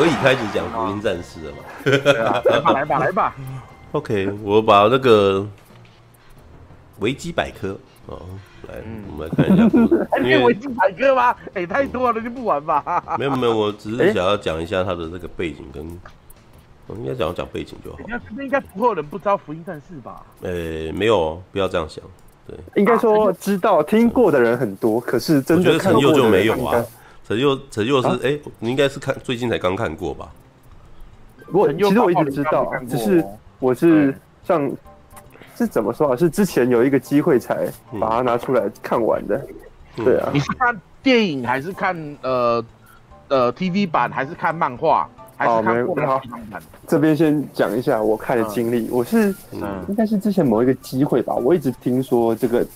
可以开始讲福音战士了嘛？对啊，来吧，来吧，来吧。OK，我把那个维基百科哦，来，我们来看一下。还有维基百科吗？哎，太多了，就不玩吧。没有没有，我只是想要讲一下他的这个背景，跟我应该讲讲背景就好。应该应该不会有人不知道福音战士吧？呃，没有，不要这样想。对，应该说知道听过的人很多，可是真的陈佑就没有啊。陈佑陈佑是哎，你应该是看最近才刚看过吧？我其实我一直知道，只是。我是上是怎么说啊？是之前有一个机会才把它拿出来看完的。对啊，你是看电影还是看呃呃 TV 版还是看漫画？哦，没有，好，这边先讲一下我看的经历。我是应该是之前某一个机会吧，我一直听说这个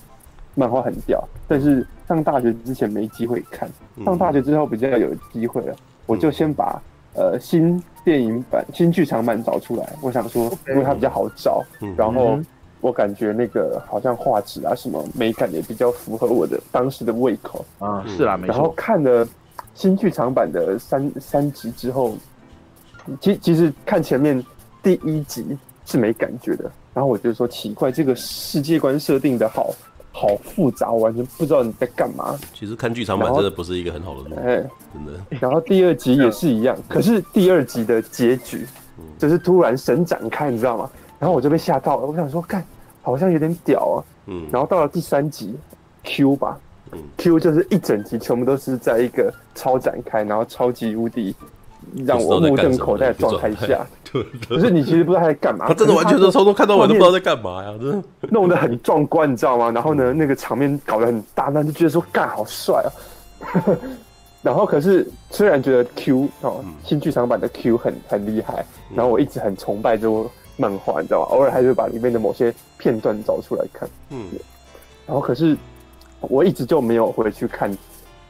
漫画很屌，但是上大学之前没机会看，上大学之后比较有机会了，我就先把呃新。电影版、新剧场版找出来，我想说，因为它比较好找，然后我感觉那个好像画质啊什么美感也比较符合我的当时的胃口啊，是啦，没错。然后看了新剧场版的三三集之后，其其实看前面第一集是没感觉的，然后我就说奇怪，这个世界观设定的好。好复杂，我完全不知道你在干嘛。其实看剧场版真的不是一个很好的路，哎，真的。然后第二集也是一样，可是第二集的结局就是突然神展开，你知道吗？然后我就被吓到了，我想说，看好像有点屌啊。嗯。然后到了第三集，Q 吧，嗯，Q 就是一整集全部都是在一个超展开，然后超级无敌。让我目瞪口呆的状态下，可是你其实不知道他在干嘛。他真的完全是从头看到尾都不知道在干嘛呀，真的弄得很壮观，你知道吗？然后呢，那个场面搞得很大，那就觉得说干好帅啊。然后可是虽然觉得 Q 哦，新剧场版的 Q 很很厉害，然后我一直很崇拜这部漫画，你知道吗？偶尔还是把里面的某些片段找出来看。嗯，然后可是我一直就没有回去看。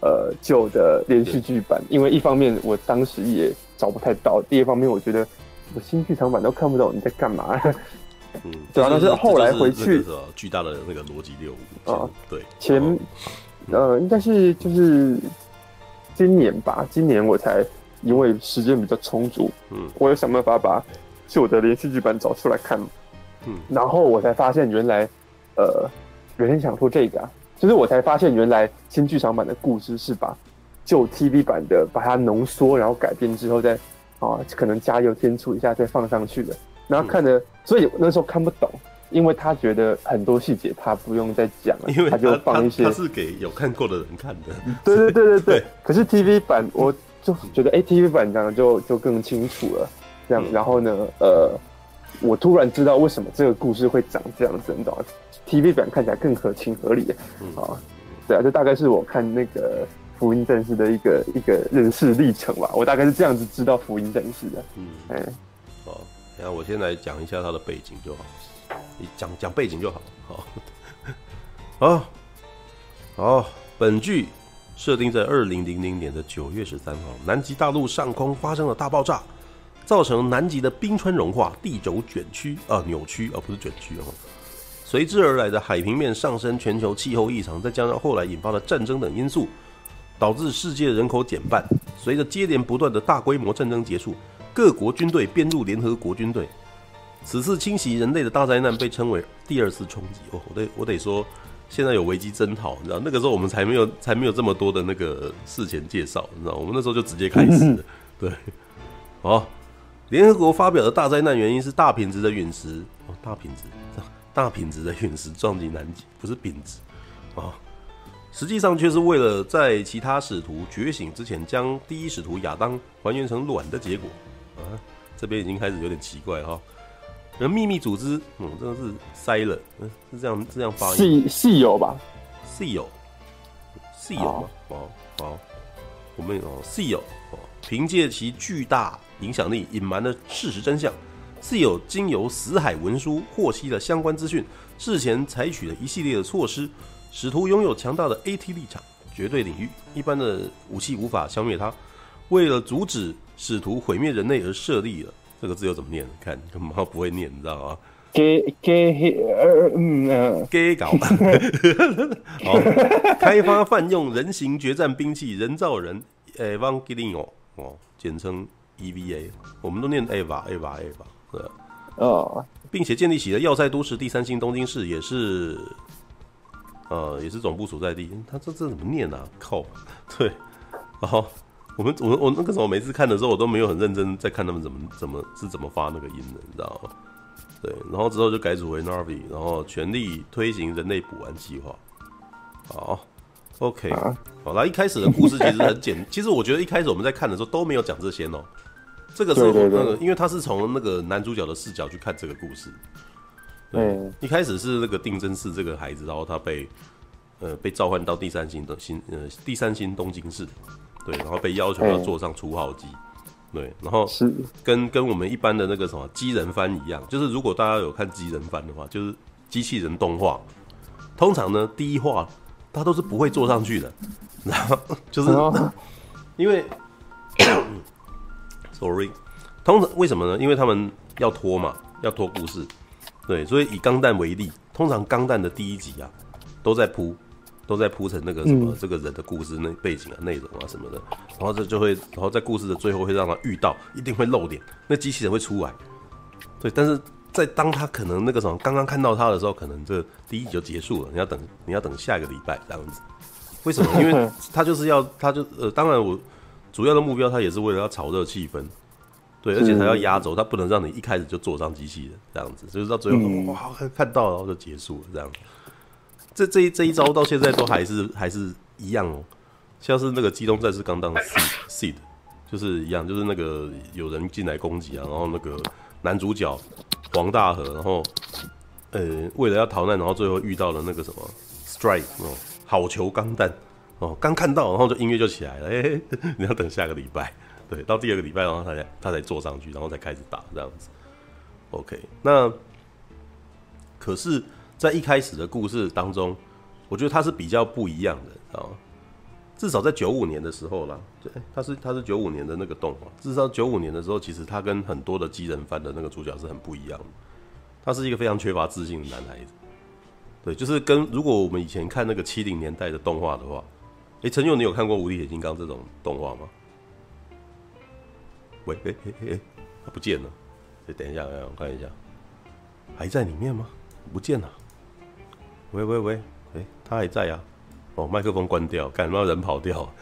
呃，旧的连续剧版，因为一方面我当时也找不太到，第二方面我觉得我新剧场版都看不懂你在干嘛。嗯，对啊，但是后来回去，巨大的那个逻辑谬误啊，对，前呃应该是就是今年吧，今年我才因为时间比较充足，嗯，我有想办法把旧的连续剧版找出来看，嗯，然后我才发现原来呃原先想说这个啊。其实我才发现，原来新剧场版的故事是把旧 TV 版的把它浓缩，然后改编之后再啊，可能加油添醋一下再放上去的。然后看着，嗯、所以那时候看不懂，因为他觉得很多细节他不用再讲了，因为他，他就放一些。他是给有看过的人看的。对对对对对。可是 TV 版我就觉得，哎，TV 版讲的就就更清楚了。这样，然后呢，呃，我突然知道为什么这个故事会长这样子，你知道吗？TV 版看起来更合情合理，嗯、啊，对啊，这大概是我看那个福音战士的一个一个认识历程吧。我大概是这样子知道福音战士的。嗯，哎、欸，好，那我先来讲一下他的背景就好，你讲讲背景就好。好，好，好，本剧设定在二零零零年的九月十三号，南极大陆上空发生了大爆炸，造成南极的冰川融化，地轴卷曲啊扭曲啊，不是卷曲哦。随之而来的海平面上升、全球气候异常，再加上后来引发的战争等因素，导致世界人口减半。随着接连不断的大规模战争结束，各国军队编入联合国军队。此次侵袭人类的大灾难被称为第二次冲击。哦，我得我得说，现在有危机征讨，你知道那个时候我们才没有才没有这么多的那个事前介绍，你知道我们那时候就直接开始了。对，好，联合国发表的大灾难原因是大品质的陨石哦，大品质。大品质的陨石撞击南极，不是品质啊，实际上却是为了在其他使徒觉醒之前，将第一使徒亚当还原成卵的结果啊。这边已经开始有点奇怪哈。而秘密组织，嗯，真的是塞了，嗯，是这样这样发音，是是有吧？是有，是有吗？哦，好，我们哦是有哦，凭借其巨大影响力，隐瞒了事实真相。是有经由死海文书获悉的相关资讯，事前采取了一系列的措施。使徒拥有强大的 AT 立场，绝对领域，一般的武器无法消灭它。为了阻止使徒毁灭人类而设立了这个字又怎么念？看，他妈不会念，你知道吗？给给呃嗯呃给搞。好，开发泛用人形决战兵器人造人 Evangelion 哦，简称 E V A，我们都念 Ava Ava Ava，对。哦，并且建立起了要塞都市第三星东京市，也是，呃，也是总部所在地。他这这怎么念啊？靠，对。然后我们我我那个时候每次看的时候，我都没有很认真在看他们怎么怎么是怎么发那个音的，你知道吗？对。然后之后就改组为 Navi，然后全力推行人类补完计划。好，OK，好了。一开始的故事其实很简，其实我觉得一开始我们在看的时候都没有讲这些哦。这个是那个，因为他是从那个男主角的视角去看这个故事。对，一开始是那个定真寺这个孩子，然后他被呃被召唤到第三星的新呃第三星东京市，对，然后被要求要坐上初号机，对，然后是跟跟我们一般的那个什么机人番一样，就是如果大家有看机人番的话，就是机器人动画，通常呢第一话他都是不会坐上去的，然后就是 因为。Sorry，通常为什么呢？因为他们要拖嘛，要拖故事，对，所以以钢弹为例，通常钢弹的第一集啊，都在铺，都在铺成那个什么、嗯、这个人的故事、那背景啊、内容啊什么的，然后这就会，然后在故事的最后会让他遇到，一定会露脸，那机器人会出来，对，但是在当他可能那个什么刚刚看到他的时候，可能这第一集就结束了，你要等，你要等下一个礼拜这样子，为什么？因为他就是要，他就呃，当然我。主要的目标，他也是为了要炒热气氛，对，而且他要压轴，他不能让你一开始就坐上机器人这样子，就是到最后、嗯、哇，看到然后就结束了这样。这这一这一招到现在都还是还是一样哦，像是那个机动战士钢弹 Seed，就是一样，就是那个有人进来攻击啊，然后那个男主角黄大河，然后呃为了要逃难，然后最后遇到了那个什么 Strike 哦，好球钢弹。哦，刚看到，然后就音乐就起来了。哎、你要等下个礼拜，对，到第二个礼拜，然后他才他才坐上去，然后才开始打这样子。OK，那可是，在一开始的故事当中，我觉得他是比较不一样的啊。至少在九五年的时候啦，对，他是他是九五年的那个动画。至少九五年的时候，其实他跟很多的机人番的那个主角是很不一样的。他是一个非常缺乏自信的男孩子。对，就是跟如果我们以前看那个七零年代的动画的话。哎，陈勇，你有看过《无敌铁金刚》这种动画吗？喂，哎哎哎，他不见了。哎，等一下，我看一下，还在里面吗？不见了。喂喂喂，哎，他还在啊。哦，麦克风关掉，干嘛人跑掉？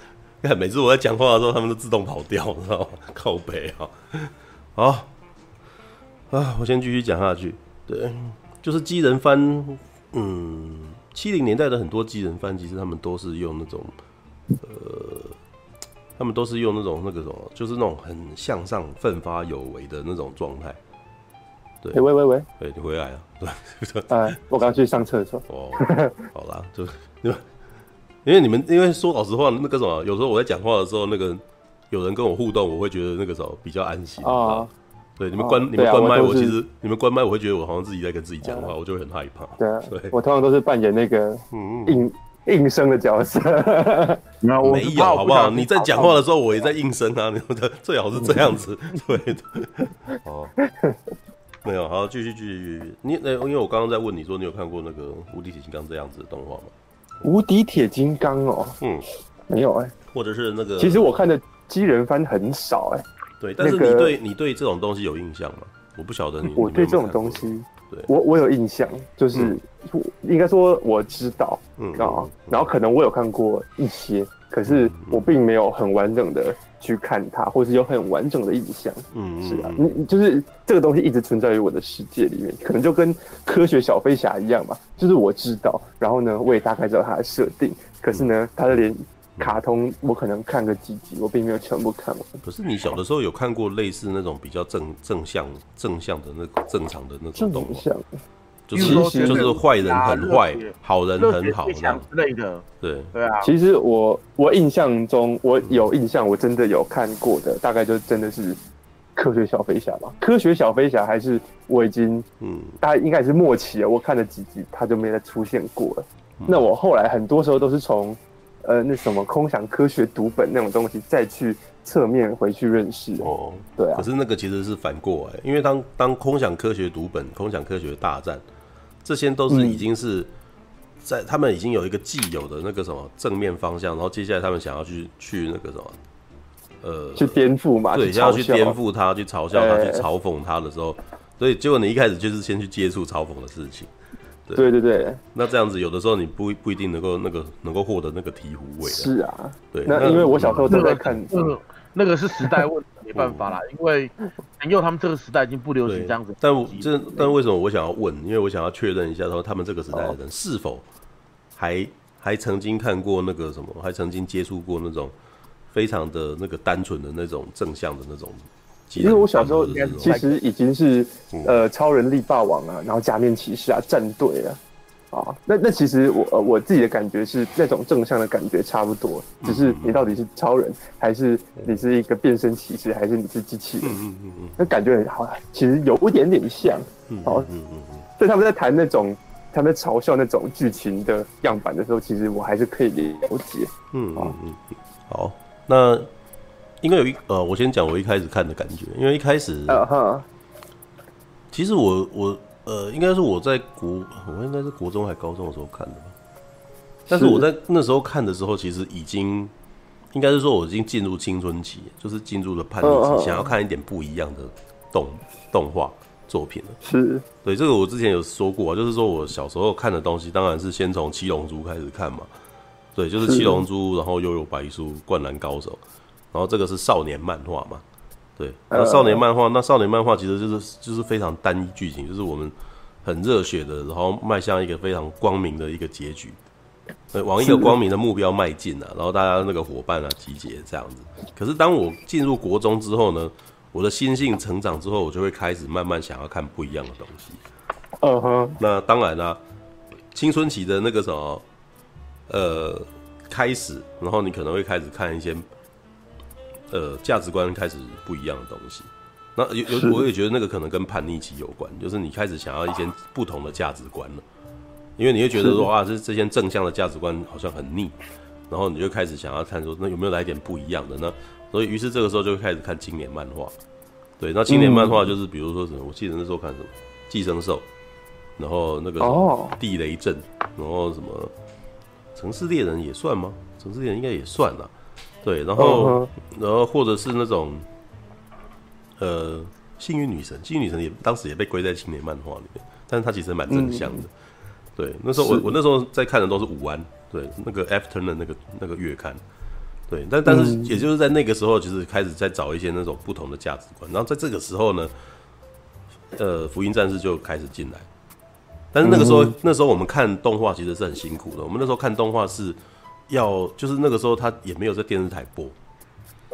看每次我在讲话的时候，他们都自动跑掉，知道吗？靠北啊。好，啊，我先继续讲下去。对，就是机人番，嗯，七零年代的很多机人番，其实他们都是用那种。呃，他们都是用那种那个什么，就是那种很向上、奋发有为的那种状态。对，喂喂喂，哎，你回来了，对，哎，我刚去上厕所。哦，好啦，就因为因为你们，因为说老实话，那个什么，有时候我在讲话的时候，那个有人跟我互动，我会觉得那个时候比较安心啊。对，你们关你们关麦，我其实你们关麦，我会觉得我好像自己在跟自己讲话，我就会很害怕。对啊，对，我通常都是扮演那个嗯应。应声的角色，没有好不好？你在讲话的时候，我也在应声啊！你们的最好是这样子，对的。哦，没有，好，继续继续。你那因为我刚刚在问你说，你有看过那个《无敌铁金刚》这样子的动画吗？无敌铁金刚哦，嗯，没有哎。或者是那个，其实我看的机人番很少哎。对，但是你对你对这种东西有印象吗？我不晓得你。我对这种东西。我我有印象，就是应该说我知道，嗯啊，然后可能我有看过一些，可是我并没有很完整的去看它，或是有很完整的印象，嗯，是啊，你就是这个东西一直存在于我的世界里面，可能就跟科学小飞侠一样嘛，就是我知道，然后呢，我也大概知道它的设定，可是呢，它的连。卡通我可能看个几集，我并没有全部看完。可是你小的时候有看过类似那种比较正正向正向的那个正常的那种动画，就是就是坏人很坏，好人很好这样之类的。对对啊，其实我我印象中我有印象，我真的有看过的，大概就真的是科学小飞侠吧。科学小飞侠还是我已经嗯，大概应该是末期了。我看了几集，他就没再出现过了。那我后来很多时候都是从。呃，那什么空想科学读本那种东西，再去侧面回去认识哦，对啊。可是那个其实是反过来，因为当当空想科学读本、空想科学大战，这些都是已经是在他们已经有一个既有的那个什么正面方向，然后接下来他们想要去去那个什么，呃去颠覆嘛，对，想要去颠覆他，去嘲笑他，欸、去嘲讽他的时候，所以结果你一开始就是先去接触嘲讽的事情。对对对，那这样子有的时候你不不一定能够那个能够获得那个醍醐味。是啊，对，那因为我小时候都在看，那个那个是时代问题，没办法啦，因为因为他们这个时代已经不流行这样子。但我这但为什么我想要问？因为我想要确认一下，说他们这个时代的人是否还还曾经看过那个什么，还曾经接触过那种非常的那个单纯的那种正向的那种。因为我小时候其实已经是呃超人力霸王啊，然后假面骑士啊，战队啊，啊，那那其实我呃我自己的感觉是那种正向的感觉差不多，只是你到底是超人，还是你是一个变身骑士，还是你是机器人？嗯嗯嗯，那感觉很好，其实有一点点像，好，嗯嗯嗯，所以他们在谈那种他们在嘲笑那种剧情的样板的时候，其实我还是可以了解，嗯嗯嗯，好，那。应该有一呃，我先讲我一开始看的感觉，因为一开始，uh. 其实我我呃，应该是我在国，我应该是国中还高中的时候看的吧。但是我在那时候看的时候，其实已经应该是说我已经进入青春期，就是进入了叛逆期，uh. 想要看一点不一样的动动画作品了。是，对这个我之前有说过啊，就是说我小时候看的东西，当然是先从七龙珠开始看嘛。对，就是七龙珠，然后又有白书、灌篮高手。然后这个是少年漫画嘛，对，那少年漫画，那少年漫画其实就是就是非常单一剧情，就是我们很热血的，然后迈向一个非常光明的一个结局，往一个光明的目标迈进啊，然后大家那个伙伴啊集结这样子。可是当我进入国中之后呢，我的心性成长之后，我就会开始慢慢想要看不一样的东西。嗯哼，那当然啦，青春期的那个什么，呃，开始，然后你可能会开始看一些。呃，价值观开始不一样的东西，那有有，我也觉得那个可能跟叛逆期有关，就是你开始想要一些不同的价值观了，因为你会觉得说啊，这这些正向的价值观好像很腻，然后你就开始想要看说，那有没有来点不一样的呢？所以于是这个时候就开始看青年漫画，对，那青年漫画就是比如说什么，我记得那时候看什么寄生兽，然后那个地雷阵，然后什么城市猎人也算吗？城市猎人应该也算啊。对，然后，uh. 然后或者是那种，呃，幸运女神，幸运女神也当时也被归在青年漫画里面，但是它其实蛮正向的。嗯、对，那时候我我那时候在看的都是五安，对，那个 After 的那个那个月刊，对，但但是也就是在那个时候，就是开始在找一些那种不同的价值观，然后在这个时候呢，呃，福音战士就开始进来，但是那个时候、嗯、那时候我们看动画其实是很辛苦的，我们那时候看动画是。要就是那个时候，他也没有在电视台播。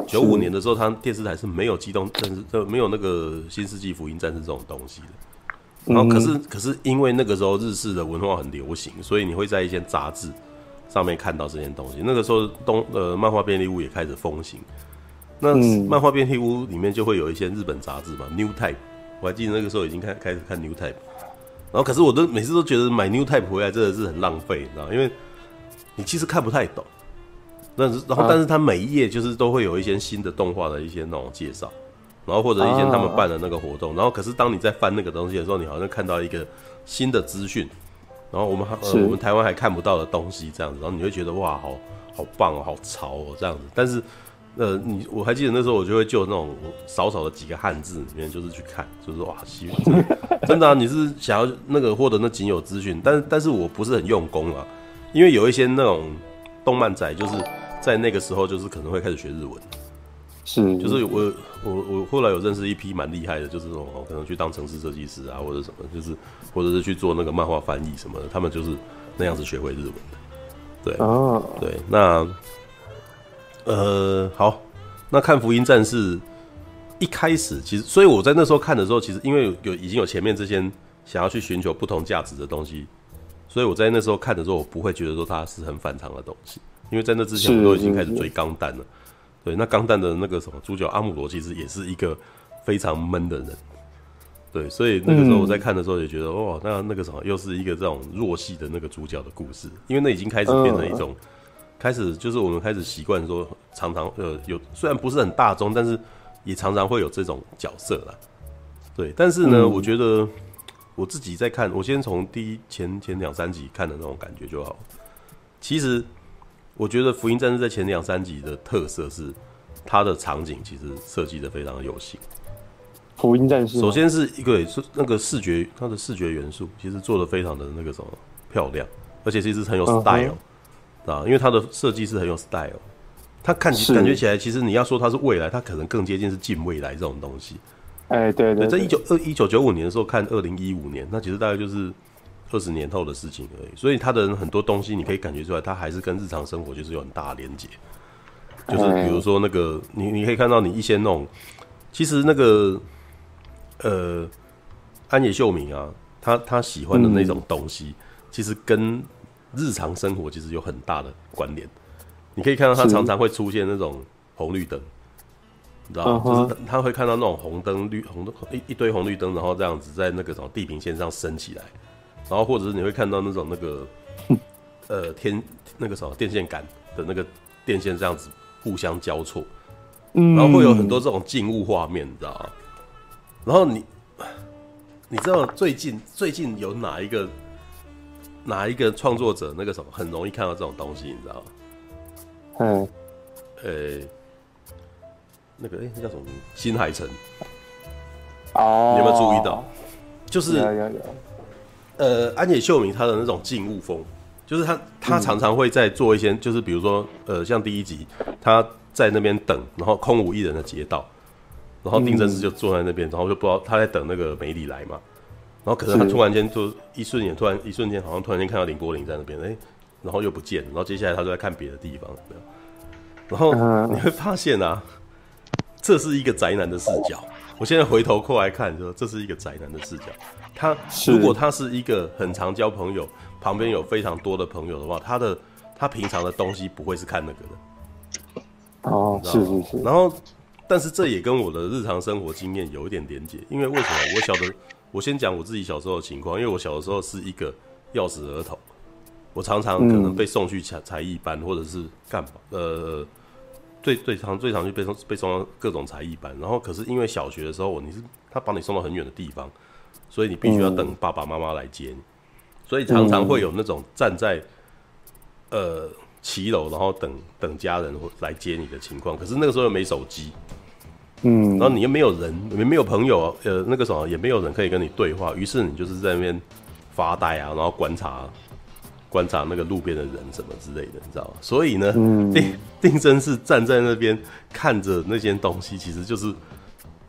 九五年的时候，他电视台是没有机动战士，就没有那个《新世纪福音战士》这种东西的。然后，可是可是因为那个时候日式的文化很流行，所以你会在一些杂志上面看到这些东西。那个时候，东呃漫画便利屋也开始风行。那漫画便利屋里面就会有一些日本杂志嘛，New Type。我还记得那个时候已经开开始看 New Type。然后，可是我都每次都觉得买 New Type 回来真的是很浪费，你知道，因为。你其实看不太懂，但是然后但是它每一页就是都会有一些新的动画的一些那种介绍，然后或者一些他们办的那个活动，然后可是当你在翻那个东西的时候，你好像看到一个新的资讯，然后我们还呃我们台湾还看不到的东西这样子，然后你会觉得哇，好好棒哦，好潮哦这样子。但是呃你我还记得那时候我就会就那种少少的几个汉字里面就是去看，就是哇，真的啊，你是想要那个获得那仅有资讯，但是但是我不是很用功啊。因为有一些那种动漫仔，就是在那个时候，就是可能会开始学日文，是，就是我我我后来有认识一批蛮厉害的，就是那种可能去当城市设计师啊，或者什么，就是或者是去做那个漫画翻译什么的，他们就是那样子学会日文的。对，哦，对，那呃，好，那看福音战士一开始其实，所以我在那时候看的时候，其实因为有有已经有前面这些想要去寻求不同价值的东西。所以我在那时候看的时候，我不会觉得说它是很反常的东西，因为在那之前我都已经开始追钢弹了。对，那钢弹的那个什么主角阿姆罗其实也是一个非常闷的人。对，所以那个时候我在看的时候也觉得，哇，那那个什么又是一个这种弱系的那个主角的故事，因为那已经开始变成一种，开始就是我们开始习惯说，常常呃有虽然不是很大众，但是也常常会有这种角色啦。对，但是呢，我觉得。我自己在看，我先从第一前前两三集看的那种感觉就好。其实，我觉得《福音战士》在前两三集的特色是，它的场景其实设计的非常的有型。福音战士，首先是一个是那个视觉，它的视觉元素其实做的非常的那个什么漂亮，而且其实很有 style，啊、uh-huh.，因为它的设计是很有 style，它看起感觉起来，其实你要说它是未来，它可能更接近是近未来这种东西。哎，对对，在一九二一九九五年的时候看二零一五年，那其实大概就是二十年后的事情而已。所以他的很多东西，你可以感觉出来，他还是跟日常生活就是有很大的连接。就是比如说那个，你你可以看到你一些那种，其实那个呃，安野秀明啊，他他喜欢的那种东西，其实跟日常生活其实有很大的关联。你可以看到他常常会出现那种红绿灯。你知道吗？就是他会看到那种红灯、绿红灯一一堆红绿灯，然后这样子在那个什么地平线上升起来，然后或者是你会看到那种那个 呃天那个什么电线杆的那个电线这样子互相交错，然后会有很多这种静物画面，你知道吗？然后你你知道最近最近有哪一个哪一个创作者那个什么很容易看到这种东西，你知道吗？嗯，呃。那个哎，那、欸、叫什么名？新海诚。哦、oh,，你有没有注意到？就是.呃，安野秀明他的那种静物风，就是他他常常会在做一些，就是比如说，呃，像第一集他在那边等，然后空无一人的街道，然后定真司就坐在那边，然后就不知道他在等那个美里来嘛，然后可能他突然间就一瞬间，突然一瞬间好像突然间看到林柏林在那边，哎、欸，然后又不见，然后接下来他就在看别的地方，然后你会发现啊。这是一个宅男的视角。我现在回头过来看，说这是一个宅男的视角。他如果他是一个很常交朋友，旁边有非常多的朋友的话，他的他平常的东西不会是看那个的。哦，是是是。然后，但是这也跟我的日常生活经验有一点连结。因为为什么？我小的，我先讲我自己小时候的情况。因为我小的时候是一个钥匙儿童，我常常可能被送去才才艺班，或者是干嘛？呃。最最常最常去被送被送到各种才艺班，然后可是因为小学的时候，你是他把你送到很远的地方，所以你必须要等爸爸妈妈来接你，所以常常会有那种站在呃骑楼，然后等等家人来接你的情况。可是那个时候又没手机，嗯，然后你又没有人，也没有朋友，呃，那个什么也没有人可以跟你对话，于是你就是在那边发呆啊，然后观察。观察那个路边的人什么之类的，你知道吗？所以呢，嗯、定定真是站在那边看着那些东西，其实就是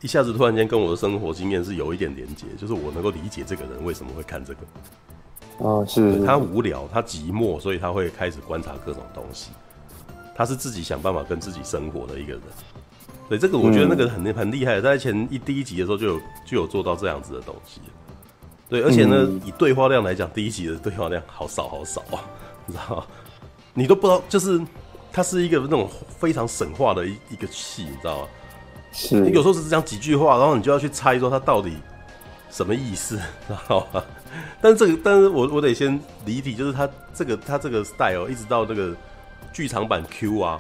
一下子突然间跟我的生活经验是有一点连接，就是我能够理解这个人为什么会看这个。哦，是他无聊，他寂寞，所以他会开始观察各种东西。他是自己想办法跟自己生活的一个人。所以这个我觉得那个很很厉害的，在前一第一集的时候就有就有做到这样子的东西。对，而且呢，嗯、以对话量来讲，第一集的对话量好少好少啊，你知道吗？你都不知道，就是它是一个那种非常神话的一一个戏，你知道吗？是，你有时候只是讲几句话，然后你就要去猜说它到底什么意思，知道吗？但是这个，但是我我得先离题，就是它这个它这个 style 一直到那个剧场版 Q 啊，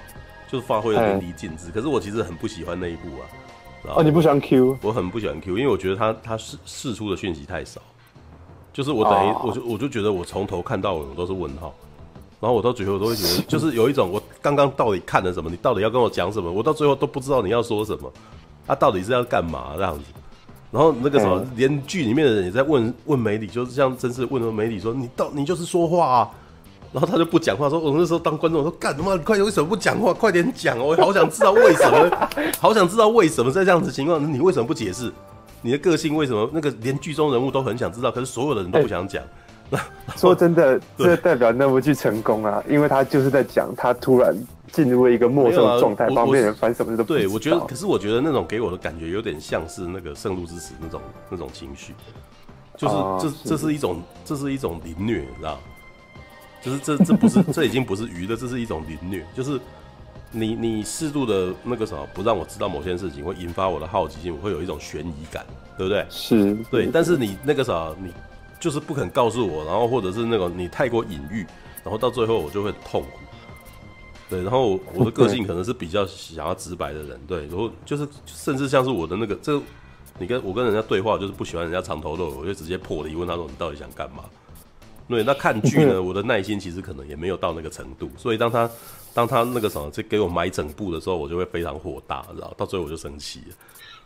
就是发挥的淋漓尽致。可是我其实很不喜欢那一部啊。哦，你不喜欢 Q？我很不喜欢 Q，因为我觉得他他释释出的讯息太少。就是我等于我就我就觉得我从头看到尾我都是问号，然后我到最后都会觉得 就是有一种我刚刚到底看了什么，你到底要跟我讲什么，我到最后都不知道你要说什么，他、啊、到底是要干嘛这样子，然后那个什么连剧里面的人也在问问梅里，就是像真是问梅里说你到你就是说话啊，然后他就不讲话，说我那时候当观众我说干什么你快为什么不讲话，快点讲，我好想知道为什么，好想知道为什么在这样子情况，你为什么不解释？你的个性为什么？那个连剧中人物都很想知道，可是所有的人都不想讲。欸、说真的，这代表那部剧成功啊，因为他就是在讲他突然进入了一个陌生的状态，旁边人翻什么都不知道。对，我觉得，可是我觉得那种给我的感觉有点像是那个《圣路之死》那种那种情绪，就是这这是一种这是一种凌虐，你知道？就是这这不是这已经不是鱼的，这是一种凌虐，就是。你你适度的那个什么，不让我知道某些事情，会引发我的好奇心，我会有一种悬疑感，对不对？是，对。但是你那个啥，你就是不肯告诉我，然后或者是那种你太过隐喻，然后到最后我就会痛苦。对，然后我的个性可能是比较想要直白的人，对。然后就是甚至像是我的那个，这你跟我跟人家对话，就是不喜欢人家藏头露尾，我就直接破题问他说：“你到底想干嘛？”对，那看剧呢，我的耐心其实可能也没有到那个程度，所以当他当他那个什么，就给我买整部的时候，我就会非常火大，然后？到最后我就生气了。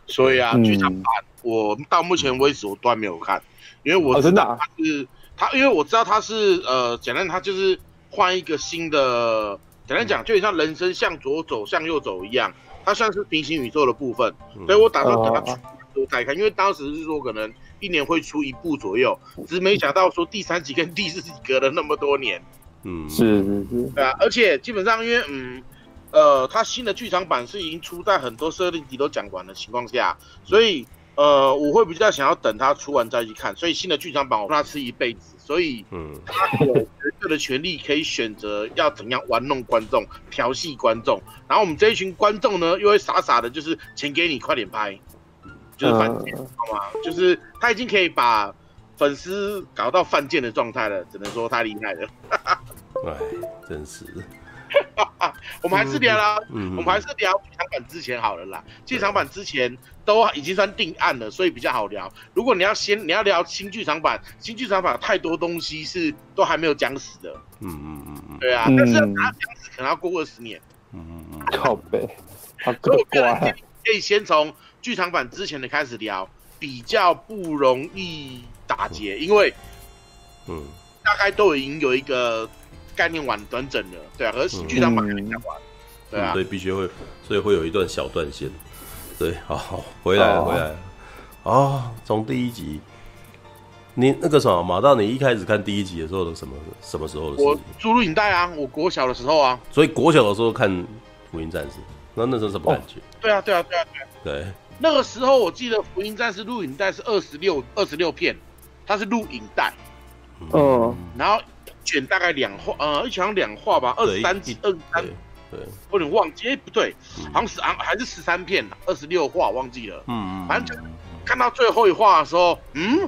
所以啊，剧场版我到目前为止我都还没有看，因为我知道他是他，因为我知道他是呃，简单他就是换一个新的，简单讲就像人生向左走向右走一样，它算是平行宇宙的部分，所以我打算等他出都再看，因为当时是说可能一年会出一部左右，只是没想到说第三集跟第四集隔了那么多年，嗯，是是是，对啊，而且基本上因为嗯。呃，它新的剧场版是已经出在很多设定集都讲完的情况下，所以呃，我会比较想要等他出完再去看。所以新的剧场版我让它吃一辈子，所以嗯，他有绝对的权利可以选择要怎样玩弄观众、调戏观众。然后我们这一群观众呢，又会傻傻的，就是钱给你，快点拍，就是犯贱，好吗？就是他已经可以把粉丝搞到犯贱的状态了，只能说太厉害了。哎，真是。我们还是聊啦，嗯、我们还是聊剧场版之前好了啦。剧场版之前都已经算定案了，所以比较好聊。如果你要先你要聊新剧场版，新剧场版太多东西是都还没有讲死的。嗯嗯嗯嗯，对啊，但是他讲死可能要过二十年。嗯嗯嗯，靠背，好可怪。可以先从剧场版之前的开始聊，比较不容易打结，因为嗯，大概都已经有一个。概念完完整了，对啊，可是剧场版还没讲完，对啊，所以必须会，所以会有一段小断线，对，好，好，回来了，回来了，哦，从第一集，你那个什么马大你一开始看第一集的时候的什么什么时候的事？我租录影带啊，我国小的时候啊，所以国小的时候看《福音战士》，那那时候什么感觉？对啊，对啊，对啊，对，对，那个时候我记得《福音战士》录影带是二十六二十六片，它是录影带，嗯，然后。卷大概两画，呃，一卷两画吧，二十三集，二十三，对，有点忘记，哎，不对，好像是啊还是十三片，二十六画，忘记了，嗯嗯，反正就看到最后一画的时候，嗯，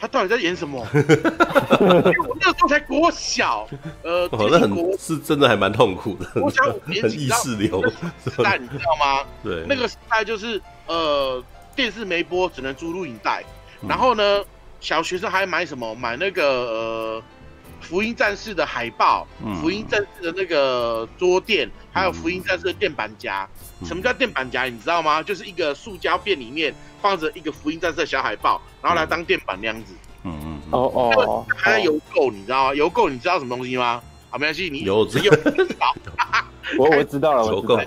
他到底在演什么？因为我那个时候才国小，呃，那很是真的还蛮痛苦的，我想五年级，意识流时代，你知道吗？对，那个时代就是呃，电视没播，只能租录影带，然后呢，小学生还买什么？买那个呃。福音战士的海报，福音战士的那个桌垫，嗯、还有福音战士的垫板夹。嗯、什么叫垫板夹？你知道吗？就是一个塑胶片里面放着一个福音战士的小海报，然后来当垫板那样子。嗯嗯。哦哦。还有邮购，你知道吗？邮购，你知道什么东西吗？好，没关系，你邮只有知道。我我知道了，邮购。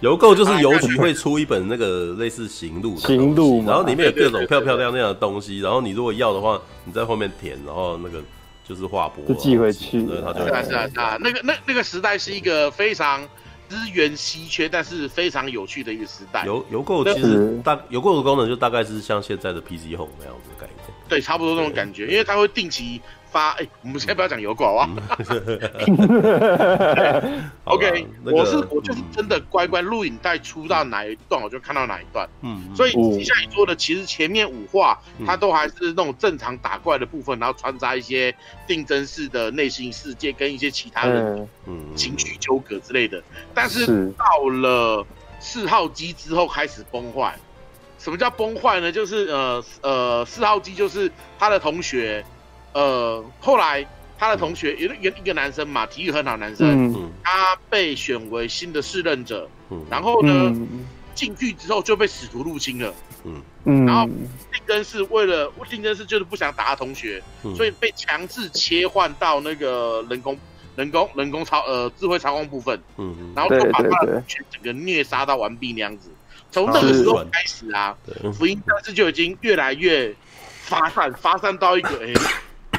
邮购就是邮局会出一本那个类似行路的行路，然后里面有各种漂漂亮亮的东西，然后你如果要的话，你在后面填，然后那个。就是划拨，就寄回去。对，他就。是啊是啊是啊，那个那那个时代是一个非常资源稀缺，但是非常有趣的一个时代。邮邮购其实大邮购的功能就大概是像现在的 PC Home 那样子的概念。对，差不多那种感觉，因为它会定期。发哎、欸，我们先不要讲邮购啊。OK，我是我就是真的乖乖录影带出到哪一段，我就看到哪一段。嗯，所以接下来说的，其实前面五话它都还是那种正常打怪的部分，然后穿插一些定真式的内心世界跟一些其他的情绪纠葛之类的。但是到了四号机之后开始崩坏。什么叫崩坏呢？就是呃呃，四号机就是他的同学。呃，后来他的同学有一个一个男生嘛，体育很好男生，嗯、他被选为新的试任者，嗯、然后呢，进、嗯、去之后就被使徒入侵了，嗯。嗯，然后定真是为了定真是就是不想打他同学，嗯、所以被强制切换到那个人工人工人工操呃智慧操控部分，嗯，然后就把他的同学整个虐杀到完毕那样子，从那个时候开始啊，福音战士就已经越来越发散发散到一个哎。欸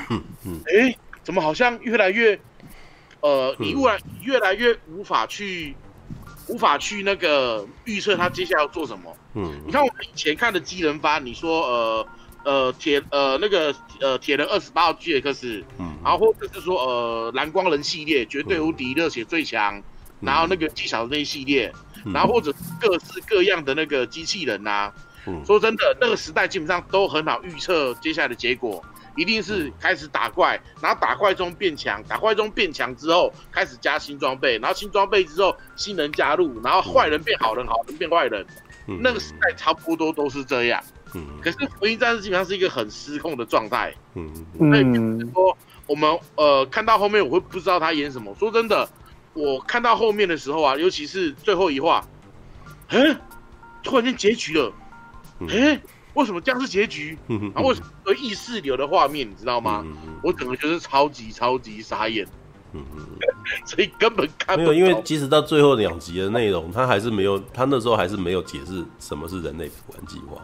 嗯嗯，哎，怎么好像越来越，呃，你越来越来越无法去，无法去那个预测他接下来要做什么。嗯，你看我们以前看的机人发，你说呃呃铁呃那个呃铁人二十八号 GX，嗯，然后或者是说呃蓝光人系列绝对无敌热血最强，然后那个技巧那一系列，然后或者各式各样的那个机器人呐，嗯，说真的，那个时代基本上都很好预测接下来的结果。一定是开始打怪，然后打怪中变强，打怪中变强之后开始加新装备，然后新装备之后新人加入，然后坏人变好人，好人变坏人。嗯、那个时代差不多都是这样。嗯、可是福音战士基本上是一个很失控的状态。嗯，所以说我们呃看到后面我会不知道他演什么。说真的，我看到后面的时候啊，尤其是最后一话，哎，突然间结局了，哎，为什么这样是结局？然后为什么有意识流的画面，你知道吗？我整个就是超级超级傻眼。嗯嗯，所以根本看。没有，因为即使到最后两集的内容，他还是没有，他那时候还是没有解释什么是人类补完计划，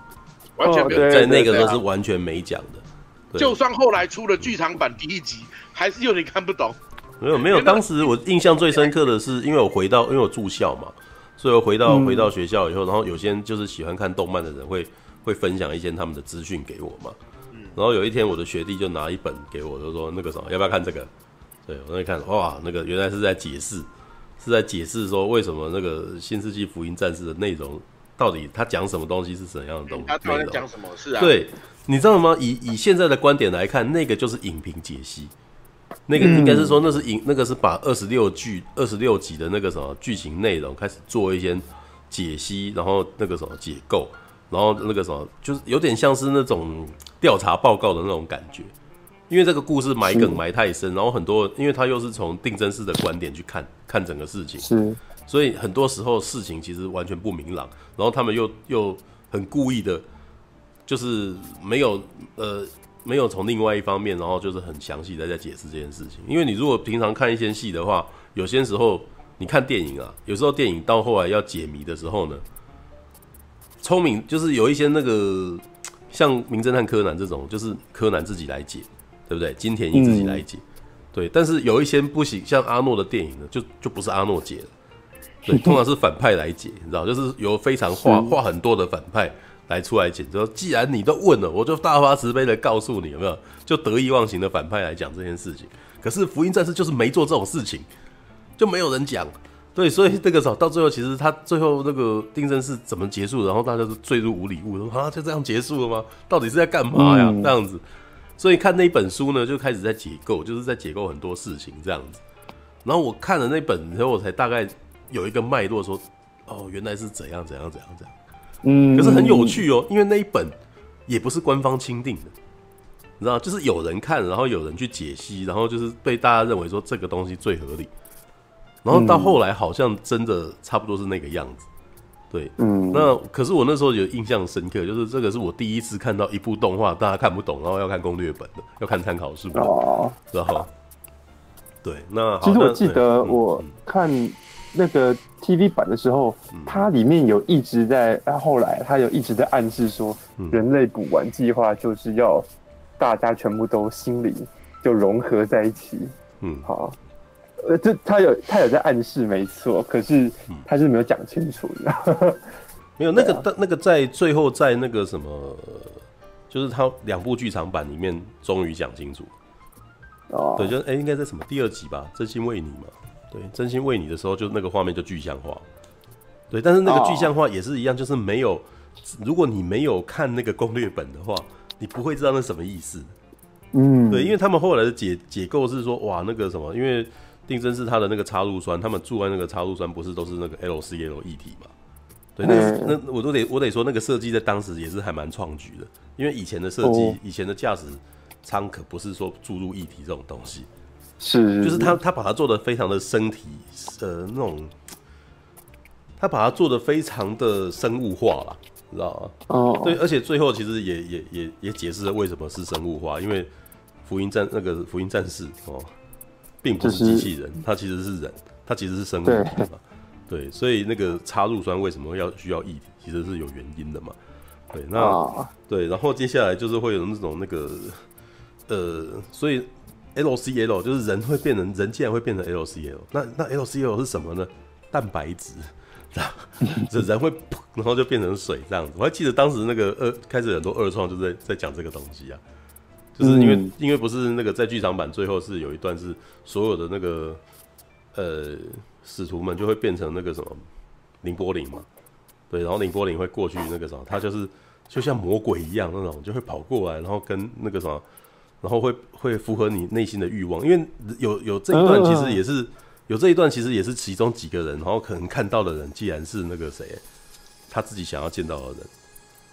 完全没有，在那个时候是完全没讲的。就算后来出了剧场版第一集，还是有点看不懂。没有没有，当时我印象最深刻的是，因为我回到，因为我住校嘛，所以我回到回到学校以后，然后有些就是喜欢看动漫的人会会分享一些他们的资讯给我嘛。然后有一天我的学弟就拿一本给我，就说那个什么，要不要看这个？对，我在看，哇，那个原来是在解释，是在解释说为什么那个《新世纪福音战士》的内容到底他讲什么东西是怎样的东西？他到底讲什么？是啊。对，你知道吗？以以现在的观点来看，那个就是影评解析，那个应该是说那是影，那个是把二十六剧、二十六集的那个什么剧情内容开始做一些解析，然后那个什么解构，然后那个什么就是有点像是那种调查报告的那种感觉。因为这个故事埋梗埋太深，然后很多，因为他又是从定真寺的观点去看看整个事情，是，所以很多时候事情其实完全不明朗，然后他们又又很故意的，就是没有呃没有从另外一方面，然后就是很详细的在解释这件事情。因为你如果平常看一些戏的话，有些时候你看电影啊，有时候电影到后来要解谜的时候呢，聪明就是有一些那个像名侦探柯南这种，就是柯南自己来解。对不对？金田一自己来解，嗯、对。但是有一些不行，像阿诺的电影呢，就就不是阿诺解了，对，通常是反派来解，你知道，就是由非常话话很多的反派来出来解。就说既然你都问了，我就大发慈悲的告诉你，有没有？就得意忘形的反派来讲这件事情。可是福音战士就是没做这种事情，就没有人讲。对，所以那个时候到最后，其实他最后那个定真是怎么结束？然后大家都坠入无里雾，说啊，就这样结束了吗？到底是在干嘛呀？嗯、这样子。所以看那一本书呢，就开始在解构，就是在解构很多事情这样子。然后我看了那本，之后我才大概有一个脉络，说哦，原来是怎样怎样怎样怎样。嗯，可是很有趣哦，因为那一本也不是官方钦定的，你知道，就是有人看，然后有人去解析，然后就是被大家认为说这个东西最合理。然后到后来好像真的差不多是那个样子。对，嗯，那可是我那时候有印象深刻，就是这个是我第一次看到一部动画，大家看不懂，然后要看攻略本的，要看参考书的哦，然后，对，那其实我记得我看那个 TV 版的时候，嗯、它里面有一直在，啊，后来它有一直在暗示说，人类补完计划就是要大家全部都心灵就融合在一起，嗯，好。呃，这他有他有在暗示，没错，可是他是没有讲清楚的。嗯、没有那个，但、啊、那个在最后在那个什么，就是他两部剧场版里面终于讲清楚。哦，对，就哎、欸，应该在什么第二集吧？真心为你嘛，对，真心为你的时候，就那个画面就具象化。对，但是那个具象化也是一样，就是没有，如果你没有看那个攻略本的话，你不会知道那什么意思。嗯，对，因为他们后来的解解构是说，哇，那个什么，因为。定真是它的那个插入栓，他们住在那个插入栓不是都是那个 LCL 液体嘛？对，那个、那我都得我得说那个设计在当时也是还蛮创举的，因为以前的设计，哦、以前的驾驶舱可不是说注入液体这种东西，是，就是他他把它做的非常的身体呃那种，他把它做的非常的生物化了，知道吗？哦，对，而且最后其实也也也也解释了为什么是生物化，因为福音战那个福音战士哦。并不是机器人，它其实是人，它其实是生物对，所以那个插入酸为什么要需要液体，其实是有原因的嘛，对，那、啊、对，然后接下来就是会有那种那个，呃，所以 LCL 就是人会变成人，竟然会变成 LCL，那那 LCL 是什么呢？蛋白质，这人会，然后就变成水这样子。我还记得当时那个二开始很多二创就在在讲这个东西啊。就是因为，因为不是那个在剧场版最后是有一段是所有的那个呃使徒们就会变成那个什么林波林嘛，对，然后林波林会过去那个什么，他就是就像魔鬼一样那种，就会跑过来，然后跟那个什么，然后会会符合你内心的欲望，因为有有这一段其实也是有这一段其实也是其中几个人，然后可能看到的人既然是那个谁，他自己想要见到的人。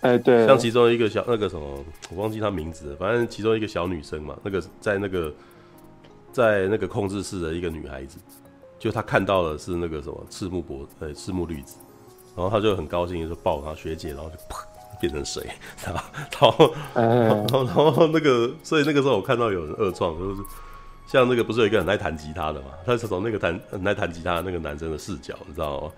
哎，欸、对，像其中一个小那个什么，我忘记他名字了，反正其中一个小女生嘛，那个在那个在那个控制室的一个女孩子，就她看到的是那个什么赤木博呃赤木绿子，然后她就很高兴就抱她学姐，然后就啪变成水，然后然后然后然后那个所以那个时候我看到有人二创就是像那个不是有一个很爱弹吉他的嘛，他是从那个弹很爱弹吉他的那个男生的视角，你知道吗？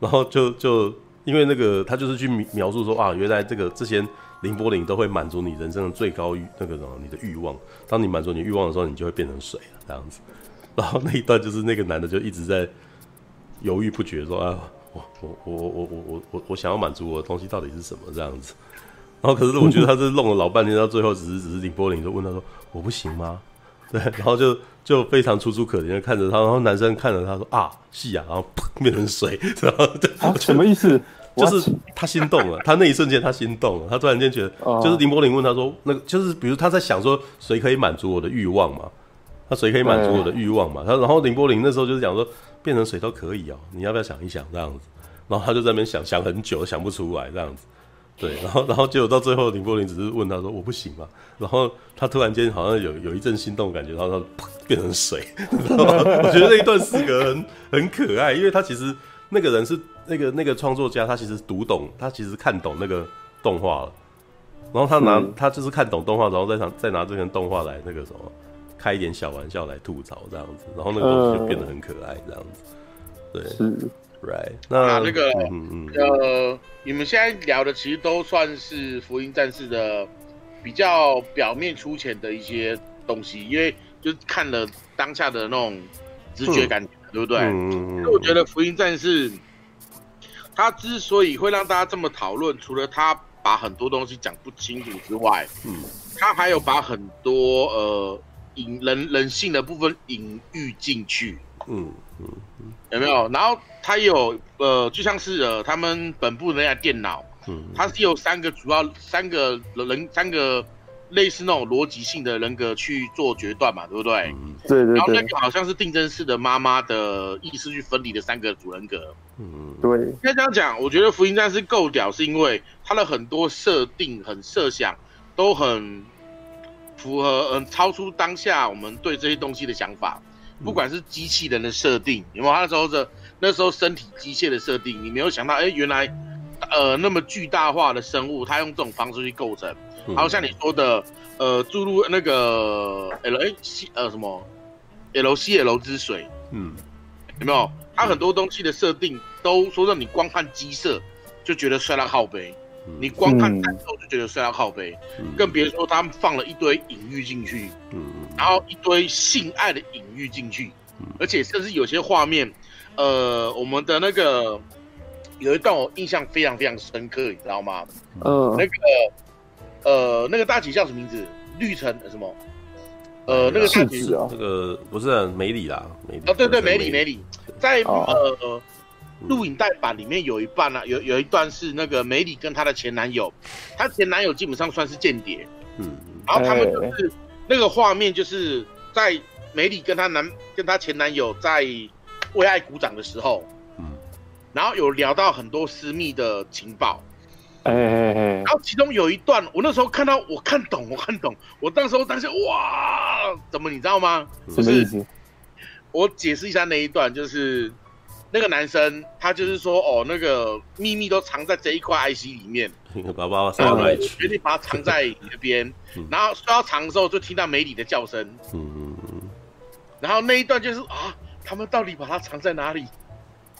然后就就因为那个他就是去描述说啊，原来这个这些。綾波丽都会满足你人生的最高欲，那个什么，你的欲望。当你满足你欲望的时候，你就会变成水了，这样子。然后那一段就是那个男的就一直在犹豫不决，说啊，我我我我我我我我想要满足我的东西到底是什么这样子。然后可是我觉得他是弄了老半天，到最后只是只是綾波丽就问他说，我不行吗？对，然后就就非常楚楚可怜的看着他，然后男生看着他说啊，是啊，然后砰变成水，然后就、啊、什么意思？就是他心动了，他那一瞬间他心动了，他突然间觉得，就是林柏林问他说，那个就是比如他在想说，谁可以满足我的欲望嘛？他谁可以满足我的欲望嘛？他然后林柏林那时候就是讲说，变成谁都可以哦，你要不要想一想这样子？然后他就在那边想想很久，想不出来这样子。对，然后然后结果到最后，林柏林只是问他说，我不行嘛？然后他突然间好像有有一阵心动感觉，然后他变成水。我觉得那一段四个很很可爱，因为他其实那个人是。那个那个创作家，他其实读懂，他其实看懂那个动画了，然后他拿他就是看懂动画，然后再想再拿这个动画来那个什么，开一点小玩笑来吐槽这样子，然后那个东西就变得很可爱这样子。对，是，right。那那个，嗯嗯，呃，你们现在聊的其实都算是福音战士的比较表面粗浅的一些东西，因为就看了当下的那种直觉感觉，对不对？嗯嗯嗯。我觉得福音战士。他之所以会让大家这么讨论，除了他把很多东西讲不清楚之外，嗯，他还有把很多呃隐人人性的部分隐喻进去，嗯嗯嗯，有没有？然后他有呃，就像是呃，他们本部的那台电脑，嗯，它是有三个主要三个人三个类似那种逻辑性的人格去做决断嘛，对不对？嗯，对对对。然后那个好像是定真寺的妈妈的意识去分离的三个主人格。嗯，对，应该这样讲。我觉得《福音战士》够屌，是因为它的很多设定、很设想都很符合，嗯，超出当下我们对这些东西的想法。不管是机器人的设定，有没有？那时候的那时候身体机械的设定，你没有想到，哎，原来呃那么巨大化的生物，它用这种方式去构成。还有像你说的，呃，注入那个 L A C 呃什么 L C L 之水，嗯，有没有？它很多东西的设定都说让你光看机设就觉得帅到靠背，你光看战斗就觉得帅到靠背，更别说他们放了一堆隐喻进去，然后一堆性爱的隐喻进去，而且甚至有些画面，呃，我们的那个有一段我印象非常非常深刻，你知道吗？嗯，那个呃那个大姐叫什么名字？绿城什么？呃，那个大姐，这个不是梅里啦，梅里。哦，对对，梅里梅里。在呃录影带版里面有一半呢、啊，有有一段是那个梅里跟她的前男友，她前男友基本上算是间谍，嗯，然后他们就是、欸、那个画面就是在梅里跟她男跟她前男友在为爱鼓掌的时候，嗯，然后有聊到很多私密的情报，哎哎哎，然后其中有一段我那时候看到我看懂我看懂，我当时候当时哇，怎么你知道吗？什么意思？我解释一下那一段，就是那个男生，他就是说，哦，那个秘密都藏在这一块 IC 里面，把爸爸藏在，决定把它藏在你那边，然后说要藏的时候，就听到梅里的叫声，嗯，然后那一段就是啊，他们到底把它藏在哪里？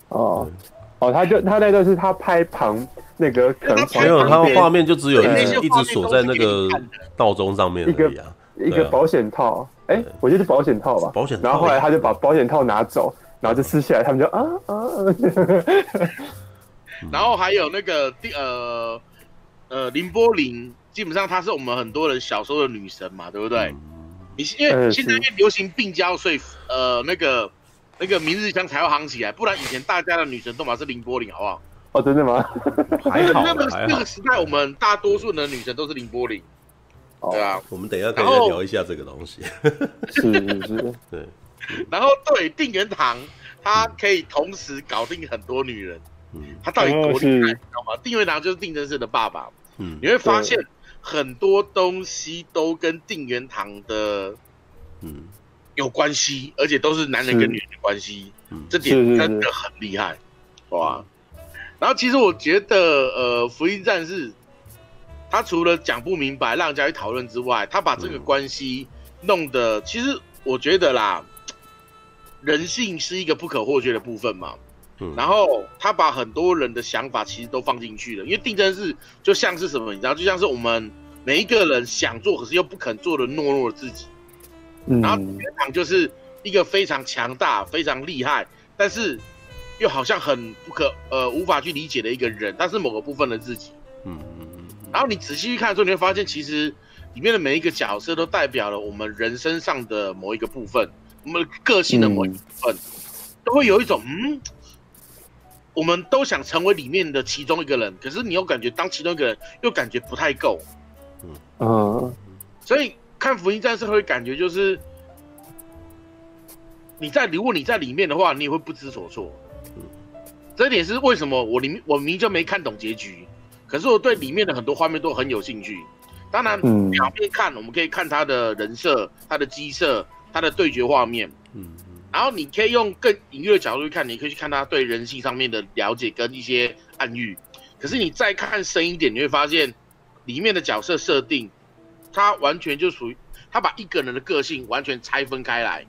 哦，哦，他就他那个是他拍旁那个可能没有，他画面就只有一直锁在那个闹钟上面一个一个保险套。哎、欸，我就是保险套吧。保险套。然后后来他就把保险套拿走，然后就撕下来，他们就啊啊。然后还有那个第呃呃林波林，基本上她是我们很多人小时候的女神嘛，对不对？你、嗯、因为现在因为流行病娇，所以呃那个那个明日香才要夯起来，不然以前大家的女神都嘛是凌波丽，好不好？哦，真的吗？还好，那个那个时代，我们大多数的女神都是凌波丽。对啊，我们等一下可以再聊一下这个东西。是是是，对。然后对定元堂，他可以同时搞定很多女人。嗯，他到底多厉害，你知道吗？定元堂就是定真寺的爸爸。嗯，你会发现很多东西都跟定元堂的，嗯，有关系，而且都是男人跟女人的关系，这点真的很厉害，哇！然后其实我觉得，呃，福音战士他除了讲不明白让人家去讨论之外，他把这个关系弄得，其实我觉得啦，人性是一个不可或缺的部分嘛。然后他把很多人的想法其实都放进去了，因为定真是就像是什么，你知道，就像是我们每一个人想做可是又不肯做的懦弱的自己。然后天堂就是一个非常强大、非常厉害，但是又好像很不可呃无法去理解的一个人，但是某个部分的自己。嗯嗯嗯。然后你仔细去看的时候，你会发现其实里面的每一个角色都代表了我们人身上的某一个部分，我们个性的某一部分，都会有一种嗯。我们都想成为里面的其中一个人，可是你又感觉当其中一个人又感觉不太够，嗯嗯，所以看福音战士会感觉就是你在如果你在里面的话，你也会不知所措，嗯，这一点是为什么我里面我明明就没看懂结局，可是我对里面的很多画面都很有兴趣。当然，表面看我们可以看他的人设、他的机设、他的对决画面，嗯。然后你可以用更隐喻的角度去看，你可以去看他对人性上面的了解跟一些暗喻。可是你再看深一点，你会发现里面的角色设定，他完全就属于他把一个人的个性完全拆分开来。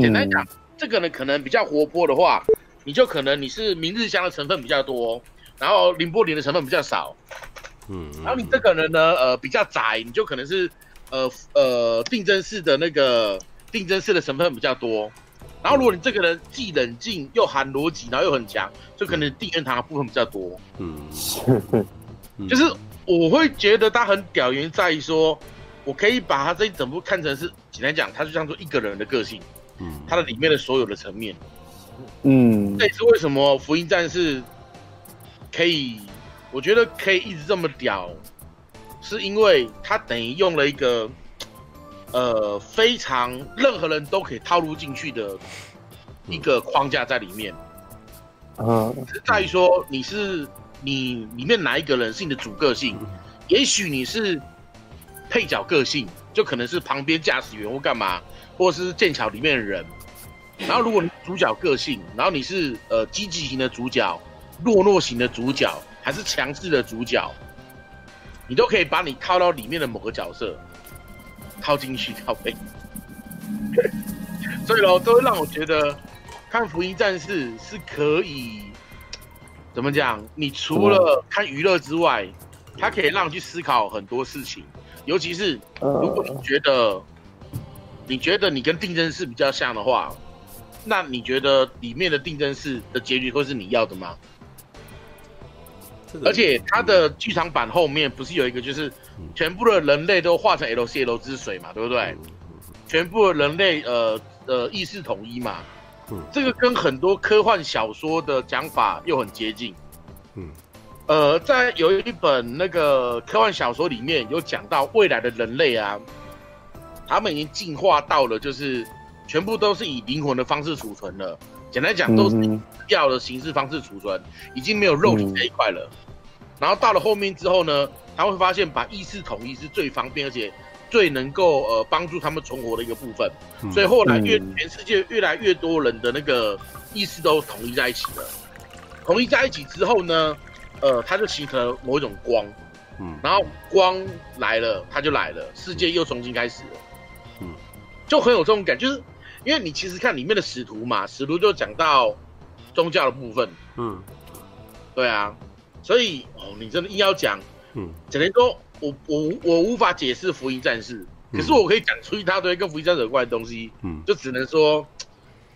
简单讲，这个人可能比较活泼的话，你就可能你是明日香的成分比较多，然后林波林的成分比较少。嗯，然后你这个人呢，呃，比较宅，你就可能是呃呃定真式的那个定真式的成分比较多。然后，如果你这个人既冷静又含逻辑，然后又很强，就可能定元堂的部分比较多。嗯，就是我会觉得他很屌，原因在于说，我可以把他这一整部看成是简单讲，他就像做一个人的个性。嗯，他的里面的所有的层面。嗯，这也是为什么福音战士可以，我觉得可以一直这么屌，是因为他等于用了一个。呃，非常任何人都可以套路进去的一个框架在里面，嗯，是在于说你是你里面哪一个人是你的主个性，也许你是配角个性，就可能是旁边驾驶员或干嘛，或是剑桥里面的人。然后如果你主角个性，然后你是呃积极型的主角、懦弱型的主角，还是强势的主角，你都可以把你套到里面的某个角色。套进去，套背，所以喽，都会让我觉得看《福音战士》是可以怎么讲？你除了看娱乐之外，它可以让你去思考很多事情。尤其是如果你觉得你觉得你跟定真寺比较像的话，那你觉得里面的定真寺的结局会是你要的吗？而且它的剧场版后面不是有一个，就是全部的人类都化成 LCL 之水嘛，对不对？全部的人类呃呃意识统一嘛，这个跟很多科幻小说的讲法又很接近。嗯，呃，在有一本那个科幻小说里面有讲到未来的人类啊，他们已经进化到了就是全部都是以灵魂的方式储存了，简单讲都是以资料的形式方式储存，已经没有肉体这一块了。然后到了后面之后呢，他会发现把意识统一是最方便，而且最能够呃帮助他们存活的一个部分。嗯、所以后来越、嗯、全世界越来越多人的那个意识都统一在一起了。统一在一起之后呢，呃，它就形成了某一种光。嗯。然后光来了，它就来了，世界又重新开始了。嗯。就很有这种感觉，就是因为你其实看里面的使徒嘛，使徒就讲到宗教的部分。嗯。对啊。所以哦，你真的硬要讲，嗯，只能说我我我无法解释福音战士，可是我可以讲出一大堆跟福音战士有关的东西，嗯，就只能说，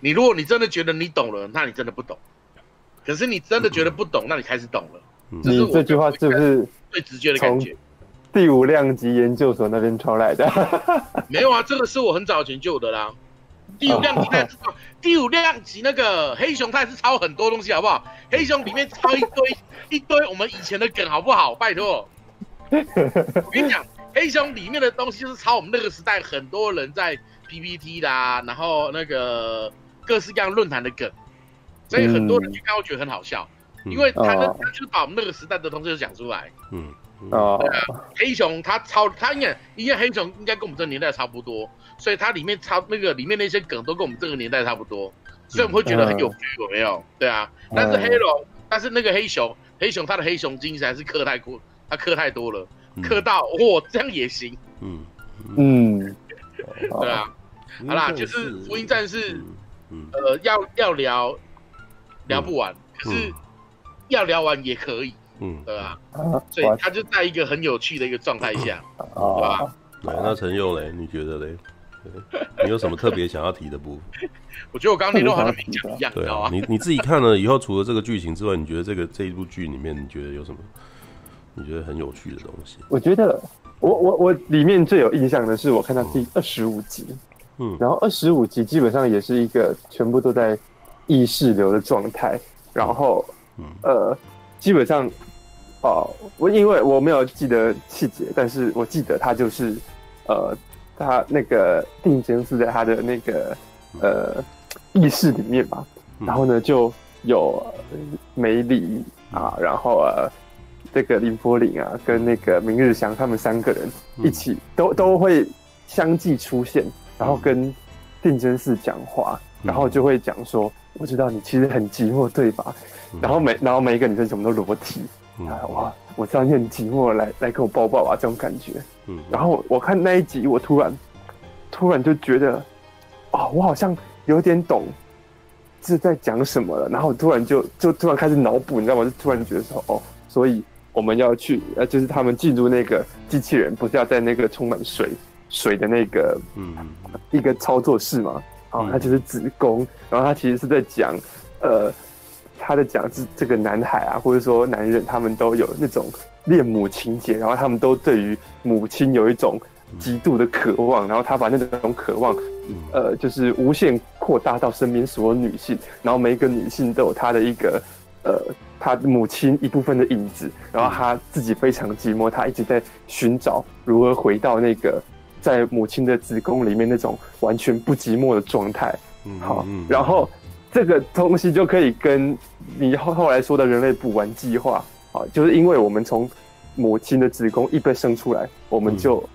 你如果你真的觉得你懂了，那你真的不懂；可是你真的觉得不懂，那你开始懂了。嗯、这是我这句话是不是最直接的感觉？第五量级研究所那边抄来的？没有啊，这个是我很早前就有的啦。第五量级那第五量级那个黑熊，他也是抄很多东西，好不好？黑熊里面抄一堆一堆我们以前的梗，好不好？拜托，我跟你讲，黑熊里面的东西就是抄我们那个时代很多人在 PPT 啦，然后那个各式各样论坛的梗，所以很多人去看会觉得很好笑，因为他他就是把我们那个时代的东西都讲出来。嗯，哦，黑熊他抄他应该因为黑熊应该跟我们这个年代差不多，所以它里面抄那个里面那些梗都跟我们这个年代差不多，所以我们会觉得很有趣，有没有？对啊，但是黑龙，但是那个黑熊，黑熊他的黑熊精神还是刻太过，它刻太多了，磕到 哇这样也行，嗯嗯，对啊，好啦，就是福音战士，呃，要要聊聊不完，可是要聊完也可以。嗯，对吧？所以他就在一个很有趣的一个状态下，对吧？那陈佑嘞，你觉得嘞？你有什么特别想要提的部分？我觉得我刚刚那段好像没讲一样，对啊。你你自己看了以后，除了这个剧情之外，你觉得这个这一部剧里面，你觉得有什么？你觉得很有趣的东西？我觉得我我我里面最有印象的是，我看到第二十五集，嗯，然后二十五集基本上也是一个全部都在意识流的状态，然后，呃，基本上。哦，我因为我没有记得细节，但是我记得他就是，呃，他那个定真寺在他的那个呃意识里面吧，然后呢就有梅里啊，然后呃这个林柏林啊跟那个明日香他们三个人一起都都会相继出现，然后跟定真寺讲话，然后就会讲说，我知道你其实很寂寞对吧？然后每然后每一个女生什么都裸体。啊哇！我知道你很寂寞，来来跟我抱抱啊，这种感觉。嗯，然后我看那一集，我突然突然就觉得，哦，我好像有点懂是在讲什么了。然后突然就就突然开始脑补，你知道吗？就突然觉得说，哦，所以我们要去，呃，就是他们进入那个机器人，不是要在那个充满水水的那个嗯一个操作室嘛？啊、哦，他就是子宫，然后他其实是在讲，呃。他的讲是这个男孩啊，或者说男人，他们都有那种恋母情节，然后他们都对于母亲有一种极度的渴望，然后他把那种渴望，呃，就是无限扩大到身边所有女性，然后每一个女性都有她的一个，呃，他母亲一部分的影子，然后他自己非常寂寞，他一直在寻找如何回到那个在母亲的子宫里面那种完全不寂寞的状态。好，然后。这个东西就可以跟你后后来说的人类补完计划啊，就是因为我们从母亲的子宫一被生出来，我们就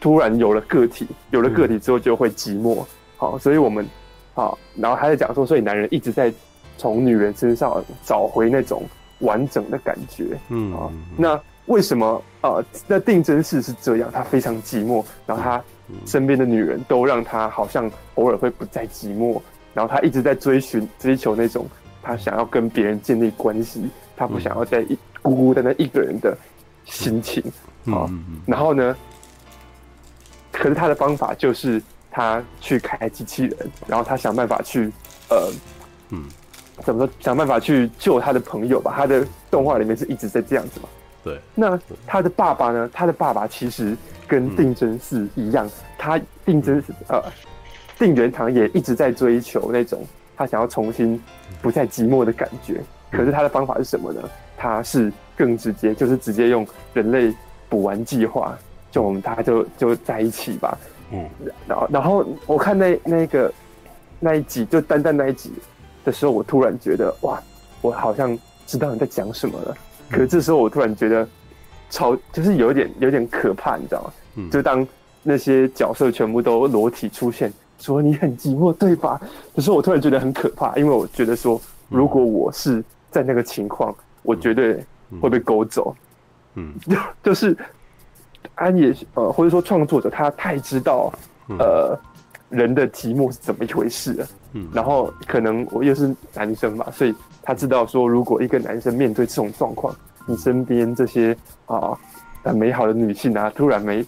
突然有了个体，有了个体之后就会寂寞，好，所以我们好，然后他在讲说，所以男人一直在从女人身上找回那种完整的感觉，嗯啊，那为什么啊？那定真寺是这样，他非常寂寞，然后他身边的女人都让他好像偶尔会不再寂寞。然后他一直在追寻、追求那种他想要跟别人建立关系，他不想要再一孤孤单单一个人的心情啊。然后呢，可是他的方法就是他去开机器人，然后他想办法去呃，嗯，怎么说？想办法去救他的朋友吧。他的动画里面是一直在这样子嘛。对。那他的爸爸呢？他的爸爸其实跟定真寺一样，他定真寺呃。定元堂也一直在追求那种他想要重新不再寂寞的感觉，可是他的方法是什么呢？他是更直接，就是直接用人类补完计划，就我们大家就就在一起吧。嗯，然后然后我看那那个那一集，就单单那一集的时候，我突然觉得哇，我好像知道你在讲什么了。可是这时候我突然觉得超就是有点有点可怕，你知道吗？嗯，就当那些角色全部都裸体出现。说你很寂寞，对吧？可是我突然觉得很可怕，因为我觉得说，如果我是在那个情况，我绝对会被勾走。嗯，就 就是安野呃，或者说创作者他太知道呃人的寂寞是怎么一回事啊。嗯，然后可能我又是男生嘛，所以他知道说，如果一个男生面对这种状况，你身边这些啊很美好的女性啊，突然没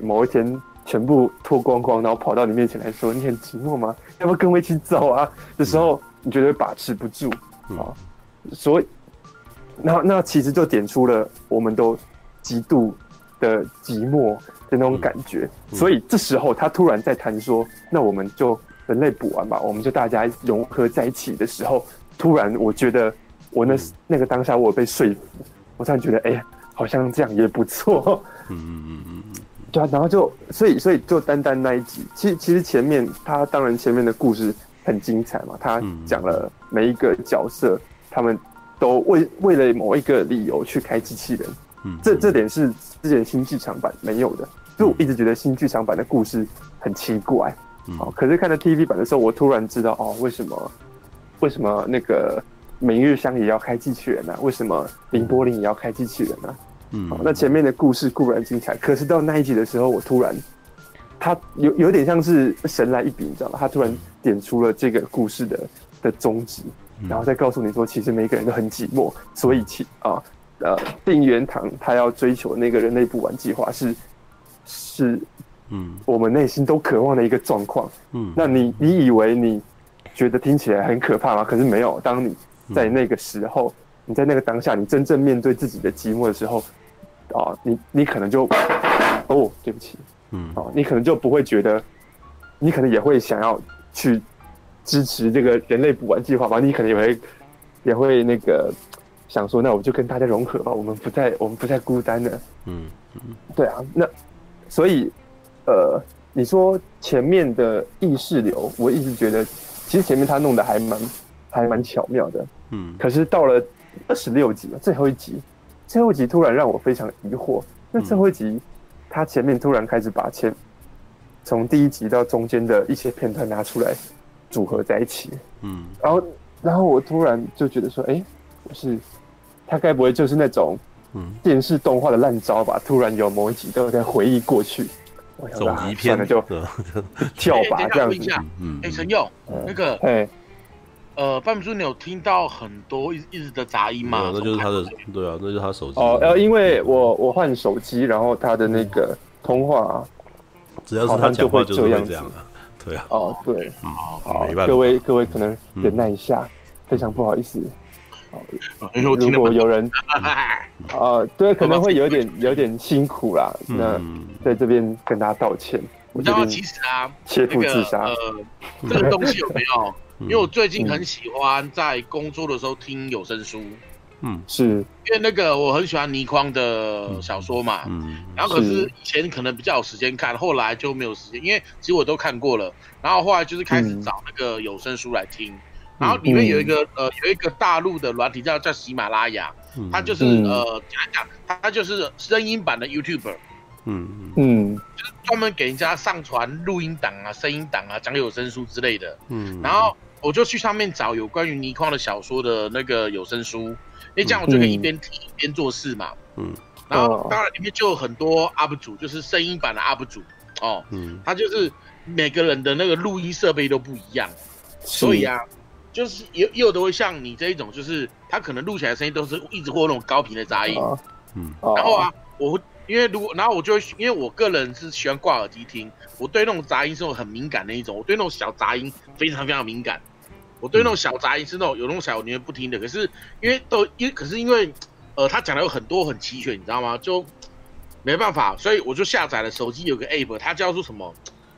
某一天。全部脱光光，然后跑到你面前来说：“你很寂寞吗？要不要跟我一起走啊？”的时候，你绝对把持不住啊！所以，那那其实就点出了我们都极度的寂寞的那种感觉。所以这时候他突然在谈说：“那我们就人类补完吧，我们就大家融合在一起的时候，突然我觉得我那那个当下我被说服，我突然觉得哎呀，好像这样也不错。”嗯嗯嗯嗯。对啊，然后就所以所以就单单那一集，其实其实前面他当然前面的故事很精彩嘛，他讲了每一个角色，他们都为为了某一个理由去开机器人，嗯，这这点是之前新剧场版没有的，就我一直觉得新剧场版的故事很奇怪。嗯，好，可是看到 TV 版的时候，我突然知道哦，为什么为什么那个明日香也要开机器人呢？为什么林柏林也要开机器人呢？嗯，好，那前面的故事固然精彩，可是到那一集的时候，我突然。他有有点像是神来一笔，你知道吗？他突然点出了这个故事的的宗旨，然后再告诉你说，其实每个人都很寂寞，所以其啊呃，定元堂他要追求那个人类不完计划是是嗯，我们内心都渴望的一个状况。嗯，那你你以为你觉得听起来很可怕吗？可是没有，当你在那个时候，你在那个当下，你真正面对自己的寂寞的时候，啊，你你可能就哦，对不起。嗯，哦，你可能就不会觉得，你可能也会想要去支持这个人类补完计划吧？你可能也会也会那个想说，那我就跟大家融合吧，我们不再我们不再孤单了。嗯嗯，对啊，那所以呃，你说前面的意识流，我一直觉得其实前面他弄得还蛮还蛮巧妙的。嗯，可是到了二十六集最后一集，最后一集突然让我非常疑惑，那最后一集。他前面突然开始把前从第一集到中间的一些片段拿出来组合在一起，嗯，然后然后我突然就觉得说，哎，不是，他该不会就是那种嗯电视动画的烂招吧？突然有某一集都在回忆过去，总集片的就 跳吧这样子，嗯，哎，陈勇，那个，哎。呃，范秘书，你有听到很多一一直的杂音吗？那就是他的，对啊，那就是他手机。哦，呃，因为我我换手机，然后他的那个通话，只要是他讲话就会这样啊。对啊。哦，对，好，各位各位可能忍耐一下，非常不好意思。如果有人 啊，对，可能会有点有点辛苦啦。那在这边跟大家道歉。你知道其实啊，切腹自杀，呃，这个东西有没有？因为我最近很喜欢在工作的时候听有声书，嗯，是。因为那个我很喜欢倪匡的小说嘛，嗯，然后可是以前可能比较有时间看，后来就没有时间，因为其实我都看过了，然后后来就是开始找那个有声书来听，然后里面有一个呃有一个大陆的软体叫叫喜马拉雅，它就是呃讲讲，它就是声音版的 YouTuber，嗯嗯，就是专门给人家上传录音档啊、声音档啊、讲有声书之类的，嗯，然后。我就去上面找有关于倪匡的小说的那个有声书，因为这样我就可以一边听一边做事嘛。嗯，然后当然里面就有很多 UP 主，就是声音版的 UP 主哦。嗯，他就是每个人的那个录音设备都不一样，所以啊，就是有有的会像你这一种，就是他可能录起来的声音都是一直会有那种高频的杂音。嗯，然后啊，我因为如果然后我就会因为我个人是喜欢挂耳机听，我对那种杂音是很敏感的一种，我对那种小杂音非常非常敏感。我对那种小杂音是那种有那种小我宁愿不听的，可是因为都因可是因为，呃，他讲的有很多很齐全，你知道吗？就没办法，所以我就下载了手机有个 app，它叫做什么？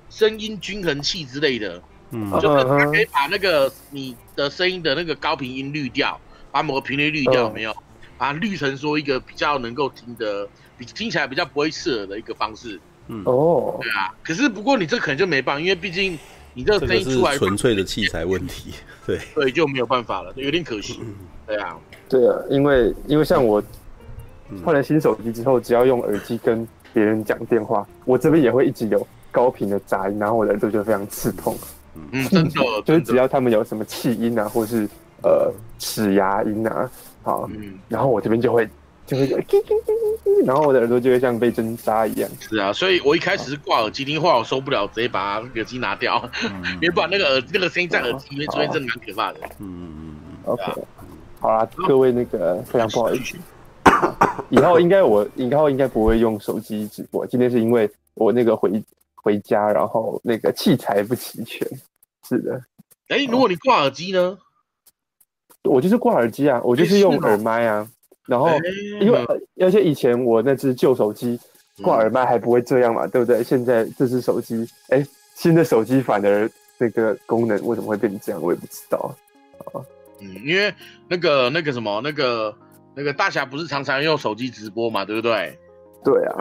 声音均衡器之类的，嗯，就是它可以把那个你的声音的那个高频音滤掉，把某个频率滤掉，有没有？把它滤成说一个比较能够听的，比听起来比较不会刺耳的一个方式。嗯，哦，对啊，可是不过你这可能就没办法，因为毕竟。你这个声音出来纯粹的器材问题，对对，就没有办法了，有点可惜。对啊，对啊，因为因为像我换了新手机之后，只要用耳机跟别人讲电话，我这边也会一直有高频的杂音，然后我的耳朵就非常刺痛。嗯，真的，就是只要他们有什么气音啊，或是呃齿牙音啊，好，然后我这边就会。就会，然后我的耳朵就会像被针扎一样。是啊，所以我一开始是挂耳机听话，我受不了，直接把耳机拿掉，别把那个耳那个声音在耳机里面出现，真的蛮可怕的。嗯嗯嗯。OK，好啦，各位那个非常不好意思，以后应该我以后应该不会用手机直播。今天是因为我那个回回家，然后那个器材不齐全。是的。哎，如果你挂耳机呢？我就是挂耳机啊，我就是用耳麦啊。然后，因为而且以前我那只旧手机挂耳麦还不会这样嘛，对不对？现在这只手机，哎，新的手机反而那个功能为什么会变成这样，我也不知道。嗯，因为那个那个什么那个那个大侠不是常常用手机直播嘛，对不对？对啊，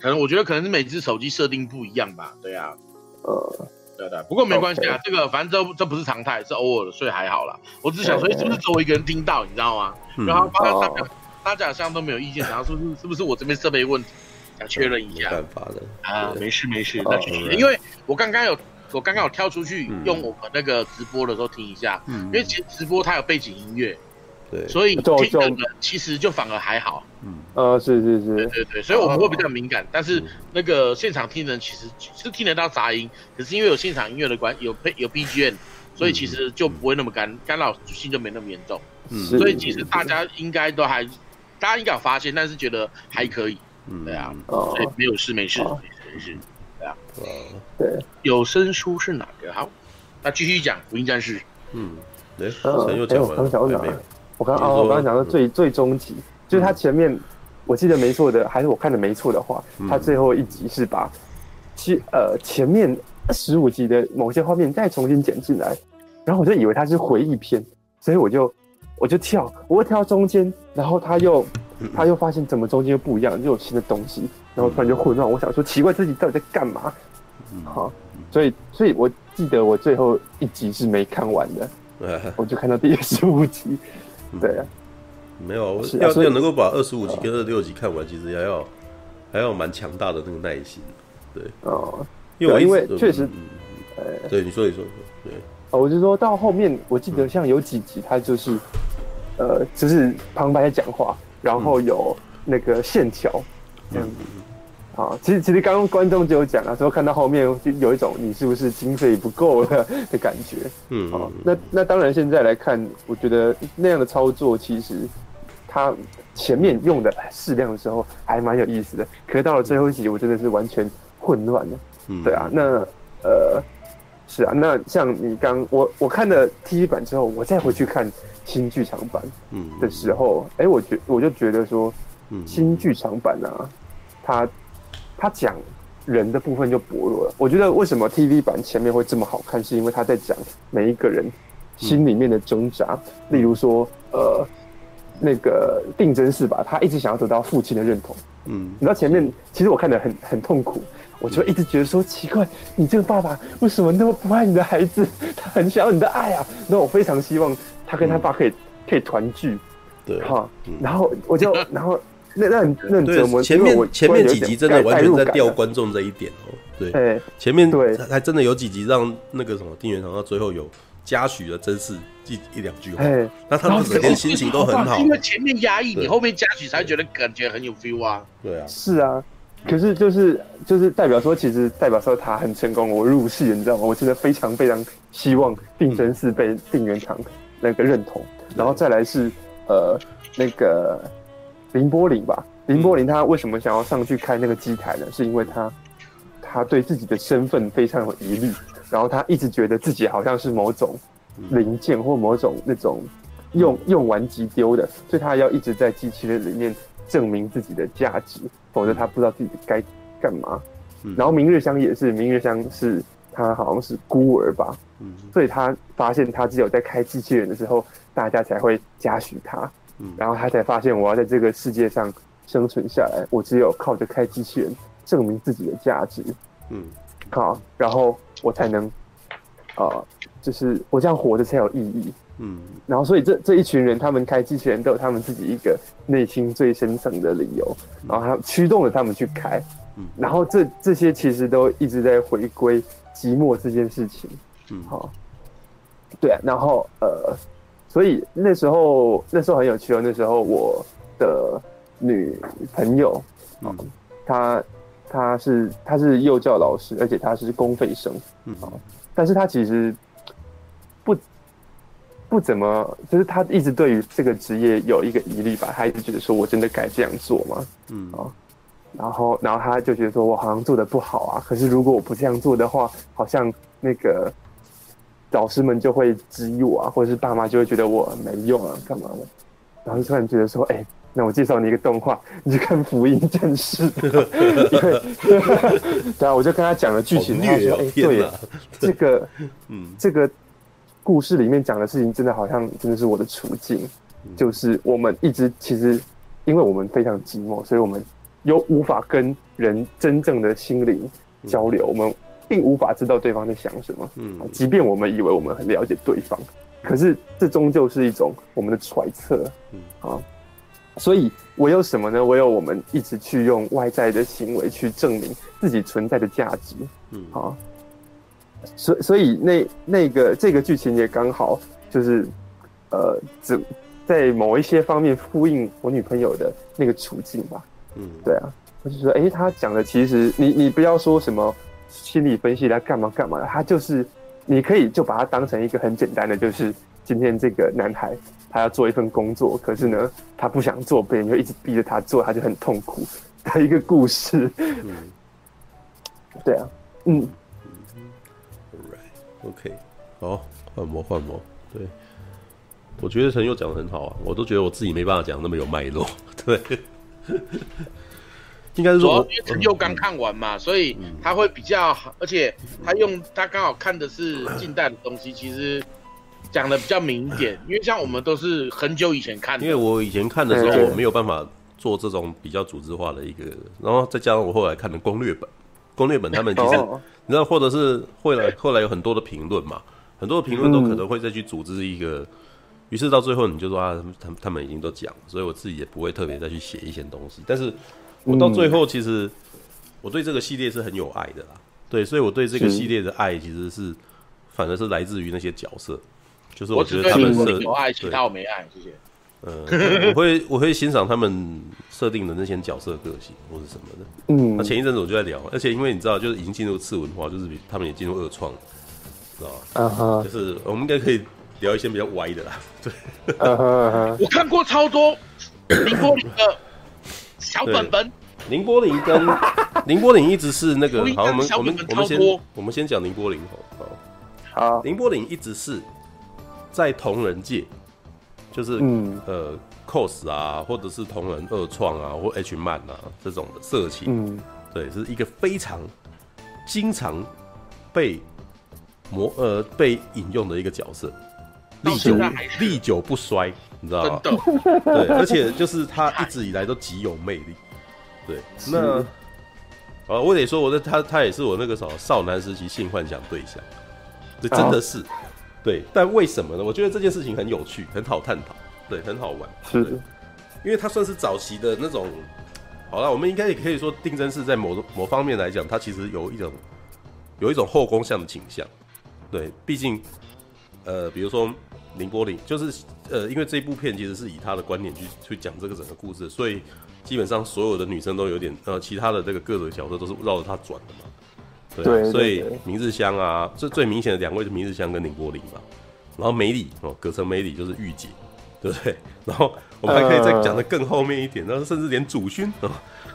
可能我觉得可能是每只手机设定不一样吧，对啊。呃，对的，不过没关系啊，这个反正这这不是常态，是偶尔的，所以还好啦。我只想说，是不是只有我一个人听到，你知道吗？然后发现大家好像都没有意见，然后是不是是不是我这边设备问题？想确认一下。没办法的啊，没事没事，那继续。因为我刚刚有我刚刚有跳出去用我们那个直播的时候听一下，因为其实直播它有背景音乐。对，所以听的人其实就反而还好。嗯，呃，是是是，对对对，所以我们会比较敏感，但是那个现场听人其实是听得到杂音，可是因为有现场音乐的关，有配有 BGM，所以其实就不会那么干干扰性就没那么严重。嗯，所以其实大家应该都还，大家应该有发现，但是觉得还可以。嗯，对啊，所以没有事没事没事没事，对啊。对，有声书是哪个？好，那继续讲福音战士。嗯，对，神又讲完了。我刚哦，我刚刚讲的最最终集，就是他前面，我记得没错的，还是我看的没错的话，他最后一集是把其呃前面十五集的某些画面再重新剪进来，然后我就以为他是回忆片，所以我就我就跳，我会跳到中间，然后他又他又发现怎么中间又不一样，又有新的东西，然后突然就混乱，我想说奇怪，自己到底在干嘛？好，所以所以我记得我最后一集是没看完的，我就看到第十五集。对啊，没有，要要能够把二十五集跟二十六集看完，其实还要还要蛮强大的那个耐心。对。哦，因为因为确实，呃，对你说你说对，哦，我就说到后面，我记得像有几集，它就是呃，就是旁白在讲话，然后有那个线条这样子。啊，其实其实刚刚观众就有讲了，说看到后面就有一种你是不是经费不够了的感觉。嗯，好，那那当然现在来看，我觉得那样的操作其实他前面用的适量的时候还蛮有意思的，可是到了最后一集，我真的是完全混乱了。嗯，对啊，那呃是啊，那像你刚我我看了 TV 版之后，我再回去看新剧场版嗯的时候，哎、我觉我就觉得说，新剧场版啊，它。他讲人的部分就薄弱了。我觉得为什么 TV 版前面会这么好看，是因为他在讲每一个人心里面的挣扎。嗯、例如说，呃，那个定真是吧，他一直想要得到父亲的认同。嗯，你知道前面其实我看的很很痛苦，我就一直觉得说奇怪，你这个爸爸为什么那么不爱你的孩子？他很想要你的爱啊！那我非常希望他跟他爸可以、嗯、可以团聚。对，哈，然后我就 然后。那那那折磨，前面前面几集真的完全在吊观众这一点哦。对，前面对还真的有几集让那个什么丁元堂到最后有嘉许的真是一一两句话，那他们整天心情都很好，因为前面压抑，你后面嘉许才觉得感觉很有 feel 啊。对啊，是啊，可是就是就是代表说，其实代表说他很成功，我入戏，你知道吗？我真的非常非常希望定真寺被定元堂那个认同，然后再来是呃那个。林波林吧，林波林他为什么想要上去开那个机台呢？是因为他他对自己的身份非常有疑虑，然后他一直觉得自己好像是某种零件或某种那种用用完即丢的，所以他要一直在机器人里面证明自己的价值，否则他不知道自己该干嘛。然后明日香也是，明日香是他好像是孤儿吧，所以他发现他只有在开机器人的时候，大家才会嘉许他。然后他才发现，我要在这个世界上生存下来，我只有靠着开机器人证明自己的价值。嗯，好，然后我才能，啊、呃，就是我这样活着才有意义。嗯，然后所以这这一群人，他们开机器人都有他们自己一个内心最深层的理由，然后他驱动了他们去开。嗯，然后这这些其实都一直在回归寂寞这件事情。嗯，好，对啊，然后呃。所以那时候，那时候很有趣哦。那时候我的女朋友，嗯，她她是她是幼教老师，而且她是公费生，嗯，但是她其实不不怎么，就是她一直对于这个职业有一个疑虑吧，她一直觉得说我真的该这样做吗？嗯啊，然后然后她就觉得说我好像做的不好啊，可是如果我不这样做的话，好像那个。老师们就会质疑我啊，或者是爸妈就会觉得我没用啊，干嘛的？然后突然觉得说，哎、欸，那我介绍你一个动画，你去看《福音战士》。对啊，我就跟他讲了剧情，他说，哎、欸，对，这个，嗯，这个故事里面讲的事情，真的好像真的是我的处境，就是我们一直其实，因为我们非常寂寞，所以我们又无法跟人真正的心灵交流，我们。并无法知道对方在想什么，嗯，即便我们以为我们很了解对方，可是这终究是一种我们的揣测，嗯啊，所以唯有什么呢？唯有我们一直去用外在的行为去证明自己存在的价值。嗯，啊，所所以那那个这个剧情也刚好就是，呃，只在某一些方面呼应我女朋友的那个处境吧。嗯，对啊，我就说，哎、欸，他讲的其实你你不要说什么心理分析来干嘛干嘛的，他就是你可以就把它当成一个很简单的，就是今天这个男孩。他要做一份工作，可是呢，他不想做，别人就一直逼着他做，他就很痛苦的一个故事。嗯，对啊，嗯。OK，好，换模换模。对，我觉得陈佑讲的很好啊，我都觉得我自己没办法讲那么有脉络。对，应该是说，因为陈佑刚看完嘛，所以他会比较好，而且他用他刚好看的是 近代的东西，其实。讲的比较明一点，因为像我们都是很久以前看的。因为我以前看的时候，我没有办法做这种比较组织化的一个，然后再加上我后来看的攻略本，攻略本他们其实，你知道，或者是后来后来有很多的评论嘛，很多的评论都可能会再去组织一个，于是到最后你就说啊，他们他们已经都讲，所以我自己也不会特别再去写一些东西。但是我到最后其实我对这个系列是很有爱的啦，对，所以我对这个系列的爱其实是反而是来自于那些角色。就是我觉得他们设有爱，其他我没爱，谢谢。呃，我会我会欣赏他们设定的那些角色个性或者什么的。嗯，那前一阵子我就在聊，而且因为你知道，就是已经进入次文化，就是他们也进入二创，知道吧？嗯哼，就是我们应该可以聊一些比较歪的啦。对，我看过超多綾波小本本。林波林跟 林波林一直是那个，好，我们我们我们先我们先讲林波林好，好，綾波林一直是。在同人界，就是、嗯、呃，cos 啊，或者是同人二创啊，或 H 漫啊这种的色情，嗯、对，是一个非常经常被模呃被引用的一个角色，历久历久不衰，你知道吗？对，而且就是他一直以来都极有魅力，对，那啊，我得说，我的他他也是我那个什么少男时期性幻想对象，这真的是。啊对，但为什么呢？我觉得这件事情很有趣，很好探讨，对，很好玩。是的，因为他算是早期的那种。好了，我们应该也可以说，定真寺在某某方面来讲，他其实有一种有一种后宫向的倾向。对，毕竟，呃，比如说綾波丽，就是呃，因为这部片其实是以他的观点去去讲这个整个故事，所以基本上所有的女生都有点呃，其他的这个各种角色都是绕着他转的嘛。对，所以明日香啊，最最明显的两位是明日香跟綾波丽嘛，然后梅里哦，葛城梅里就是御姐，对不对？然后我们还可以再讲的更后面一点，然后甚至连祖勋哦，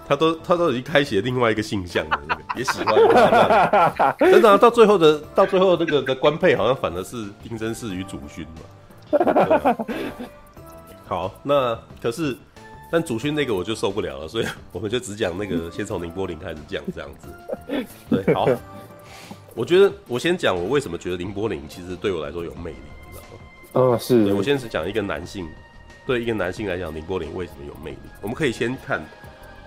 他都他都已经开启了另外一个性向了，那个也喜欢，真的到最后的到最后那个 的官配好像反而是丁真寺与祖勋嘛。好，那可是。但祖勋那个我就受不了了，所以我们就只讲那个，先从宁波林开始讲这样子。对，好，我觉得我先讲我为什么觉得宁波林其实对我来说有魅力，你知道吗？哦，是。我先是讲一个男性，对一个男性来讲，宁波林为什么有魅力？我们可以先看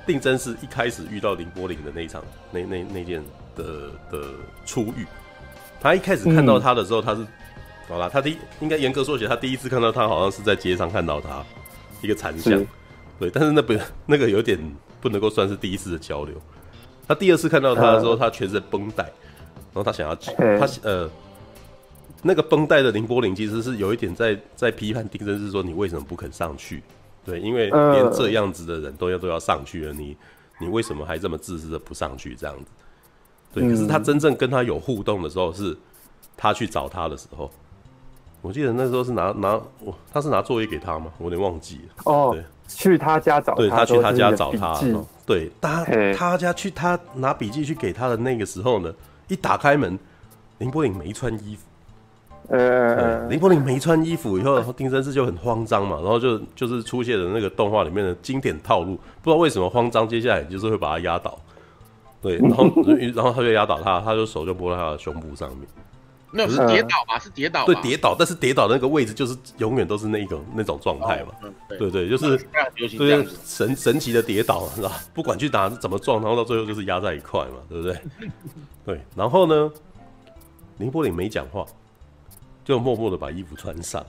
定真是一开始遇到林柏林的那一场，那那那件的的初遇。他一开始看到他的时候，他是、嗯、好啦，他第应该严格说起来，他第一次看到他好像是在街上看到他一个残像。对，但是那不那个有点不能够算是第一次的交流。他第二次看到他的时候，他全身绷带，然后他想要他呃那个绷带的林柏林其实是有一点在在批判丁真是说，你为什么不肯上去？对，因为连这样子的人都要都要上去了，你你为什么还这么自私的不上去？这样子。对，可是他真正跟他有互动的时候，是他去找他的时候。我记得那时候是拿拿我，他是拿作业给他吗？我有点忘记了。哦，对，去他家找他，对他去他家找他，对，他他家去他拿笔记去给他的那个时候呢，一打开门，林波颖没穿衣服。呃，林柏林没穿衣服以后，丁真寺就很慌张嘛，然后就就是出现了那个动画里面的经典套路，不知道为什么慌张，接下来就是会把他压倒。对，然后 然后他就压倒他，他就手就拨到他的胸部上面。没有，是跌倒吧？是跌倒。对，跌倒，但是跌倒的那个位置就是永远都是那种那种状态嘛。对对，就是对神神奇的跌倒，是吧？不管去打怎么撞，然后到最后就是压在一块嘛，对不对？对，然后呢，林柏林没讲话，就默默的把衣服穿上，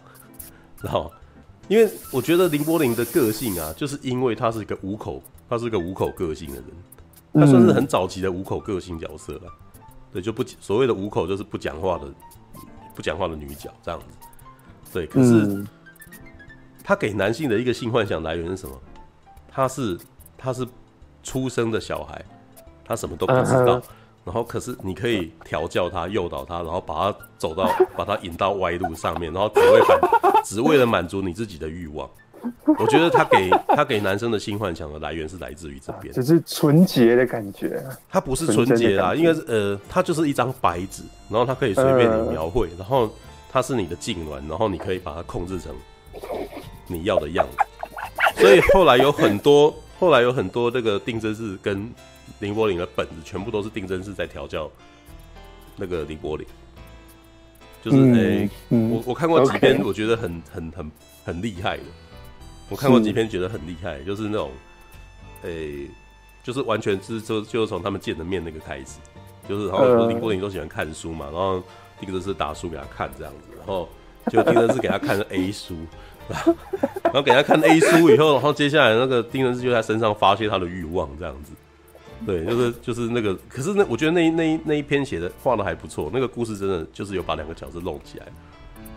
然后因为我觉得林柏霖的个性啊，就是因为他是一个五口，他是一个五口个性的人，他算是很早期的五口个性角色了。对，就不所谓的五口，就是不讲话的，不讲话的女角这样子。对，可是他给男性的一个性幻想来源是什么？他是他是出生的小孩，他什么都不知道。然后，可是你可以调教他、诱导他，然后把他走到、把他引到歪路上面，然后只为满，只为了满足你自己的欲望。我觉得他给他给男生的性幻想的来源是来自于这边，只是纯洁的感觉。他不是纯洁啦，应该是呃，他就是一张白纸，然后他可以随便你描绘，然后他是你的痉挛，然后你可以把它控制成你要的样子。所以后来有很多，后来有很多这个定真是跟。林柏林的本子全部都是定真寺在调教那个林柏林，就是诶、我我看过几篇，我觉得很.很很很厉害的。我看过几篇，觉得很厉害，就是那种诶、欸，就是完全是就就是从他们见的面那个开始，就是然后林柏林都喜欢看书嘛，然后定真寺打书给他看这样子，然后就定真寺给他看 A 书，然后给他看 A 书以后，然后接下来那个丁真是就在身上发泄他的欲望这样子。对，就是就是那个，可是那我觉得那那那一篇写的画的还不错，那个故事真的就是有把两个角色弄起来。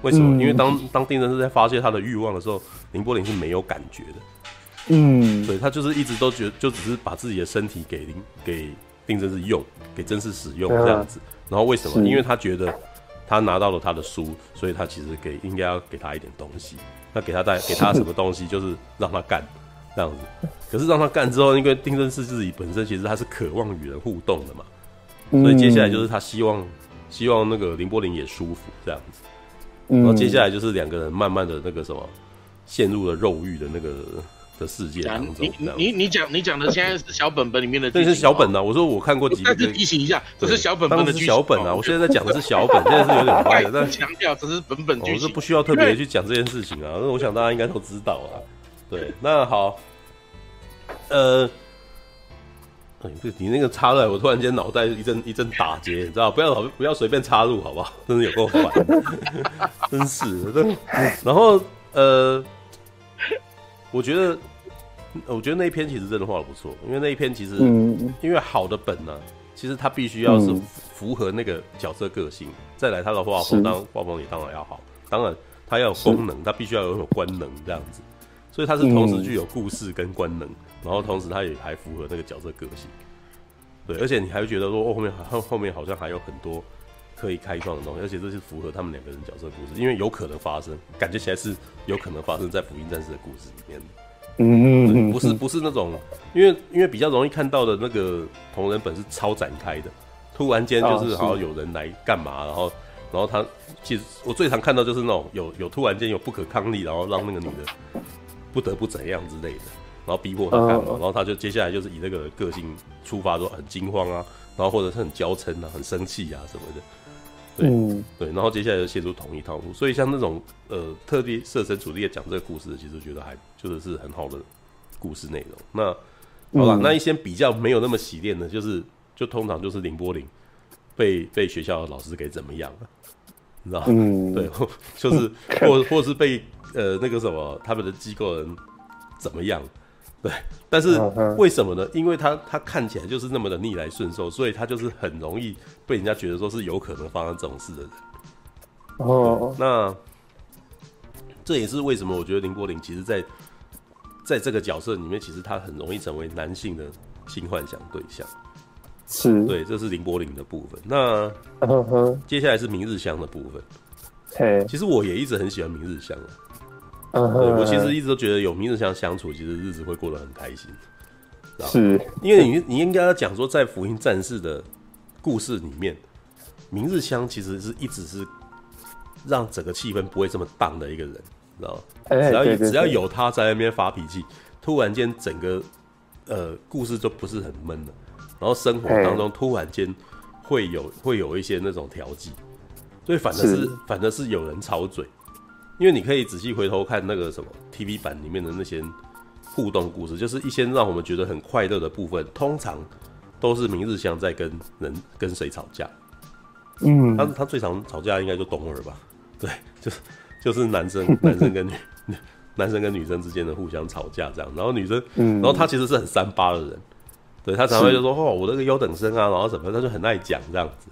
为什么？嗯、因为当当丁真是在发泄他的欲望的时候，林柏霖是没有感觉的。嗯，对他就是一直都觉得，就只是把自己的身体给林给丁真是用，给真是使用这样子。然后为什么？因为他觉得他拿到了他的书，所以他其实给应该要给他一点东西。那给他带给他什么东西？就是让他干。这样子，可是让他干之后，因为定真寺自己本身其实他是渴望与人互动的嘛，所以接下来就是他希望希望那个林柏林也舒服这样子，然后接下来就是两个人慢慢的那个什么陷入了肉欲的那个的世界当中。你你你讲你讲的现在是小本本里面的，这是小本啊！我说我看过几个，但是提醒一下，这是小本本的剧小本啊！我现在在讲的是小本，现在是有点歪的，但强调这是本本剧情，我是不需要特别去讲这件事情啊，那我想大家应该都知道啊。对，那好，呃，哎，你那个插入来，我突然间脑袋一阵一阵打结，你知道？不要老不要随便插入，好不好？真是有够烦，真是的。然后呃，我觉得，我觉得那一篇其实真的画的不错，因为那一篇其实，嗯、因为好的本呢、啊，其实它必须要是符合那个角色个性，嗯、再来他的画风，当画风也当然要好，当然它要有功能，它必须要有有官能这样子。所以它是同时具有故事跟官能，嗯，然后同时它也还符合那个角色个性，对，而且你还会觉得说，哦，后面后后面好像还有很多可以开创的东西，而且这是符合他们两个人角色故事，因为有可能发生，感觉起来是有可能发生在福音战士的故事里面的，嗯，不是不是那种，因为因为比较容易看到的那个同人本是超展开的，突然间就是好像有人来干嘛，然后然后他其实我最常看到就是那种有有突然间有不可抗力，然后让那个女的。不得不怎样之类的，然后逼迫他干嘛？Uh, 然后他就接下来就是以那个个性出发，说很惊慌啊，然后或者是很娇嗔啊，很生气啊什么的。对、嗯、对，然后接下来就陷入同一套路。所以像那种呃特地设身处地的讲这个故事，其实觉得还就是是很好的故事内容。那好了、嗯，那一些比较没有那么洗练的，就是就通常就是林柏林被被学校的老师给怎么样了，你知道吗？嗯，对，就是 或或是被。呃，那个什么，他们的机构人怎么样？对，但是为什么呢？因为他他看起来就是那么的逆来顺受，所以他就是很容易被人家觉得说是有可能发生这种事的人。哦，那这也是为什么我觉得林柏林其实在在这个角色里面，其实他很容易成为男性的性幻想对象。是，对，这是林柏林的部分。那接下来是明日香的部分。嘿，其实我也一直很喜欢明日香啊。Uh. 对，我其实一直都觉得有明日香相处，其实日子会过得很开心。是，因为你你应该要讲说，在福音战士的故事里面，明日香其实是一直是让整个气氛不会这么荡的一个人，知道吗？只要只要有他在那边发脾气，突然间整个呃故事就不是很闷了，然后生活当中突然间会有会有一些那种调剂，所以反正是反正是有人吵嘴。因为你可以仔细回头看那个什么 TV 版里面的那些互动故事，就是一些让我们觉得很快乐的部分，通常都是明日香在跟人跟谁吵架。嗯，他他最常吵架应该就东儿吧？对，就是就是男生男生跟女 男生跟女生之间的互相吵架这样，然后女生，嗯，然后他其实是很三八的人，对他常常就说哦，我那个优等生啊，然后什么，他就很爱讲这样子，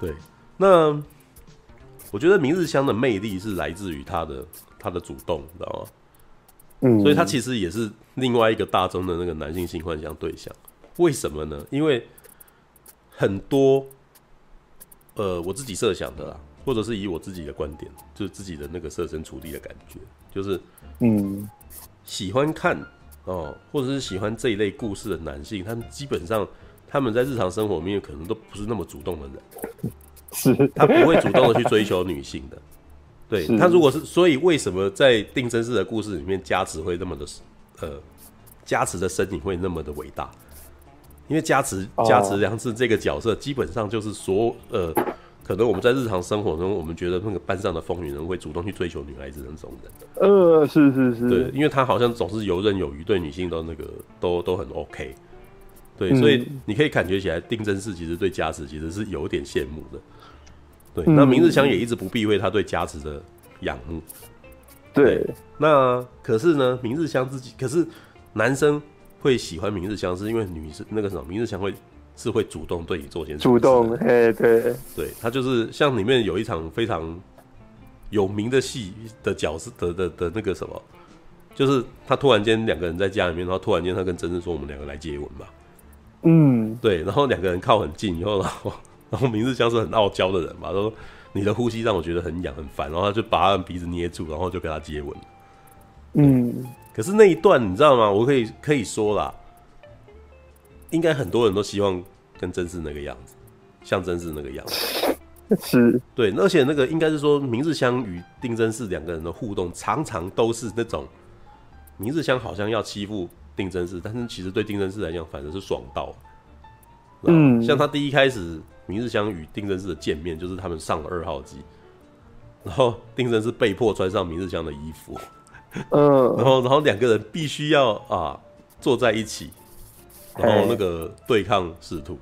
对，那我觉得明日香的魅力是来自于他的他的主动，你知道吗？嗯，所以他其实也是另外一个大众的那个男性性幻想对象，为什么呢？因为很多，呃，我自己设想的啦。或者是以我自己的观点，就是自己的那个设身处地的感觉，就是，嗯，喜欢看哦，或者是喜欢这一类故事的男性，他们基本上他们在日常生活里面可能都不是那么主动的人，是，他不会主动的去追求女性的，对，他如果是，所以为什么在定真寺的故事里面，加持会那么的，呃，加持的身影会那么的伟大？因为加持加持良知这个角色，基本上就是所，呃。可能我们在日常生活中，我们觉得那个班上的风云人会主动去追求女孩子那种人。呃，是是是，对，因为他好像总是游刃有余，对女性都那个都都很 OK。对，所以你可以感觉起来，定真寺其实对加持其实是有点羡慕的。对，那明日香也一直不避讳他对加持的仰慕。对，那可是呢，明日香自己，可是男生会喜欢明日香，是因为女生那个什么，明日香会。是会主动对你做些事，主动，嘿，对，对，他就是像里面有一场非常有名的戏的角色的的的那个什么，就是他突然间两个人在家里面，然后突然间他跟真真说：“我们两个来接吻吧。”嗯，对，然后两个人靠很近以后，然后然后明日香是很傲娇的人嘛，他说：“你的呼吸让我觉得很痒很烦。”然后他就把他的鼻子捏住，然后就跟他接吻。嗯，可是那一段你知道吗？我可以可以说啦。应该很多人都希望跟真嗣那个样子，像真嗣那个样子，是对，而且那个应该是说明日香与定真嗣两个人的互动，常常都是那种明日香好像要欺负定真嗣，但是其实对定真嗣来讲反正是爽到。嗯，像他第一开始明日香与定真嗣的见面，就是他们上了二号机，然后定真嗣被迫穿上明日香的衣服，嗯，然后然后两个人必须要啊坐在一起。然后那个对抗使徒，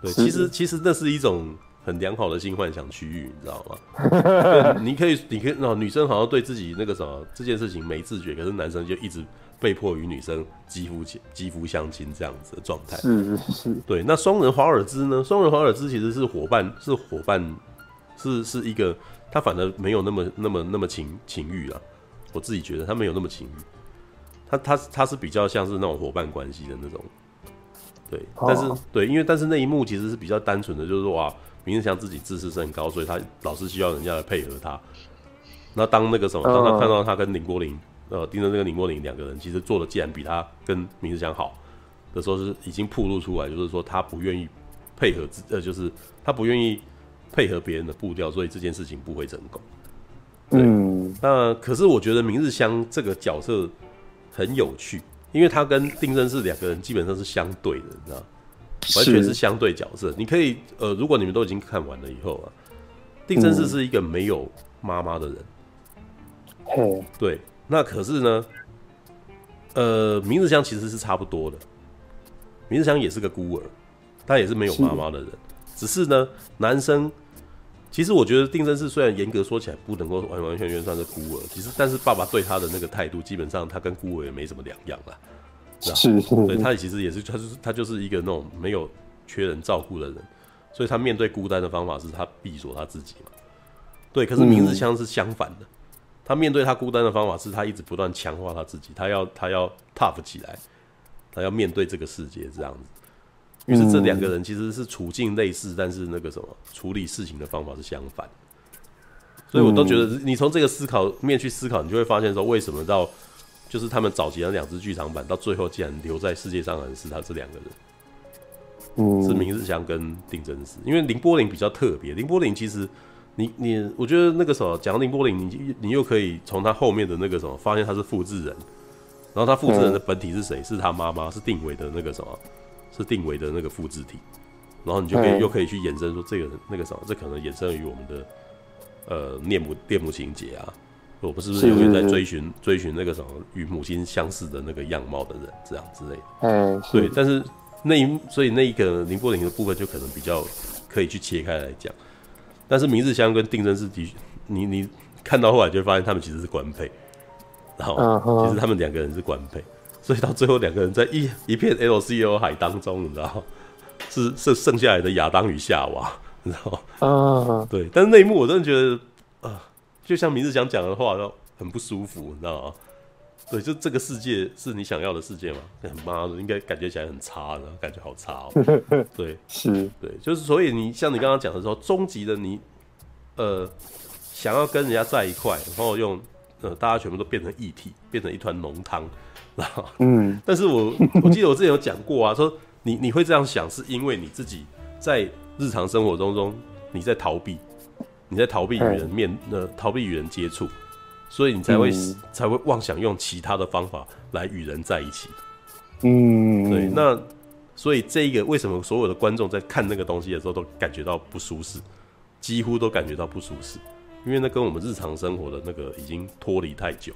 对，其实其实那是一种很良好的性幻想区域，你知道吗？你可以，你可以，那，女生好像对自己那个什么这件事情没自觉，可是男生就一直被迫与女生肌肤肌肤相亲这样子的状态。是是是，对。那双人华尔兹呢？双人华尔兹其实是伙伴，是伙伴，是是一个，他反而没有那么那么那么情情欲啊。我自己觉得他没有那么情欲。他他他是比较像是那种伙伴关系的那种，对，但是对，因为但是那一幕其实是比较单纯的，就是说哇，明日香自己自视甚高，所以他老是需要人家来配合他。那当那个什么，当他看到他跟綾波丽，呃，盯着那个綾波丽两个人，其实做的既然比他跟明日香好的时候，是已经暴露出来，就是说他不愿意配合自，呃，就是他不愿意配合别人的步调，所以这件事情不会成功。嗯，那可是我觉得明日香这个角色。很有趣，因为他跟定真寺两个人基本上是相对的，你知道，完全是相对角色。你可以，呃，如果你们都已经看完了以后啊，定真寺是一个没有妈妈的人，哦，对，那可是呢，呃，明日香其实是差不多的，明日香也是个孤儿，他也是没有妈妈的人，只是呢，男生。其实我觉得定真寺虽然严格说起来不能够完完全全算是孤儿，其实但是爸爸对他的那个态度，基本上他跟孤儿也没什么两样了。是，对，他其实也是，他就是他就是一个那种没有缺人照顾的人，所以他面对孤单的方法是他闭锁他自己嘛。对，可是明日香是相反的，他面对他孤单的方法是他一直不断强化他自己，他要他要 tough 起来，他要面对这个世界这样子。于是这两个人其实是处境类似，但是那个什么处理事情的方法是相反，所以我都觉得你从这个思考面去思考，你就会发现说，为什么到就是他们早期的两只剧场版到最后竟然留在世界上的是他这两个人，嗯，是明日香跟定真寺，因为林波林比较特别，林波林其实你你我觉得那个什么讲林柏林，你你又可以从他后面的那个什么发现他是复制人，然后他复制人的本体是谁？是他妈妈，是定纬的那个什么？是定纬的那个复制体，然后你就可以又可以去衍生说这个那个什么，这可能衍生于我们的呃恋母恋母情节啊，我们是不是永远在追寻追寻那个什么与母亲相似的那个样貌的人这样之类的，嗯，对，但是那一所以那一个林柏林的部分就可能比较可以去切开来讲，但是明日香跟定真寺的，你你看到后来就会发现他们其实是官配，然后其实他们两个人是官配，所以到最后两个人在一一片 L C O 海当中，你知道，是是剩下来的亚当与夏娃，你知道吗？啊，对。但是那一幕我真的觉得，啊，就像明日香讲的话，都很不舒服，你知道吗？对，就这个世界是你想要的世界吗？妈的，应该感觉起来很差的，感觉好差哦。对，是，对，就是所以你像你刚刚讲的时候，终极的你，呃，想要跟人家在一块，然后用呃，大家全部都变成一体，变成一团浓汤，然后嗯，但是我我记得我之前有讲过啊，说你你会这样想，是因为你自己在日常生活中中你在逃避，你在逃避与人面呃，逃避与人接触。所以你才会、嗯、才会妄想用其他的方法来与人在一起，嗯，对。那所以这一个为什么所有的观众在看那个东西的时候都感觉到不舒适，几乎都感觉到不舒适，因为那跟我们日常生活的那个已经脱离太久，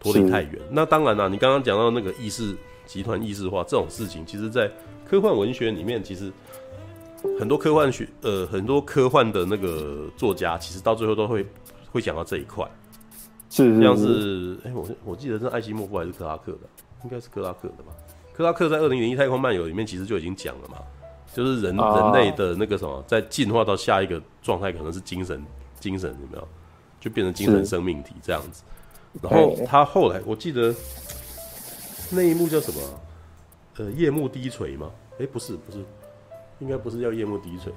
脱离太远。那当然啦、啊，你刚刚讲到那个意识集团意识化这种事情，其实，在科幻文学里面，其实很多科幻学呃很多科幻的那个作家，其实到最后都会会讲到这一块。是，像是哎、欸，我我记得是艾希莫夫还是克拉克的，应该是克拉克的吧？克拉克在《二零零一太空漫游》里面其实就已经讲了嘛，就是人、啊、人类的那个什么，在进化到下一个状态，可能是精神精神有没有？就变成精神生命体这样子。然后他后来我记得那一幕叫什么？呃，夜幕低垂吗？哎、欸，不是不是，应该不是叫夜幕低垂。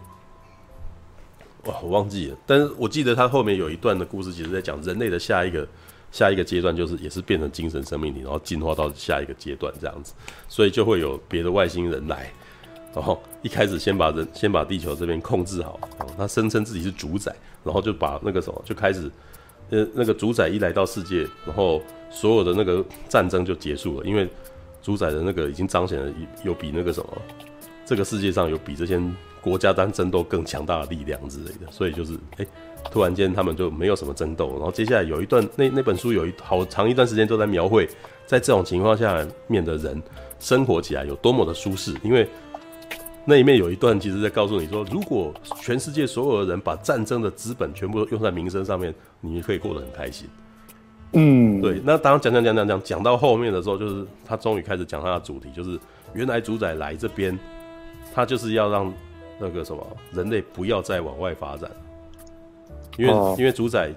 哇，我忘记了，但是我记得他后面有一段的故事，其实在讲人类的下一个下一个阶段，就是也是变成精神生命体，然后进化到下一个阶段这样子，所以就会有别的外星人来，然后一开始先把人先把地球这边控制好，他声称自己是主宰，然后就把那个什么就开始，呃，那个主宰一来到世界，然后所有的那个战争就结束了，因为主宰的那个已经彰显了有比那个什么，这个世界上有比这些。国家当争斗更强大的力量之类的，所以就是哎、欸，突然间他们就没有什么争斗，然后接下来有一段那那本书有一好长一段时间都在描绘，在这种情况下面的人生活起来有多么的舒适，因为那里面有一段其实在告诉你说，如果全世界所有的人把战争的资本全部都用在民生上面，你可以过得很开心。嗯，对。那当讲讲讲讲讲讲到后面的时候，就是他终于开始讲他的主题，就是原来主宰来这边，他就是要让。那个什么，人类不要再往外发展，因为、哦、因为主宰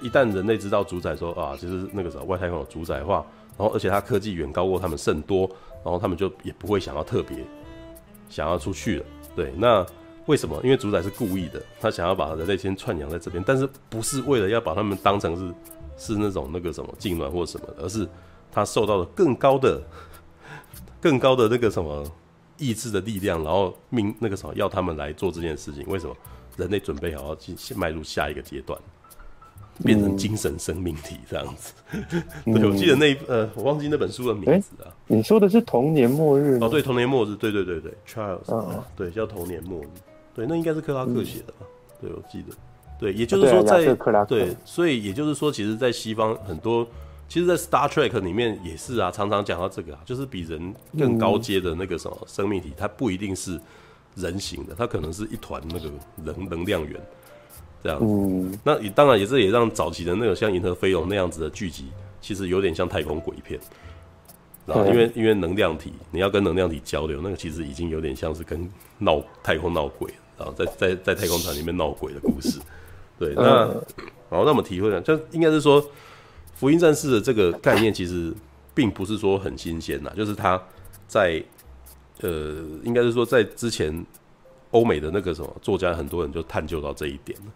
一旦人类知道主宰说啊，其实那个什么外太空有主宰化，然后而且它科技远高过他们甚多，然后他们就也不会想要特别想要出去了。对，那为什么？因为主宰是故意的，他想要把人类先串养在这边，但是不是为了要把他们当成是是那种那个什么痉挛或什么，而是他受到了更高的更高的那个什么。意志的力量，然后命那个什么要他们来做这件事情，为什么？人类准备好要进迈入下一个阶段，变成精神生命体这样子？嗯、对，我记得那呃，我忘记那本书的名字啊。你说的是童年末日哦，对，童年末日，对对对对，Charles，、哦、对，叫童年末日，对，那应该是克拉克写的吧？嗯、对，我记得，对，也就是说在对，对，所以也就是说，其实，在西方很多。其实，在 Star Trek 里面也是啊，常常讲到这个啊，就是比人更高阶的那个什么生命体，它不一定是人形的，它可能是一团那个能能量源这样子。那也当然也是也让早期的那个像银河飞龙那样子的剧集，其实有点像太空鬼片。然后因为因为能量体，你要跟能量体交流，那个其实已经有点像是跟闹太空闹鬼，然后在在在太空船里面闹鬼的故事。对，那好，那我们体会呢，就应该是说。福音战士的这个概念其实并不是说很新鲜呐，就是他在呃，应该是说在之前欧美的那个什么作家，很多人就探究到这一点了。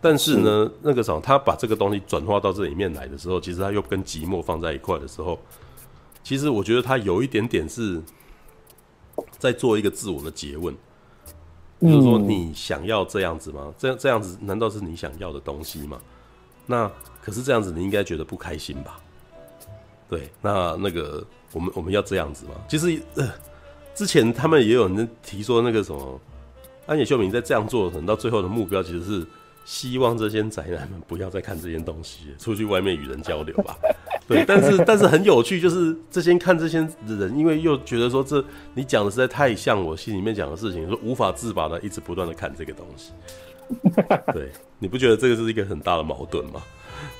但是呢，那个什么，他把这个东西转化到这里面来的时候，其实他又跟寂寞放在一块的时候，其实我觉得他有一点点是在做一个自我的诘问，就是说你想要这样子吗？这样这样子难道是你想要的东西吗？那可是这样子，你应该觉得不开心吧？对，那那个我们我们要这样子吗？其实呃，之前他们也有人提说那个什么，安野秀明在这样做，可能到最后的目标其实是希望这些宅男们不要再看这些东西，出去外面与人交流吧。对，但是但是很有趣，就是这些看这些人，因为又觉得说这你讲的实在太像我心里面讲的事情，说无法自拔的一直不断的看这个东西。对，你不觉得这个是一个很大的矛盾吗？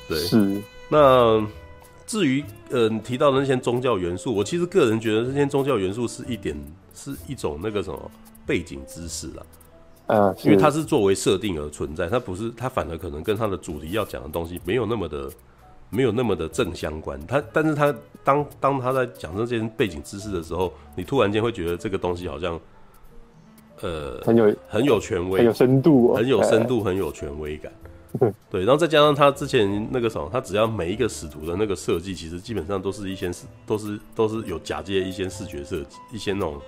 对，是。那至于呃提到的那些宗教元素，我其实个人觉得这些宗教元素是一点是一种那个什么背景知识啦。啊，因为它是作为设定而存在，它不是它反而可能跟它的主题要讲的东西没有那么的没有那么的正相关。它但是它当当他在讲这些背景知识的时候，你突然间会觉得这个东西好像呃很有很有权威，很有深度，哦，很有深度，很有权威感。对，然后再加上他之前那个什么，他只要每一个使徒的那个设计，其实基本上都是一些视，都是都是有假借一些视觉设计，一些那种，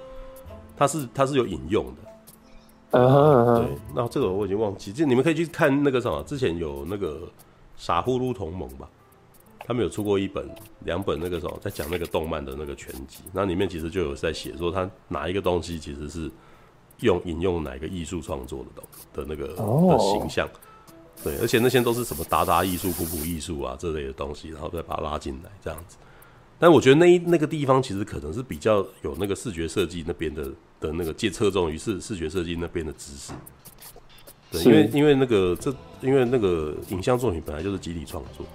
他是他是有引用的。嗯哼嗯哼。对，那这个我已经忘记，就你们可以去看那个什么，之前有那个傻呼噜同盟吧，他们有出过一本、两本那个什么，在讲那个动漫的那个全集，那里面其实就有在写说他哪一个东西其实是用引用哪一个艺术创作的东的那个的形象。对，而且那些都是什么达达艺术、普普艺术啊这类的东西，然后再把它拉进来这样子。但我觉得那那个地方其实可能是比较有那个视觉设计那边的的那个借侧重于视视觉设计那边的知识。对，因为因为那个这因为那个影像作品本来就是集体创作，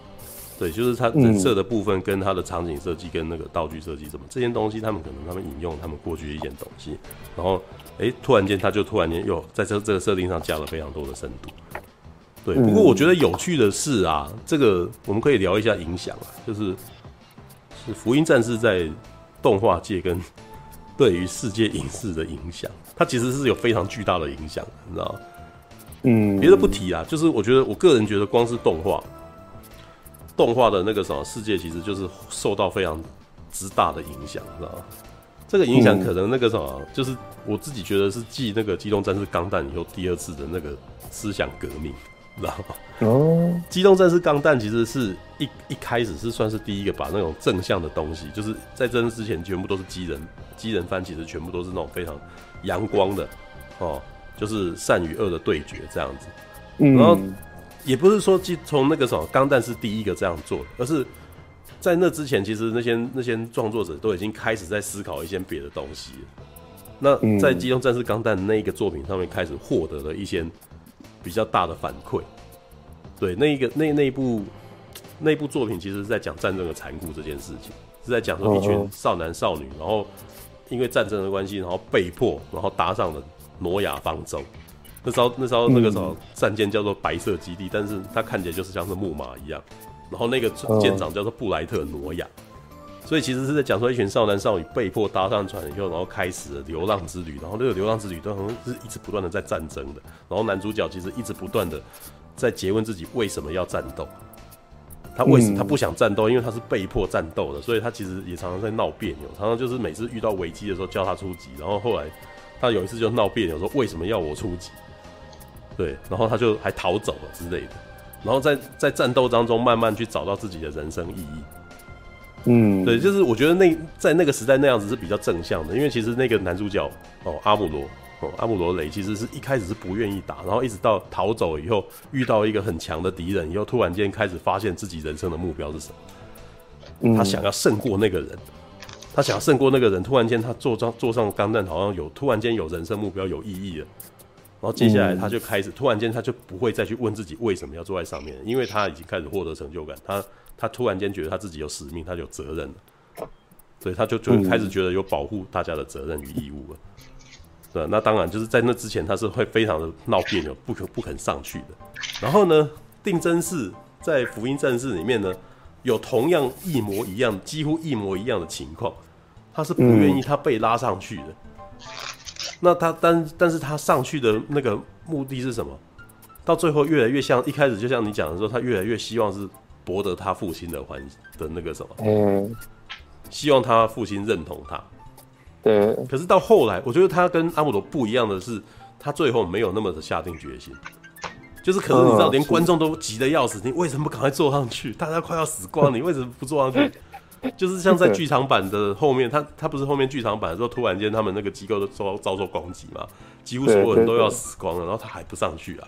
对，就是它人设的部分跟它的场景设计跟那个道具设计什么这些东西，他们可能他们引用他们过去的一件东西，然后哎突然间他就突然间又在这这个设定上加了非常多的深度。对，不过我觉得有趣的是啊，嗯、这个我们可以聊一下影响啊，就是是福音战士在动画界跟 对于世界影视的影响，它其实是有非常巨大的影响，你知道吗？嗯，别的不提啊，就是我觉得我个人觉得，光是动画，动画的那个什么世界，其实就是受到非常之大的影响，知道吗？这个影响可能那个什么，就是我自己觉得是继那个机动战士钢弹以后第二次的那个思想革命。知道吗？哦，机动战士钢弹其实是一一开始是算是第一个把那种正向的东西，就是在这之前全部都是机人，机人番其实全部都是那种非常阳光的哦，就是善与恶的对决这样子。然后也不是说从那个什么钢弹是第一个这样做的，而是在那之前，其实那些那些创作者都已经开始在思考一些别的东西。那在机动战士钢弹那一个作品上面开始获得了一些。比较大的反馈，对，那一个那那一部那一部作品，其实是在讲战争的残酷这件事情，是在讲说一群少男少女，然后因为战争的关系，然后被迫然后搭上了挪亚方舟。那时候那时候那个时候战舰叫做白色基地，但是它看起来就是像是木马一样，然后那个舰长叫做布莱特挪亚。所以其实是在讲说一群少男少女被迫搭上船以后，然后开始了流浪之旅。然后那个流浪之旅都好像是一直不断的在战争的。然后男主角其实一直不断的在诘问自己为什么要战斗。他为什么他不想战斗？因为他是被迫战斗的，所以他其实也常常在闹别扭。常常就是每次遇到危机的时候叫他出击，然后后来他有一次就闹别扭说为什么要我出击？对，然后他就还逃走了之类的。然后在在战斗当中慢慢去找到自己的人生意义。嗯，对，就是我觉得那在那个时代那样子是比较正向的，因为其实那个男主角哦，阿姆罗哦，阿姆罗雷其实是一开始是不愿意打，然后一直到逃走以后，遇到一个很强的敌人以后，突然间开始发现自己人生的目标是什么，他想要胜过那个人，他想要胜过那个人，突然间他坐上坐上钢弹，好像有突然间有人生目标有意义了，然后接下来他就开始突然间他就不会再去问自己为什么要坐在上面，因为他已经开始获得成就感，他。他突然间觉得他自己有使命，他有责任了，所以他就就开始觉得有保护大家的责任与义务了。对，那当然就是在那之前他是会非常的闹别扭，不可不肯上去的。然后呢，定真寺在福音战士里面呢，有同样一模一样、几乎一模一样的情况，他是不愿意他被拉上去的。那他但但是他上去的那个目的是什么？到最后越来越像一开始就像你讲的时候，他越来越希望是。博得他父亲的欢的那个什么，嗯，希望他父亲认同他。对。可是到后来，我觉得他跟阿姆罗不一样的是，他最后没有那么的下定决心。就是可能你知道，连观众都急得要死，你为什么不赶快坐上去？大家快要死光，你为什么不坐上去？就是像在剧场版的后面，他他不是后面剧场版的时候，突然间他们那个机构都遭遭受攻击嘛，几乎所有人都要死光了，然后他还不上去啊。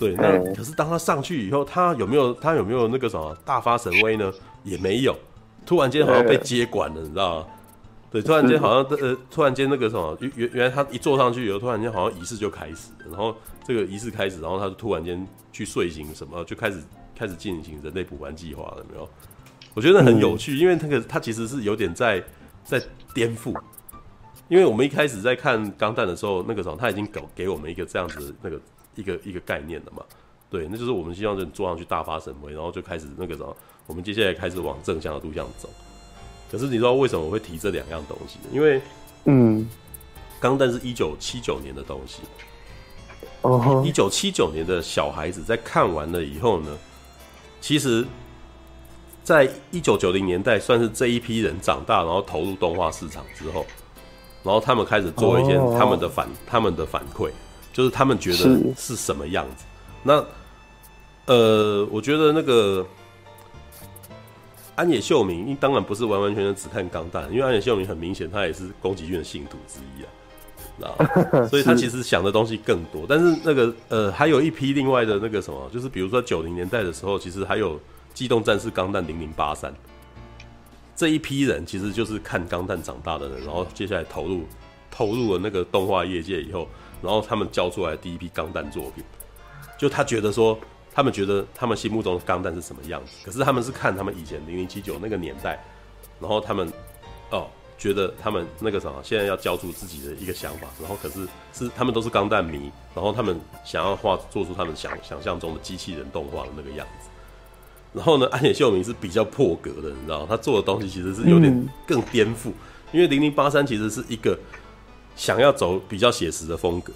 对，那可是当他上去以后，他有没有他有没有那个什么大发神威呢？也没有，突然间好像被接管了，你知道吗？对，突然间好像呃，突然间那个什么原原来他一坐上去以后，突然间好像仪式就开始，然后这个仪式开始，然后他就突然间去睡醒什么，就开始开始进行人类补完计划了，有没有？我觉得很有趣，因为那个他其实是有点在在颠覆。因为我们一开始在看《钢弹》的时候，那个时候他已经给给我们一个这样子那个一个一个概念的嘛。对，那就是我们希望就坐上去大发神威，然后就开始那个什么，我们接下来开始往正向的路向走。可是你知道为什么我会提这两样东西？因为，嗯，《钢弹》是一九七九年的东西。哦，一九七九年的小孩子在看完了以后呢，其实，在一九九零年代算是这一批人长大，然后投入动画市场之后。然后他们开始做一些他们的反、oh. 他们的反馈，就是他们觉得是什么样子。那呃，我觉得那个安野秀明，当然不是完完全全只看钢弹，因为安野秀明很明显他也是宫崎骏的信徒之一啊，所以他其实想的东西更多。但是那个呃，还有一批另外的那个什么，就是比如说九零年代的时候，其实还有机动战士钢弹零零八三。这一批人其实就是看钢弹长大的人，然后接下来投入投入了那个动画业界以后，然后他们交出来第一批钢弹作品，就他觉得说，他们觉得他们心目中的钢弹是什么样子，可是他们是看他们以前零零七九那个年代，然后他们哦觉得他们那个什么，现在要交出自己的一个想法，然后可是是他们都是钢弹迷，然后他们想要画做出他们想想象中的机器人动画的那个样子。然后呢，安野秀明是比较破格的，你知道，他做的东西其实是有点更颠覆，因为零零八三其实是一个想要走比较写实的风格。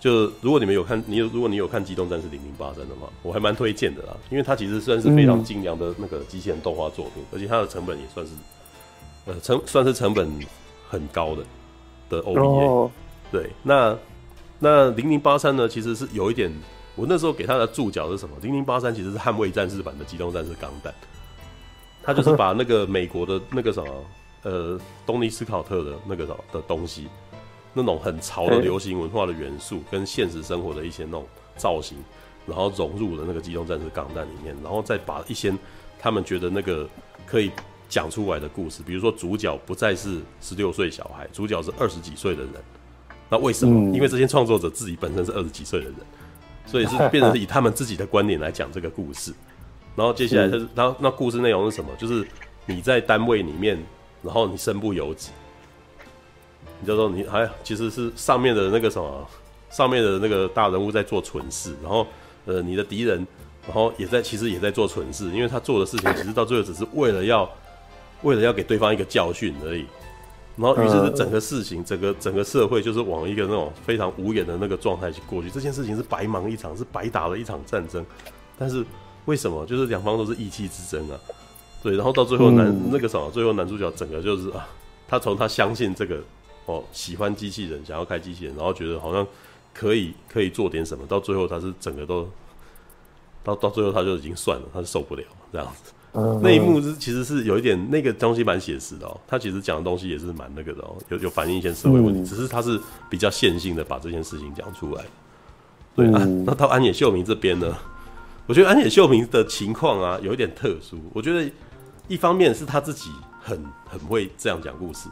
就如果你们有看，你有如果你有看《机动战士零零八三》的话，我还蛮推荐的啦，因为它其实算是非常精良的那个机器人动画作品，而且它的成本也算是呃成算是成本很高的的 OVA。哦、对，那那零零八三呢，其实是有一点。我那时候给他的注脚是什么？零零八三其实是捍卫战士版的机动战士钢弹，他就是 把那个美国的那个什么，呃，东尼斯考特的那个的的东西，那种很潮的流行文化的元素，跟现实生活的一些那种造型，然后融入了那个机动战士钢弹里面，然后再把一些他们觉得那个可以讲出来的故事，比如说主角不再是十六岁小孩，主角是二十几岁的人，那为什么？因为这些创作者自己本身是二十几岁的人。所以是变成是以他们自己的观点来讲这个故事，然后接下来就是，然后那故事内容是什么？就是你在单位里面，然后你身不由己，你就说你还其实是上面的那个什么，上面的那个大人物在做蠢事，然后呃你的敌人，然后也在其实也在做蠢事，因为他做的事情其实到最后只是为了要为了要给对方一个教训而已。然后，于是是整个事情，整个整个社会就是往一个那种非常无言的那个状态去过去。这件事情是白忙一场，是白打了一场战争。但是为什么？就是两方都是意气之争啊。对，然后到最后男、嗯、那个什么，最后男主角整个就是啊，他从他相信这个哦，喜欢机器人，想要开机器人，然后觉得好像可以可以做点什么，到最后他是整个都到到最后他就已经算了，他是受不了这样子。那一幕是其实是有一点那个东西蛮写实的哦，他其实讲的东西也是蛮那个的哦，有有反映一些社会问题，只是他是比较线性的把这件事情讲出来。对啊，那到安野秀明这边呢，我觉得安野秀明的情况啊有一点特殊。我觉得一方面是他自己很很会这样讲故事，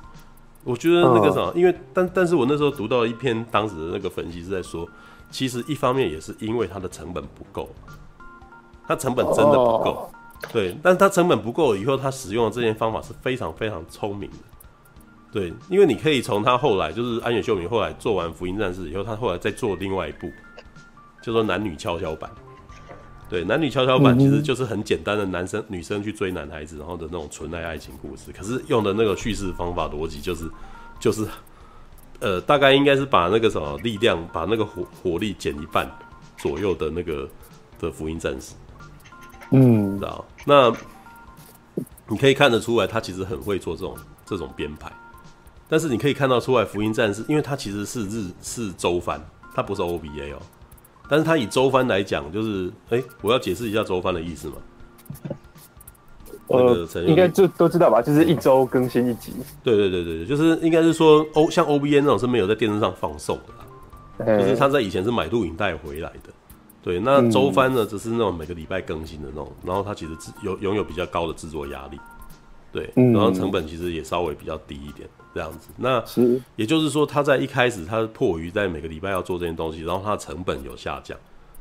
我觉得那个什么，因为但但是我那时候读到一篇当时的那个分析是在说，其实一方面也是因为他的成本不够，他成本真的不够。对，但是它成本不够，以后他使用的这些方法是非常非常聪明的。对，因为你可以从他后来，就是安野秀明后来做完《福音战士》以后，他后来再做另外一部，叫做《男女跷跷板》。对，《男女跷跷板》其实就是很简单的男生女生去追男孩子，然后的那种纯爱爱情故事。可是用的那个叙事方法逻辑就是，就是，呃，大概应该是把那个什么力量，把那个火火力减一半左右的那个的《福音战士》。嗯，知道？那你可以看得出来，他其实很会做这种这种编排。但是你可以看到出来，《福音战士》因为它其实是日是周番，它不是 OVA 哦。但是它以周番来讲，就是哎、欸，我要解释一下周番的意思嘛。呃，应该就都知道吧，就是一周更新一集。对对对对，就是应该是说 O 像 O B N 那种是没有在电视上放送的，欸、就是他在以前是买录影带回来的。对，那周番呢，只是那种每个礼拜更新的那种，然后它其实有拥有比较高的制作压力，对，然后成本其实也稍微比较低一点，这样子。那也就是说，他在一开始他迫于在每个礼拜要做这件东西，然后它的成本有下降，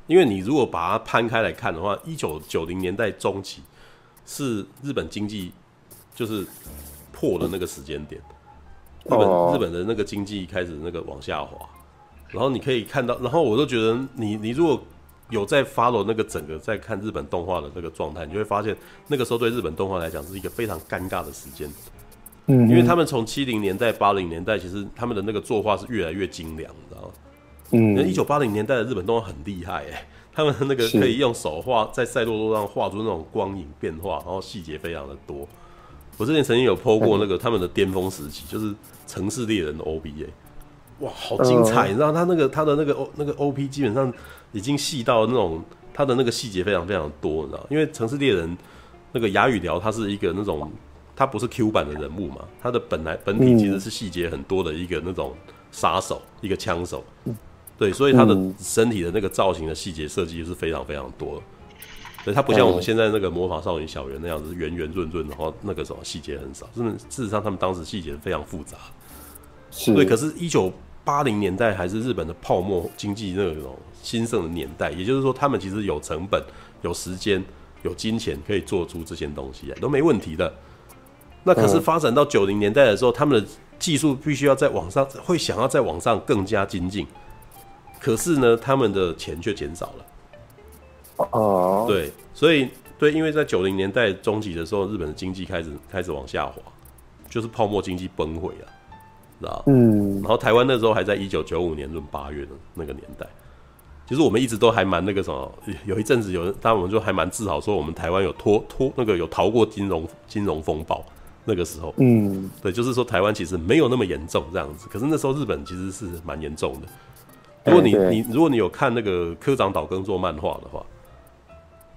因为你如果把它摊开来看的话，一九九零年代中期，是日本经济就是破的那个时间点，日本日本的那个经济开始那个往下滑，然后你可以看到，然后我都觉得你你如果有在 follow 那个整个在看日本动画的那个状态，你就会发现那个时候对日本动画来讲是一个非常尴尬的时间，嗯，因为他们从七零年代八零年代其实他们的那个作画是越来越精良，你知道吗？嗯，那一九八零年代的日本动画很厉害哎、欸。他们那个可以用手画在赛洛多上画出那种光影变化，然后细节非常的多。我之前曾经有 po 过那个他们的巅峰时期，就是城市猎人的 OBA，哇，好精彩！你知道他那个他的那个 O 那个 OP 基本上已经细到那种他的那个细节非常非常多，你知道？因为城市猎人那个哑语聊，他是一个那种他不是 Q 版的人物嘛，他的本来本体其实是细节很多的一个那种杀手，一个枪手。对，所以他的身体的那个造型的细节设计是非常非常多的。对，他不像我们现在那个魔法少女小圆那样子圆圆润润，然后那个什么细节很少。真的，事实上他们当时细节非常复杂。是。对，可是，一九八零年代还是日本的泡沫经济那种兴盛的年代，也就是说，他们其实有成本、有时间、有金钱可以做出这些东西来，都没问题的。那可是发展到九零年代的时候，他们的技术必须要在网上，会想要在网上更加精进。可是呢，他们的钱却减少了。哦，对，所以对，因为在九零年代中期的时候，日本的经济开始开始往下滑，就是泡沫经济崩溃了，知道？嗯。然后台湾那时候还在一九九五年闰八月的那个年代，其实我们一直都还蛮那个什么，有一阵子有人，当然我们就还蛮自豪说我们台湾有脱脱那个有逃过金融金融风暴那个时候。嗯，对，就是说台湾其实没有那么严重这样子，可是那时候日本其实是蛮严重的。如果你你如果你有看那个科长岛耕作漫画的话，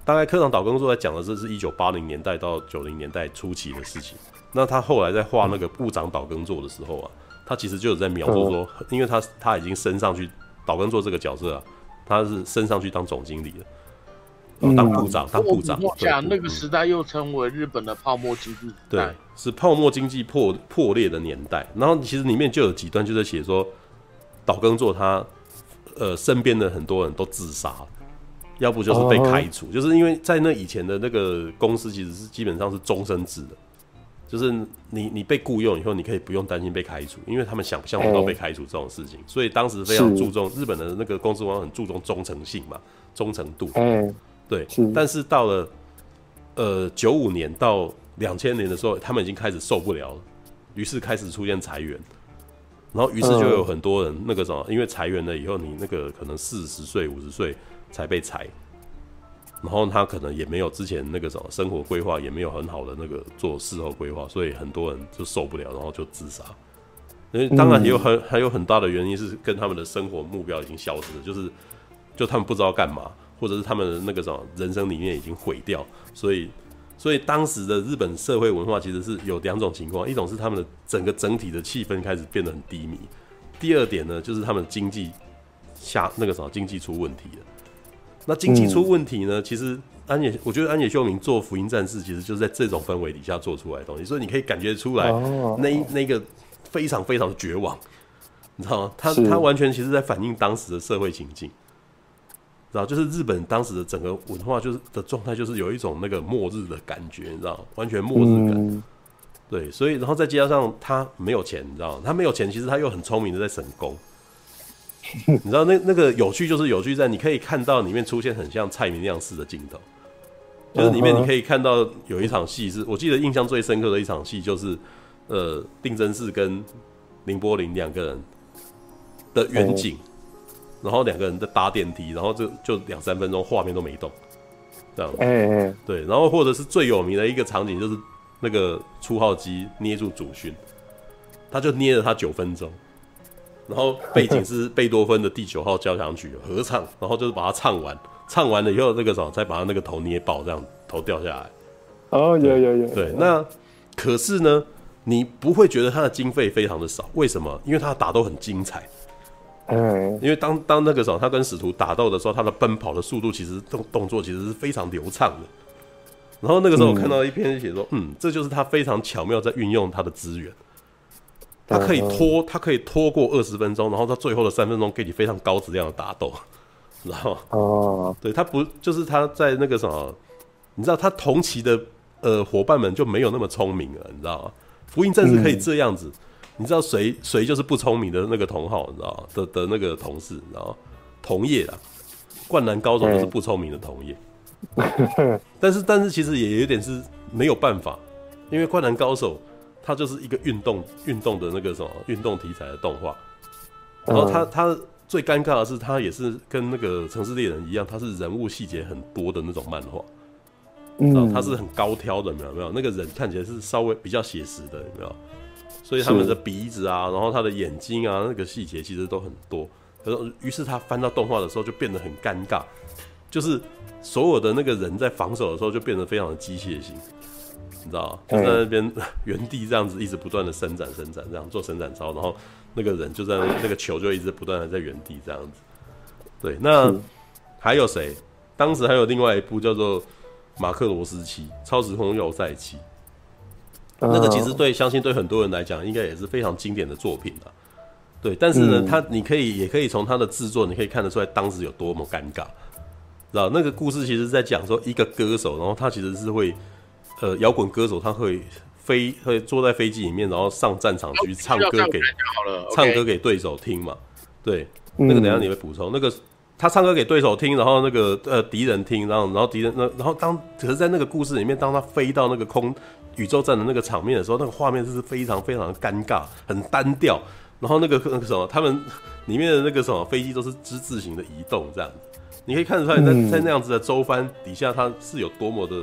大概科长岛耕作在讲的这是一九八零年代到九零年代初期的事情。那他后来在画那个部长岛耕作的时候啊，他其实就有在描述说，因为他他已经升上去岛耕作这个角色啊，他是升上去当总经理了，当部长当部长。讲那个时代又称为日本的泡沫经济，对，是泡沫经济破破裂的年代。然后其实里面就有几段就在写说，岛耕作他。呃，身边的很多人都自杀，要不就是被开除，oh. 就是因为在那以前的那个公司其实是基本上是终身制的，就是你你被雇佣以后，你可以不用担心被开除，因为他们想象不到被开除这种事情，所以当时非常注重日本的那个公司往往，很注重忠诚性嘛，忠诚度。嗯，对。但是到了呃九五年到两千年的时候，他们已经开始受不了了，于是开始出现裁员。然后，于是就有很多人那个什么，因为裁员了以后，你那个可能四十岁、五十岁才被裁，然后他可能也没有之前那个什么生活规划，也没有很好的那个做事后规划，所以很多人就受不了，然后就自杀。因为当然也有很还有很大的原因是跟他们的生活目标已经消失了，就是就他们不知道干嘛，或者是他们的那个什么人生理念已经毁掉，所以。所以当时的日本社会文化其实是有两种情况，一种是他们的整个整体的气氛开始变得很低迷，第二点呢，就是他们经济下那个什么经济出问题了。那经济出问题呢，其实安野，我觉得安野秀明做福音战士其实就是在这种氛围底下做出来的东西，所以你可以感觉出来那那个非常非常的绝望，你知道吗？他他完全其实在反映当时的社会情境。然后就是日本当时的整个文化就是的状态，就是有一种那个末日的感觉，你知道，完全末日感。嗯、对，所以然后再加上他没有钱，你知道，他没有钱，其实他又很聪明的在省工。你知道那那个有趣就是有趣在，你可以看到里面出现很像蔡明亮式的镜头，就是里面你可以看到有一场戏是我记得印象最深刻的一场戏，就是呃定真寺跟林柏林两个人的远景。嗯然后两个人在搭电梯，然后就就两三分钟，画面都没动，这样哎。欸、对，然后或者是最有名的一个场景，就是那个初号机捏住主勋，他就捏了他九分钟，然后背景是 贝多芬的第九号交响曲合唱，然后就是把它唱完，唱完了以后那个什么，再把他那个头捏爆，这样头掉下来。哦，有有有。对，那可是呢，你不会觉得他的经费非常的少，为什么？因为他打都很精彩。嗯，因为当当那个时候他跟使徒打斗的时候，他的奔跑的速度其实动动作其实是非常流畅的。然后那个时候我看到一篇写说，嗯，这就是他非常巧妙在运用他的资源，他可以拖，他可以拖过二十分钟，然后到最后的三分钟给你非常高质量的打斗，知道吗？哦，对他不就是他在那个什么，你知道他同期的呃伙伴们就没有那么聪明了，你知道吗？福音战士可以这样子，嗯、你知道谁谁就是不聪明的那个同号，你知道？的的那个同事，你知道吗？同业啦，灌篮高手就是不聪明的同业。嗯、但是但是其实也有点是没有办法，因为灌篮高手它就是一个运动运动的那个什么运动题材的动画，然后它它。最尴尬的是，他也是跟那个城市猎人一样，他是人物细节很多的那种漫画，嗯，他是很高挑的，没有没有？那个人看起来是稍微比较写实的，有没有？所以他们的鼻子啊，然后他的眼睛啊，那个细节其实都很多。可是于是他翻到动画的时候就变得很尴尬，就是所有的那个人在防守的时候就变得非常的机械性，你知道吗？就在那边 原地这样子一直不断的伸展伸展，这样做伸展操，然后。那个人就在那个球就一直不断的在原地这样子，对。那还有谁？当时还有另外一部叫做《马克罗斯七超时空要塞七》，那个其实对相信对很多人来讲应该也是非常经典的作品啊。对，但是呢，他你可以也可以从他的制作，你可以看得出来当时有多么尴尬，知道那个故事其实在讲说一个歌手，然后他其实是会呃摇滚歌手，他会。飞会坐在飞机里面，然后上战场去唱歌给唱歌给对手听嘛？对，那个等下你会补充。那个他唱歌给对手听，然后那个呃敌人听，然后然后敌人那然后当可是在那个故事里面，当他飞到那个空宇宙站的那个场面的时候，那个画面是非常非常的尴尬，很单调。然后那个那个什么，他们里面的那个什么飞机都是之字形的移动，这样，你可以看得出来，在在那样子的周帆底下，它是有多么的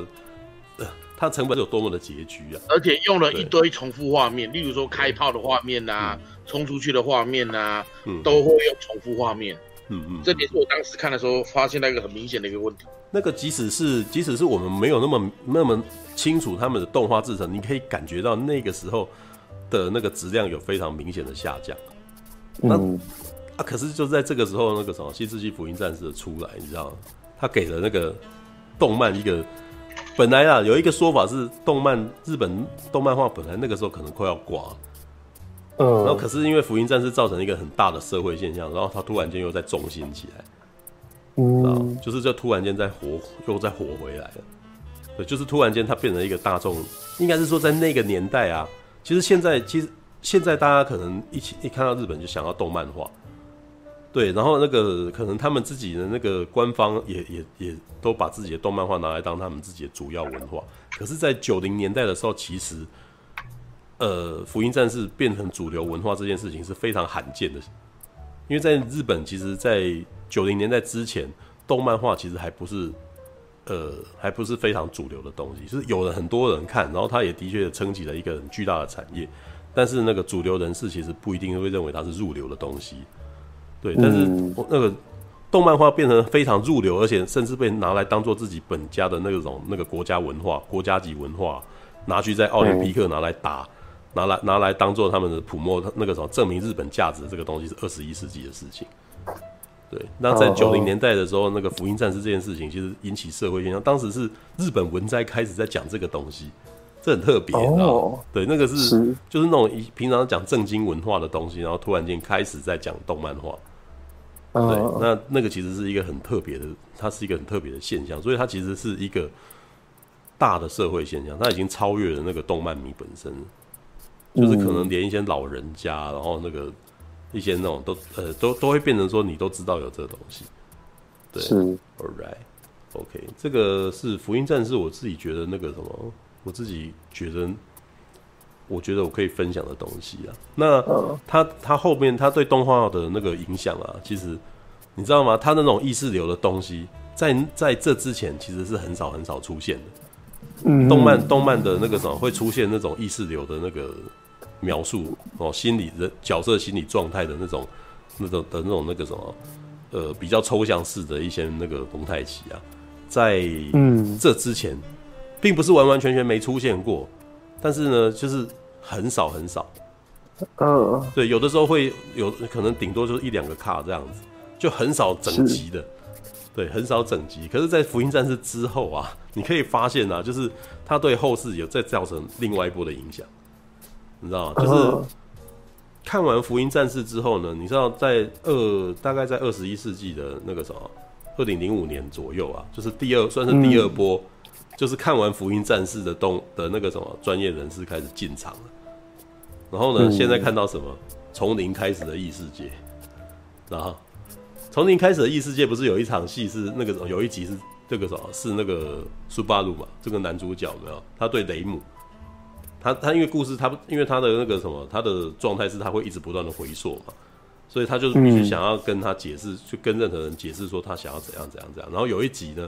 呃。它成本是有多么的拮据啊！而且用了一堆重复画面，例如说开炮的画面啊，冲、出去的画面啊，都会用重复画面。嗯嗯，这点是我当时看的时候发现那个很明显的一个问题。那个即使是即使是我们没有那么那么清楚他们的动画制成，你可以感觉到那个时候的那个质量有非常明显的下降。那、嗯、啊，可是就在这个时候，那个什么《新世纪福音战士》的出来，你知道吗？他给了那个动漫一个。本来啊，有一个说法是，动漫日本动漫画本来那个时候可能快要挂，嗯，然后可是因为福音战士造成一个很大的社会现象，然后他突然间又在重心起来，嗯，就是这突然间在活又再活回来了，对，就是突然间他变成一个大众，应该是说在那个年代啊，其实现在其实现在大家可能一起一看到日本就想要动漫画。对，然后那个可能他们自己的那个官方也也也都把自己的动漫画拿来当他们自己的主要文化。可是，在九零年代的时候，其实，呃，福音战士变成主流文化这件事情是非常罕见的。因为在日本，其实，在九零年代之前，动漫画其实还不是，呃，还不是非常主流的东西。就是有了很多人看，然后它也的确撑起了一个很巨大的产业。但是，那个主流人士其实不一定会认为它是入流的东西。对，但是那个动漫画变成非常入流，而且甚至被拿来当做自己本家的那种那个国家文化、国家级文化，拿去在奥林匹克拿来打，拿来拿来当做他们的普莫那个什么证明日本价值的这个东西是二十一世纪的事情。对，那在九零年代的时候，那个福音战士这件事情其实引起社会现象，当时是日本文摘开始在讲这个东西，这很特别，你知道？对，那个是就是那种平常讲正经文化的东西，然后突然间开始在讲动漫画。对，那那个其实是一个很特别的，它是一个很特别的现象，所以它其实是一个大的社会现象，它已经超越了那个动漫迷本身，就是可能连一些老人家，然后那个一些那种都呃都都会变成说你都知道有这个东西，对是，All right，OK，这个是福音战士，我自己觉得那个什么，我自己觉得。我觉得我可以分享的东西啊，那他他后面他对动画的那个影响啊，其实你知道吗？他那种意识流的东西，在在这之前其实是很少很少出现的。嗯，动漫动漫的那个什么会出现那种意识流的那个描述哦，心理的角色心理状态的那种那种的那种那个什么呃比较抽象式的一些那个蒙太奇啊，在嗯这之前，并不是完完全全没出现过。但是呢，就是很少很少，嗯，对，有的时候会有可能顶多就是一两个卡这样子，就很少整集的，对，很少整集。可是，在福音战士之后啊，你可以发现啊，就是他对后世有再造成另外一波的影响，你知道吗？就是看完福音战士之后呢，你知道在二大概在二十一世纪的那个什么二零零五年左右啊，就是第二算是第二波。就是看完《福音战士》的动的那个什么专业人士开始进场了，然后呢，嗯、现在看到什么从零开始的异世界，然后从零开始的异世界不是有一场戏是那个有一集是这个什么是那个苏巴鲁嘛，这个男主角有没有？他对雷姆，他他因为故事他因为他的那个什么他的状态是他会一直不断的回溯嘛。所以他就是必须想要跟他解释，去跟任何人解释说他想要怎样怎样怎样。然后有一集呢，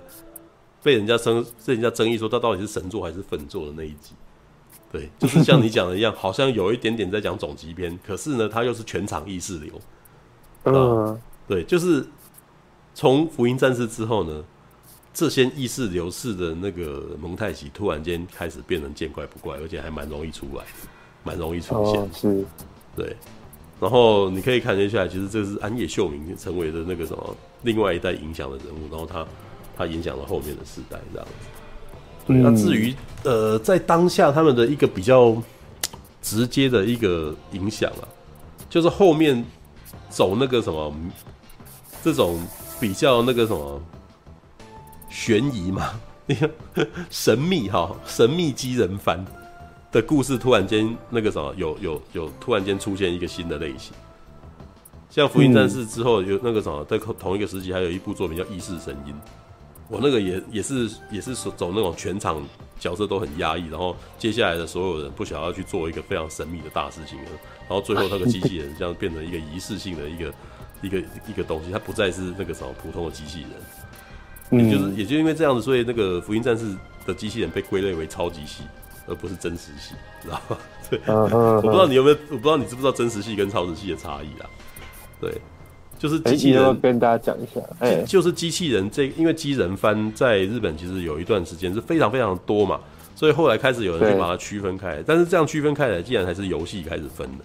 被人家争，被人家争议说他到底是神作还是粉作的那一集。对，就是像你讲的一样，好像有一点点在讲总集篇，可是呢，他又是全场意识流。嗯，对，就是从福音战士之后呢，这些意识流式的那个蒙太奇突然间开始变成见怪不怪，而且还蛮容易出来，蛮容易出现。是，对。然后你可以看接下来，其实这是安野秀明成为的那个什么另外一代影响的人物，然后他他影响了后面的世代这样子。对，那至于呃，在当下他们的一个比较直接的一个影响啊，就是后面走那个什么这种比较那个什么悬疑嘛，你 看神秘哈，神秘机人番。的故事突然间那个什么有有有突然间出现一个新的类型，像《福音战士》之后有那个什么在同一个时期还有一部作品叫《异世神音》，我那个也也是也是走那种全场角色都很压抑，然后接下来的所有人不想要去做一个非常神秘的大事情，然后最后那个机器人这样变成一个仪式性的一个一个一个东西，它不再是那个什么普通的机器人，也就是也就因为这样子，所以那个《福音战士》的机器人被归类为超级系。而不是真实系，知道吗？对，uh, uh, uh, 我不知道你有没有，我不知道你知不知道真实系跟超级系的差异啊？对，就是机器人。欸、跟大家讲一下，哎、欸，就是机器人这，因为机人番在日本其实有一段时间是非常非常多嘛，所以后来开始有人去把它区分开来，但是这样区分开来，竟然还是游戏开始分的。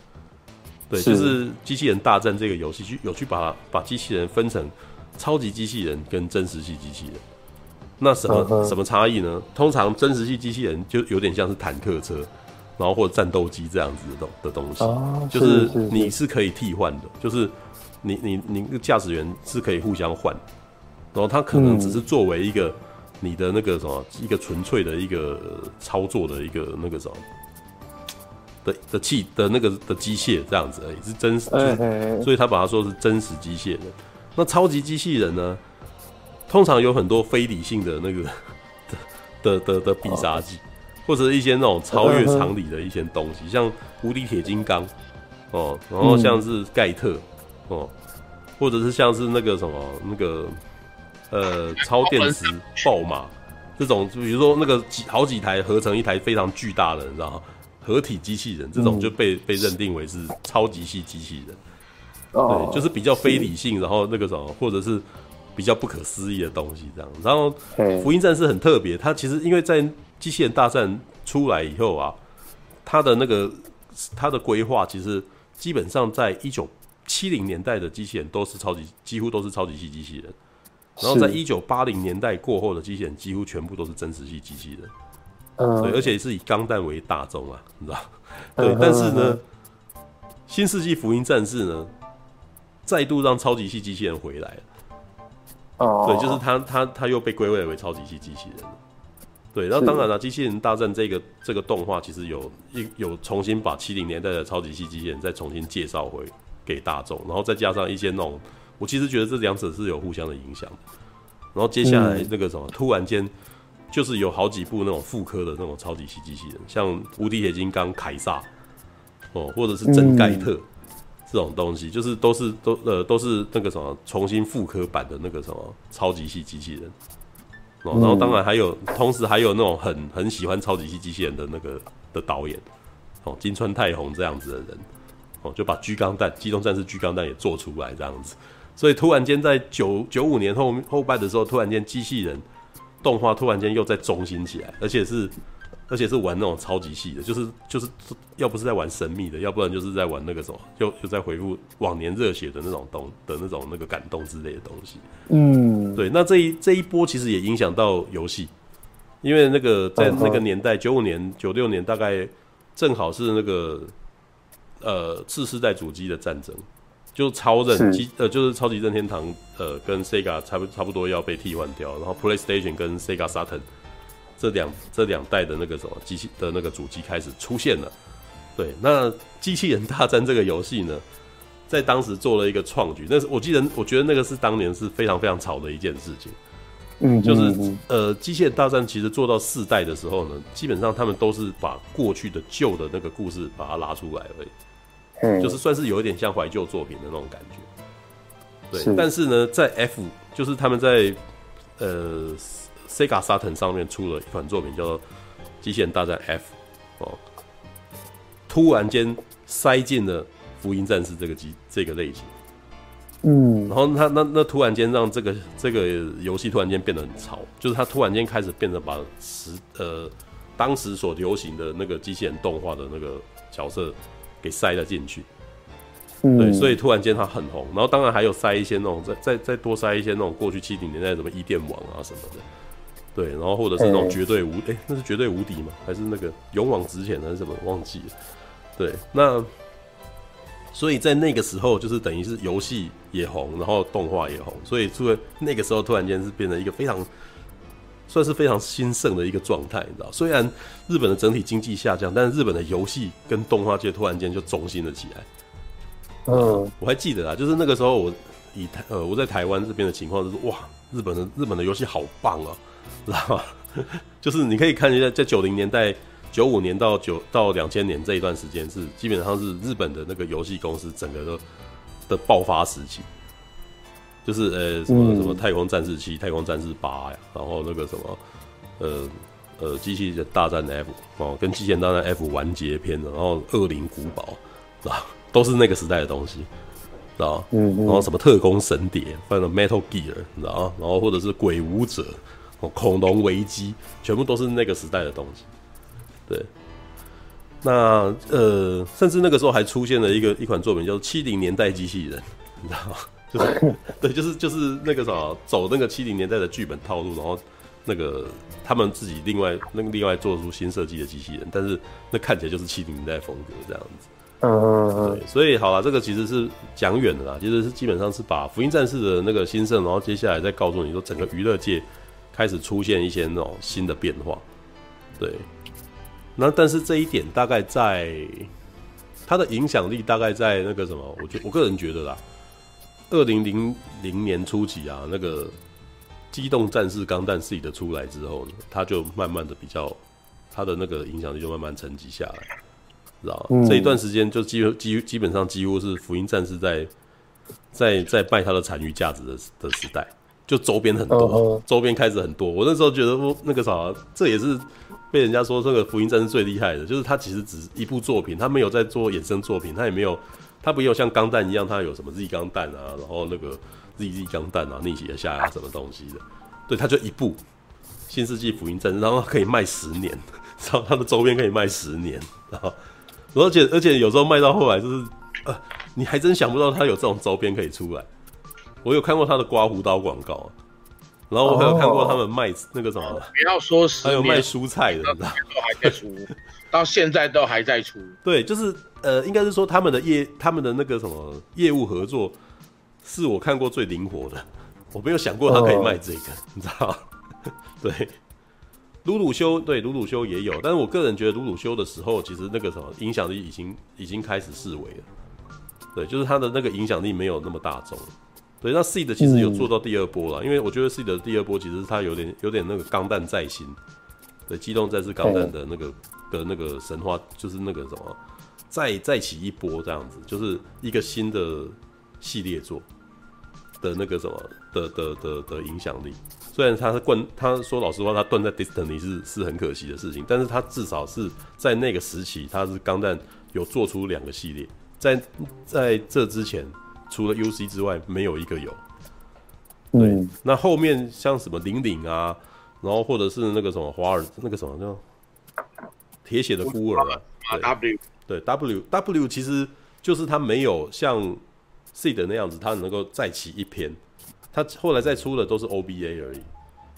对，是就是机器人大战这个游戏，去有去把把机器人分成超级机器人跟真实系机器人。那什么、uh. 什么差异呢？通常真实系机器人就有点像是坦克车，然后或者战斗机这样子的东的东西，uh, 就是你是可以替换的，就是你你你驾驶员是可以互相换，然后它可能只是作为一个你的那个什么、嗯、一个纯粹的一个操作的一个那个什么的的器的那个的机械这样子而已，是真实，就是 uh huh. 所以他把它说是真实机械人。那超级机器人呢？通常有很多非理性的那个 的的的的必杀技，或者一些那种超越常理的一些东西，像无敌铁金刚哦，然后像是盖特哦，或者是像是那个什么那个呃超电池爆马这种，就比如说那个几好几台合成一台非常巨大的，你知道吗？合体机器人这种就被被认定为是超级系机器人，对，就是比较非理性，然后那个什么，或者是。比较不可思议的东西，这样。然后，福音战士很特别，它其实因为在机器人大战出来以后啊，它的那个它的规划其实基本上在一九七零年代的机器人都是超级，几乎都是超级系机器人。然后在一九八零年代过后的机器人几乎全部都是真实系机器人。嗯，对，而且是以钢弹为大宗啊，你知道？对，但是呢，新世纪福音战士呢，再度让超级系机器人回来了。哦，对，就是他，他他又被归类为超级系机器人。对，然后当然了，机器人大战这个这个动画其实有一有重新把七零年代的超级系机器人再重新介绍回给大众，然后再加上一些那种，我其实觉得这两者是有互相的影响。然后接下来那个什么，突然间就是有好几部那种复刻的那种超级系机器人，像无敌铁金刚凯撒，哦，或者是真盖特。这种东西就是都是都呃都是那个什么重新复刻版的那个什么超级系机器人。哦，然后当然还有，同时还有那种很很喜欢超级系机器人的那个的导演。哦，金川太宏这样子的人。哦，就把巨钢弹机动战士巨钢弹也做出来这样子，所以突然间在九九五年后后半的时候，突然间机器人动画突然间又在中心起来，而且是。而且是玩那种超级细的，就是就是要不是在玩神秘的，要不然就是在玩那个什么，就就在回复往年热血的那种东的那种那个感动之类的东西。嗯，对。那这一这一波其实也影响到游戏，因为那个在那个年代，九五年、九六年，大概正好是那个呃次世代主机的战争，就超任机呃就是超级任天堂呃跟 Sega 差不差不多要被替换掉，然后 PlayStation 跟 Sega Saturn。这两这两代的那个什么机器的那个主机开始出现了。对，那机器人大战这个游戏呢，在当时做了一个创举。那是我记得，我觉得那个是当年是非常非常吵的一件事情。嗯，就是呃，机器人大战其实做到四代的时候呢，基本上他们都是把过去的旧的那个故事把它拉出来而已。嗯，就是算是有一点像怀旧作品的那种感觉。对，是但是呢，在 F 就是他们在呃 Sega Saturn 上面出了一款作品叫做《机器人大战 F》哦。突然间塞进了《福音战士》这个机这个类型，嗯，然后他那那突然间让这个这个游戏突然间变得很潮，就是他突然间开始变得把时呃当时所流行的那个机器人动画的那个角色给塞了进去，嗯，对，所以突然间它很红，然后当然还有塞一些那种再再再多塞一些那种过去七零年代什么伊甸网啊什么的，对，然后或者是那种绝对无哎、欸、那是绝对无敌吗，还是那个勇往直前还是什么忘记了。对，那所以在那个时候，就是等于是游戏也红，然后动画也红，所以突然那个时候突然间是变成一个非常算是非常兴盛的一个状态，你知道？虽然日本的整体经济下降，但是日本的游戏跟动画界突然间就中心了起来。嗯，我还记得啊，就是那个时候我以台呃我在台湾这边的情况就是哇，日本的日本的游戏好棒啊，知道吗？就是你可以看一下在九零年代。九五年到九到两千年这一段时间是基本上是日本的那个游戏公司整个的的爆发时期，就是呃什么什么太空战士七、太空战士八呀，然后那个什么呃呃机器人大战 F 哦，跟机器人大战 F 完结篇的，然后恶灵古堡啊，都是那个时代的东西，知道嗯，然后什么特工神谍，反正 Metal Gear，你知道然后或者是鬼武者、恐龙危机，全部都是那个时代的东西。对，那呃，甚至那个时候还出现了一个一款作品，叫做《七零年代机器人》，你知道吗？就是对，就是就是那个啥，走那个七零年代的剧本套路，然后那个他们自己另外那个另外做出新设计的机器人，但是那看起来就是七零年代风格这样子。嗯嗯嗯。对，所以好了，这个其实是讲远的啦，其实是基本上是把《福音战士》的那个兴盛，然后接下来再告诉你说，整个娱乐界开始出现一些那种新的变化，对。那但是这一点大概在它的影响力大概在那个什么，我觉我个人觉得啦，二零零零年初期啊，那个机动战士钢弹 Seed 出来之后呢，它就慢慢的比较它的那个影响力就慢慢沉积下来，知道这一段时间就基基基本上几乎是福音战士在在在卖它的残余价值的的时代，就周边很多，周边开始很多。我那时候觉得我那个啥，这也是。被人家说这个福音战是最厉害的，就是他其实只是一部作品，他没有在做衍生作品，他也没有，他不有像钢弹一样，他有什么 Z 钢弹啊，然后那个 Z Z 钢弹啊，逆袭下啊什么东西的，对，他就一部新世纪福音战士，然后可以卖十年，然后他的周边可以卖十年，然后而且而且有时候卖到后来就是，呃，你还真想不到他有这种周边可以出来，我有看过他的刮胡刀广告啊。然后我还有看过他们卖那个什么，不要说十年，还有卖蔬菜的，你知道都还在出，到现在都还在出。对，就是呃，应该是说他们的业，他们的那个什么业务合作，是我看过最灵活的。我没有想过他可以卖这个，你知道吗？对，鲁鲁修，对鲁鲁修也有，但是我个人觉得鲁鲁修的时候，其实那个什么影响力已经已经开始式微了。对，就是他的那个影响力没有那么大众。对，那 Seed 其实有做到第二波了，嗯、因为我觉得 Seed 的第二波其实它有点有点那个钢弹在心，对，机动战士钢弹的那个、嗯、的那个神话，就是那个什么，再再起一波这样子，就是一个新的系列作的那个什么的的的的影响力。虽然他是断，他说老实话，他断在 Destiny 是是很可惜的事情，但是他至少是在那个时期，他是钢弹有做出两个系列，在在这之前。除了 UC 之外，没有一个有。对，嗯、那后面像什么零零啊，然后或者是那个什么华尔，那个什么叫铁血的孤儿啊，对 W 对 W W 其实就是他没有像 Seed 那样子，他能够再起一篇。他后来再出的都是 OBA 而已，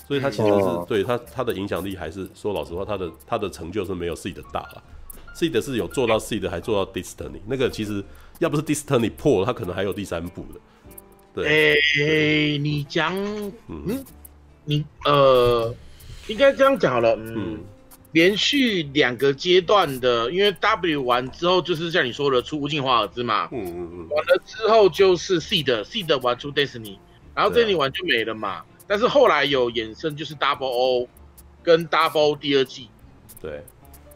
所以他其实是、哦、对他他的影响力还是说老实话，他的他的成就是没有 Seed 大了。Seed 是有做到 Seed，还做到 Destiny，那个其实。要不是 Destiny 破了，他可能还有第三部的。对，哎、欸，你讲，嗯，你呃，应该这样讲好了，嗯，嗯。连续两个阶段的，因为 W 完之后就是像你说的出无尽华尔兹嘛，嗯嗯嗯，完了之后就是 Seed，Seed 玩出 Destiny，然后 Destiny 完就没了嘛，啊、但是后来有衍生就是 Double O 跟 Double O 第二季，对，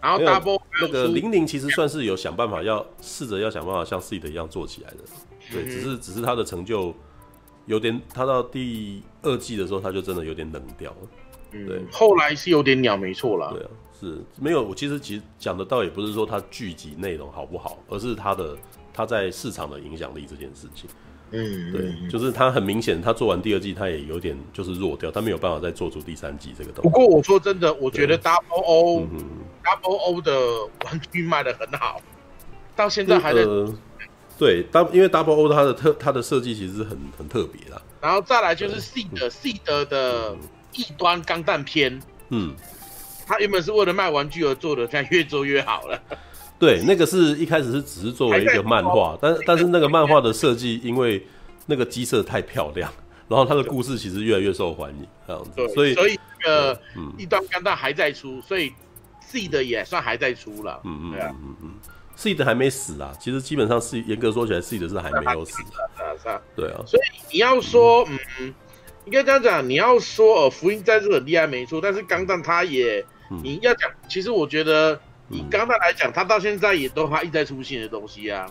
然后 Double 那个零零其实算是有想办法要试着要想办法像 Seed 一样做起来的，对，嗯、只是只是他的成就有点，他到第二季的时候他就真的有点冷掉了。嗯，对，后来是有点鸟，没错啦。对啊，是没有。我其实其实讲的倒也不是说他剧集内容好不好，而是他的他在市场的影响力这件事情。嗯，对，就是他很明显，他做完第二季，他也有点就是弱掉，他没有办法再做出第三季这个东西。不过我说真的，我觉得 Double O、嗯、Double O 的玩具卖的很好，到现在还在。呃、对，当因为 Double O 它的特它的设计其实是很很特别啦。然后再来就是 Seed Seed 的。异端钢弹篇，嗯，他原本是为了卖玩具而做的，现在越做越好了。对，那个是一开始是只是作为一个漫画，但但是那个漫画的设计，因为那个机设太漂亮，然后它的故事其实越来越受欢迎，这样子。所以所以呃，异端钢弹还在出，所以 Seed 也算还在出了。嗯嗯嗯嗯嗯，Seed 还没死啊，其实基本上是严格说起来，Seed 是还没有死。对啊，所以你要说嗯。应该这样讲，你要说呃，福音战士很厉害没错，但是钢弹它也，嗯、你要讲，其实我觉得以钢弹来讲，它到现在也都还一直在出新的东西啊。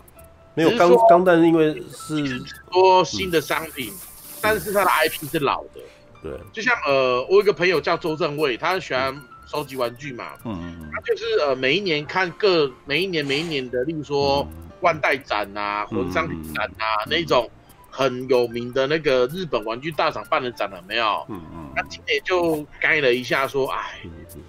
没有钢钢弹，因为是说新的商品，嗯、但是它的 IP 是老的。对，就像呃，我有一个朋友叫周正卫，他喜欢收集玩具嘛，嗯嗯嗯，他就是呃，每一年看各每一年每一年的，例如说万代展啊，或者商品展啊、嗯、那种。很有名的那个日本玩具大厂办的展了没有？嗯嗯。那今年就改了一下，说，哎，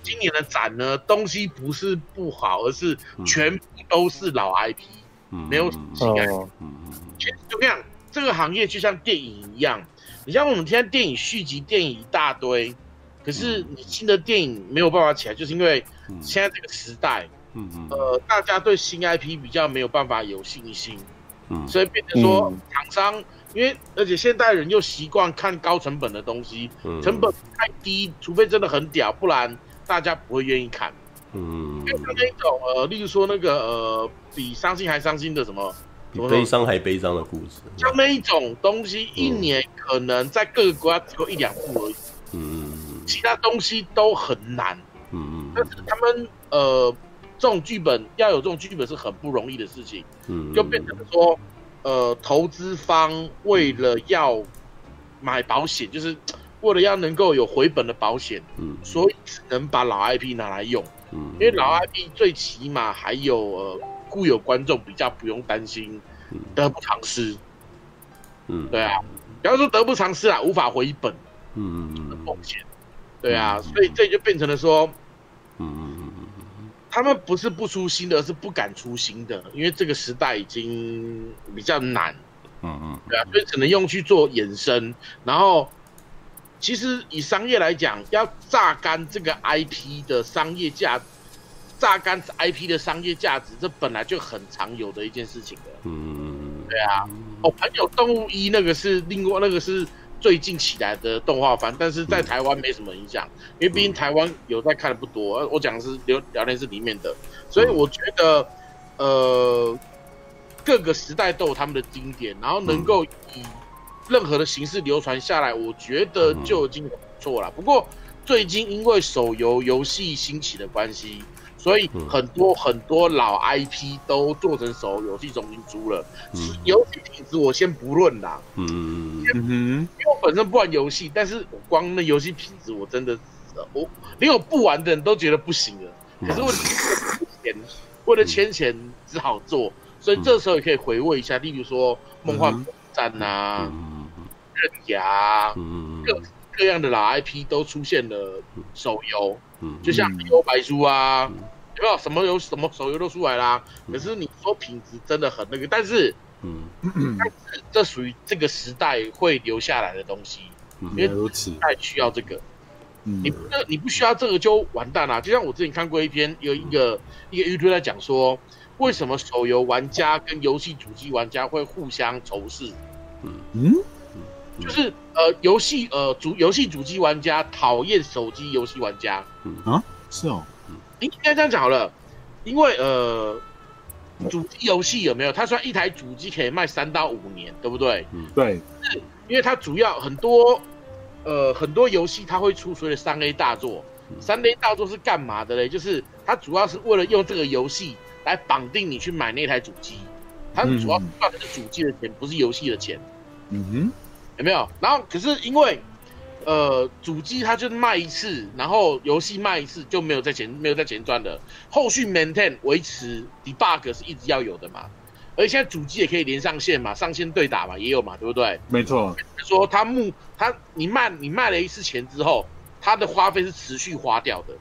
今年的展呢，东西不是不好，而是全部都是老 IP，没有新 IP。嗯嗯。其实就这样，这个行业就像电影一样，你像我们现在电影续集电影一大堆，可是你新的电影没有办法起来，就是因为现在这个时代，嗯嗯，呃，大家对新 IP 比较没有办法有信心。所以变成说，厂商、嗯、因为而且现代人又习惯看高成本的东西，嗯、成本太低，除非真的很屌，不然大家不会愿意看。嗯，就像那种呃，例如说那个呃，比伤心还伤心的什么，比悲伤还悲伤的故事，像那一种东西，一年可能在各个国家只有一两部而已。嗯，其他东西都很难。嗯，但是他们呃。这种剧本要有这种剧本是很不容易的事情，嗯，就变成说，呃，投资方为了要买保险，就是为了要能够有回本的保险，嗯，所以只能把老 IP 拿来用，嗯，因为老 IP 最起码还有呃固有观众比较不用担心得不偿失，嗯，对啊，比方说得不偿失啊，无法回本，嗯嗯的风险，对啊，所以这就变成了说，嗯嗯嗯。他们不是不出新的，而是不敢出新的，因为这个时代已经比较难，嗯嗯，对啊，所以只能用去做衍生。然后，其实以商业来讲，要榨干这个 IP 的商业价，榨干 IP 的商业价值，这本来就很常有的一件事情的，嗯嗯嗯，对啊，哦，朋友动物一那个是另外那个是。最近起来的动画番，但是在台湾没什么影响，因为毕竟台湾有在看的不多。我讲的是聊聊天室里面的，所以我觉得，呃，各个时代都有他们的经典，然后能够以任何的形式流传下来，我觉得就已经不错了。不过最近因为手游游戏兴起的关系。所以很多很多老 IP 都做成手游戏重新出了，游戏品质我先不论啦，嗯嗯嗯，因为我本身不玩游戏，但是我光那游戏品质我真的，我连我不玩的人都觉得不行了。可是为了钱，为了圈钱只好做，所以这时候也可以回味一下，例如说梦幻战呐，刃牙，各各样的老 IP 都出现了手游，就像幽白书啊。有没有什么游什么手游都出来啦？可是你说品质真的很那个，但是，嗯，但是这属于这个时代会留下来的东西，因为时代需要这个。你不你不需要这个就完蛋了。就像我之前看过一篇，有一个一个 YouTube 在讲说，为什么手游玩家跟游戏主机玩家会互相仇视？嗯嗯，就是呃，游戏呃主游戏主机玩家讨厌手机游戏玩家。嗯啊，是哦，应该这样讲好了，因为呃，主机游戏有没有？它算一台主机可以卖三到五年，对不对？嗯，对。是，因为它主要很多呃很多游戏它会出所谓的三 A 大作，三 A 大作是干嘛的嘞？就是它主要是为了用这个游戏来绑定你去买那台主机，它主要赚的是主机的钱，嗯、不是游戏的钱。嗯哼。有没有？然后可是因为，呃，主机它就是卖一次，然后游戏卖一次就没有再钱，没有再钱赚的。后续 maintain 维持 debug 是一直要有的嘛。而且现在主机也可以连上线嘛，上线对打嘛，也有嘛，对不对？没错。说他目他你卖你卖了一次钱之后，他的花费是持续花掉的。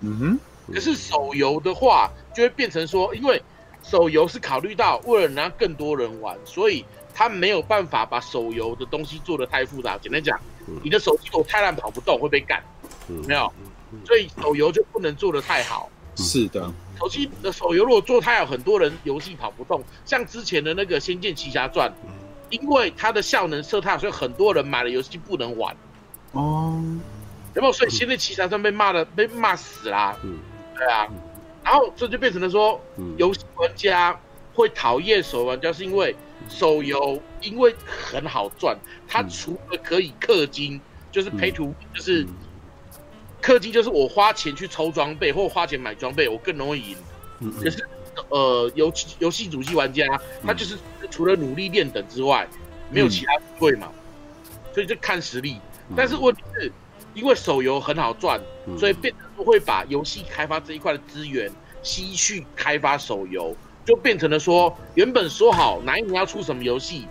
嗯哼。可是手游的话，就会变成说，因为手游是考虑到为了让更多人玩，所以。他没有办法把手游的东西做得太复杂。简单讲，你的手机如果太烂跑不动会被干，没有，所以手游就不能做的太好。是的，手机的手游如果做太好，很多人游戏跑不动。像之前的那个《仙剑奇侠传》，因为它的效能设太好，所以很多人买了游戏不能玩。哦，有没有？所以《仙剑奇侠传》被骂的被骂死啦。嗯，对啊。然后这就变成了说，游戏玩家会讨厌手游玩家，是因为。手游因为很好赚，它除了可以氪金，嗯、就是 pay to，就是氪金，就是我花钱去抽装备或花钱买装备，我更容易赢。嗯，可是呃，游游戏主机玩家，他就是除了努力练等之外，没有其他机会嘛，所以就看实力。但是问题是，因为手游很好赚，所以变成会把游戏开发这一块的资源吸去开发手游。就变成了说，原本说好哪一年要出什么游戏，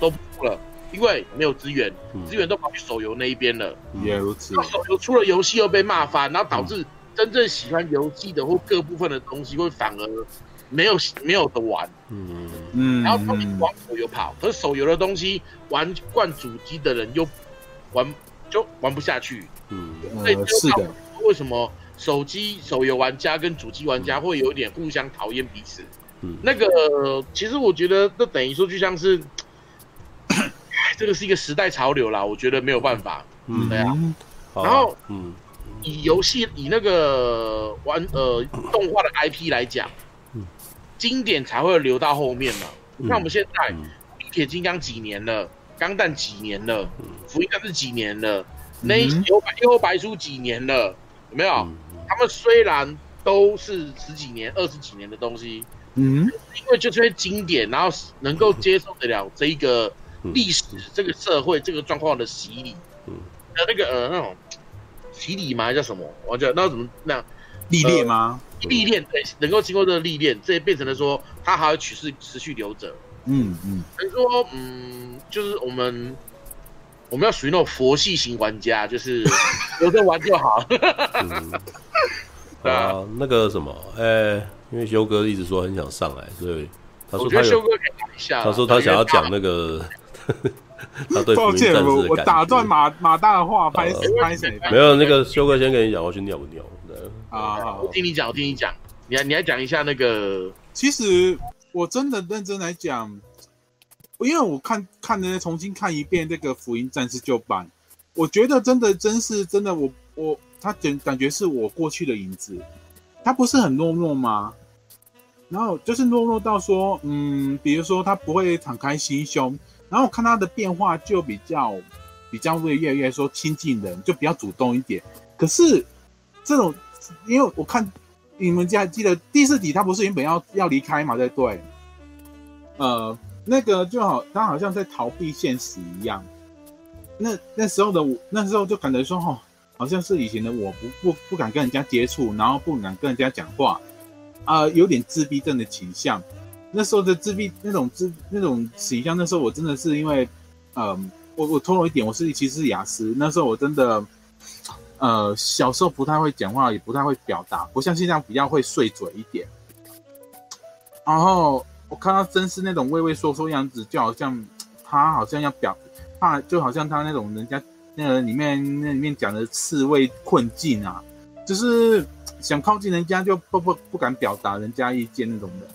都不出了，因为没有资源，资源都跑去手游那一边了。也如此。那手游出了游戏又被骂翻，然后导致真正喜欢游戏的或各部分的东西会反而没有没有的玩。嗯嗯。然后他们往手游跑，可是手游的东西玩惯主机的人又玩就玩不下去。嗯，所以是的。为什么手机手游玩家跟主机玩家会有点互相讨厌彼此？嗯、那个其实我觉得，这等于说就像是，这个是一个时代潮流啦。我觉得没有办法，嗯，对啊。然后，嗯，以游戏以那个玩呃动画的 IP 来讲，嗯，经典才会留到后面嘛。你看我们现在，铁金刚几年了，钢弹几年了，福音战士几年了，那幽白幽白书几年了，有没有？他们虽然都是十几年、二十几年的东西。嗯，因为就是经典，然后能够接受得了这一个历史、嗯、这个社会、这个状况的洗礼，嗯，那个呃那种洗礼嘛？还叫什么？我觉得那怎么那样历练吗？历练对，能够经过这个历练，这也变成了说它还要取是持续留着。嗯嗯，所以说嗯，就是我们我们要属于那种佛系型玩家，就是 留着玩就好。嗯、啊，那个什么，呃、欸。因为修哥一直说很想上来，所以他说他有。他说他想要讲那个，他对。抱歉，我我打断马马大的话，拍拍谁？没有那个修哥先跟你讲，我去尿不尿？啊，我听你讲，我听你讲，你来你来讲一下那个。其实我真的认真来讲，因为我看看的重新看一遍这个福音战士旧版，我觉得真的真是真的，我我他感感觉是我过去的影子，他不是很懦弱吗？然后就是懦弱到说，嗯，比如说他不会敞开心胸，然后我看他的变化就比较比较会越来越说亲近人，就比较主动一点。可是这种，因为我看你们家记得第四集他不是原本要要离开嘛，对不对？呃，那个就好，他好像在逃避现实一样。那那时候的我，那时候就感觉说，哦，好像是以前的我不不不敢跟人家接触，然后不敢跟人家讲话。啊、呃，有点自闭症的倾向。那时候的自闭那种自那种形象，那时候我真的是因为，嗯、我我透露一点，我是其实是雅思。那时候我真的，呃，小时候不太会讲话，也不太会表达，不像现在比较会碎嘴一点。然后我看到真是那种畏畏缩缩样子，就好像他好像要表，怕就好像他那种人家那个里面那里面讲的刺猬困境啊，就是。想靠近人家就不不不敢表达人家意见那种的，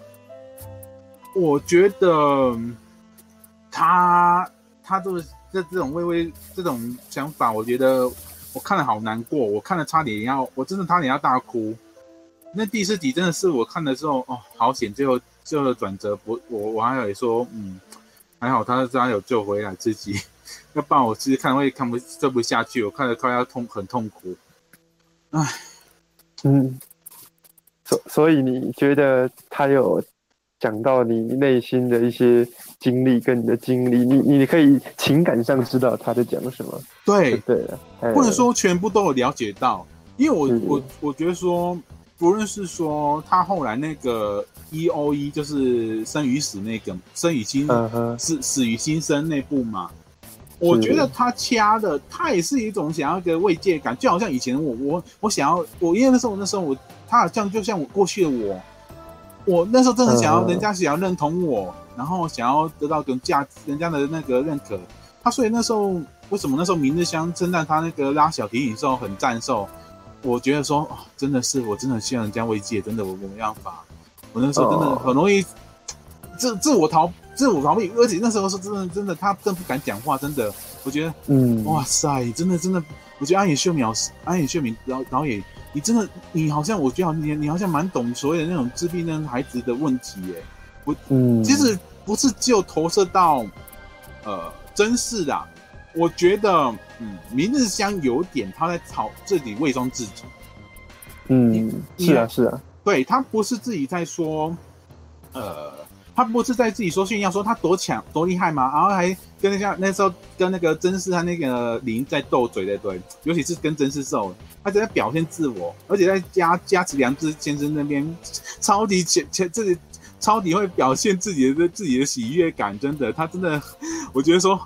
我觉得他他这个这这种微微这种想法，我觉得我看了好难过，我看了差点要，我真的差点要大哭。那第四集真的是我看的时候，哦，好险，最后最后的转折，我我我还有说，嗯，还好他他有救回来自己，要不然我其实看会看不这不下去，我看了快要痛很痛苦。唉，嗯，所所以你觉得他有讲到你内心的一些经历跟你的经历，你你可以情感上知道他在讲什么？对对了，不能说全部都有了解到，因为我我我觉得说，不论是说他后来那个 E O E 就是生与死那个生与心死死与新生那部嘛。我觉得他掐的，他也是一种想要一个慰藉感，就好像以前我我我想要我，因为那时候那时候我他好像就像我过去的我，我那时候真的想要人家想要认同我，然后想要得到跟价人家的那个认可。他所以那时候为什么那时候明日香称赞他那个拉小提琴时候很赞受？我觉得说哦，真的是我真的需要人家慰藉，真的我我没办法，我那时候真的很容易自自我逃。自我防备，而且那时候是真的，真的，他真不敢讲话，真的，我觉得，嗯，哇塞，真的，真的，我觉得安野秀明，安野秀明导导演，你真的，你好像，我觉得你，你好像蛮懂所谓的那种自闭症孩子的问题，耶，我，嗯，其实不是只有投射到，呃，真是的，我觉得，嗯，明日香有点他在朝自己伪装自己，嗯，是啊，是啊，对，他不是自己在说，呃。他不是在自己说炫耀说他多强多厉害吗？然后还跟那下那时候跟那个真嗣他那个林在斗嘴的，对，尤其是跟真嗣兽，他在表现自我，而且在加加持良知先生那边超级前前自己超级会表现自己的自己的喜悦感，真的，他真的，我觉得说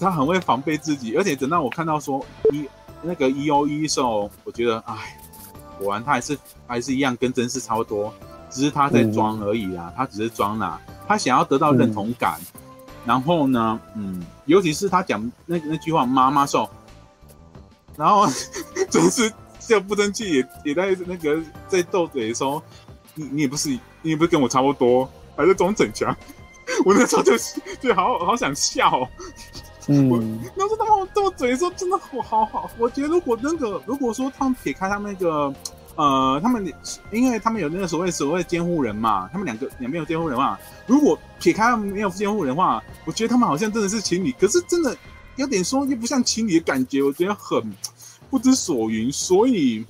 他很会防备自己，而且等到我看到说一那个 E O E 的时候，我觉得哎，果然他还是还是一样跟真嗣差不多。只是他在装而已啊，嗯、他只是装啦，他想要得到认同感，嗯、然后呢，嗯，尤其是他讲那那句话“妈妈说”，然后 总是就不争气，也也在那个在斗嘴说：“你你也不是，你也不是跟我差不多，还是装逞强。”我那时候就就好好想笑，嗯，我那时候他们斗嘴的时候真的我好好，我觉得如果那个如果说他们撇开他们那个。呃，他们因为他们有那个所谓所谓监护人嘛，他们两个两边有监护人嘛。如果撇开他们没有监护人的话，我觉得他们好像真的是情侣，可是真的有点说又不像情侣的感觉，我觉得很不知所云。所以，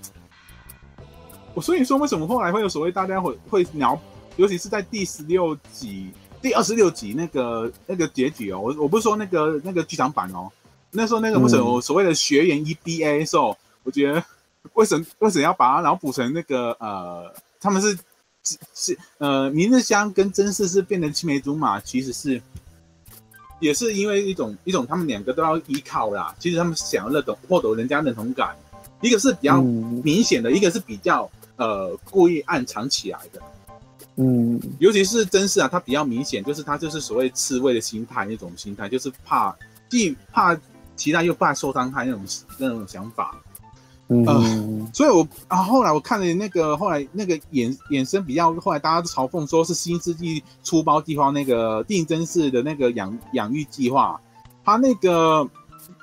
我所以说为什么后来会有所谓大家会会聊，尤其是在第十六集、第二十六集那个那个结局哦，我我不是说那个那个剧场版哦，那时候那个为什么所谓的学员 EBA 的时候，我觉得。为什么为什么要把它然后补成那个呃，他们是是呃，明日香跟真嗣是变成青梅竹马，其实是也是因为一种一种他们两个都要依靠啦。其实他们想要认同获得人家认同感，一个是比较明显的，嗯、一个是比较呃故意暗藏起来的。嗯，尤其是真嗣啊，他比较明显，就是他就是所谓刺猬的心态那种心态，就是怕既怕其他又怕受伤害那种那种想法。呃，所以我啊，后来我看了那个，后来那个衍衍生比较，后来大家都嘲讽说是新世纪出包计划那个定真式的那个养养育计划，他那个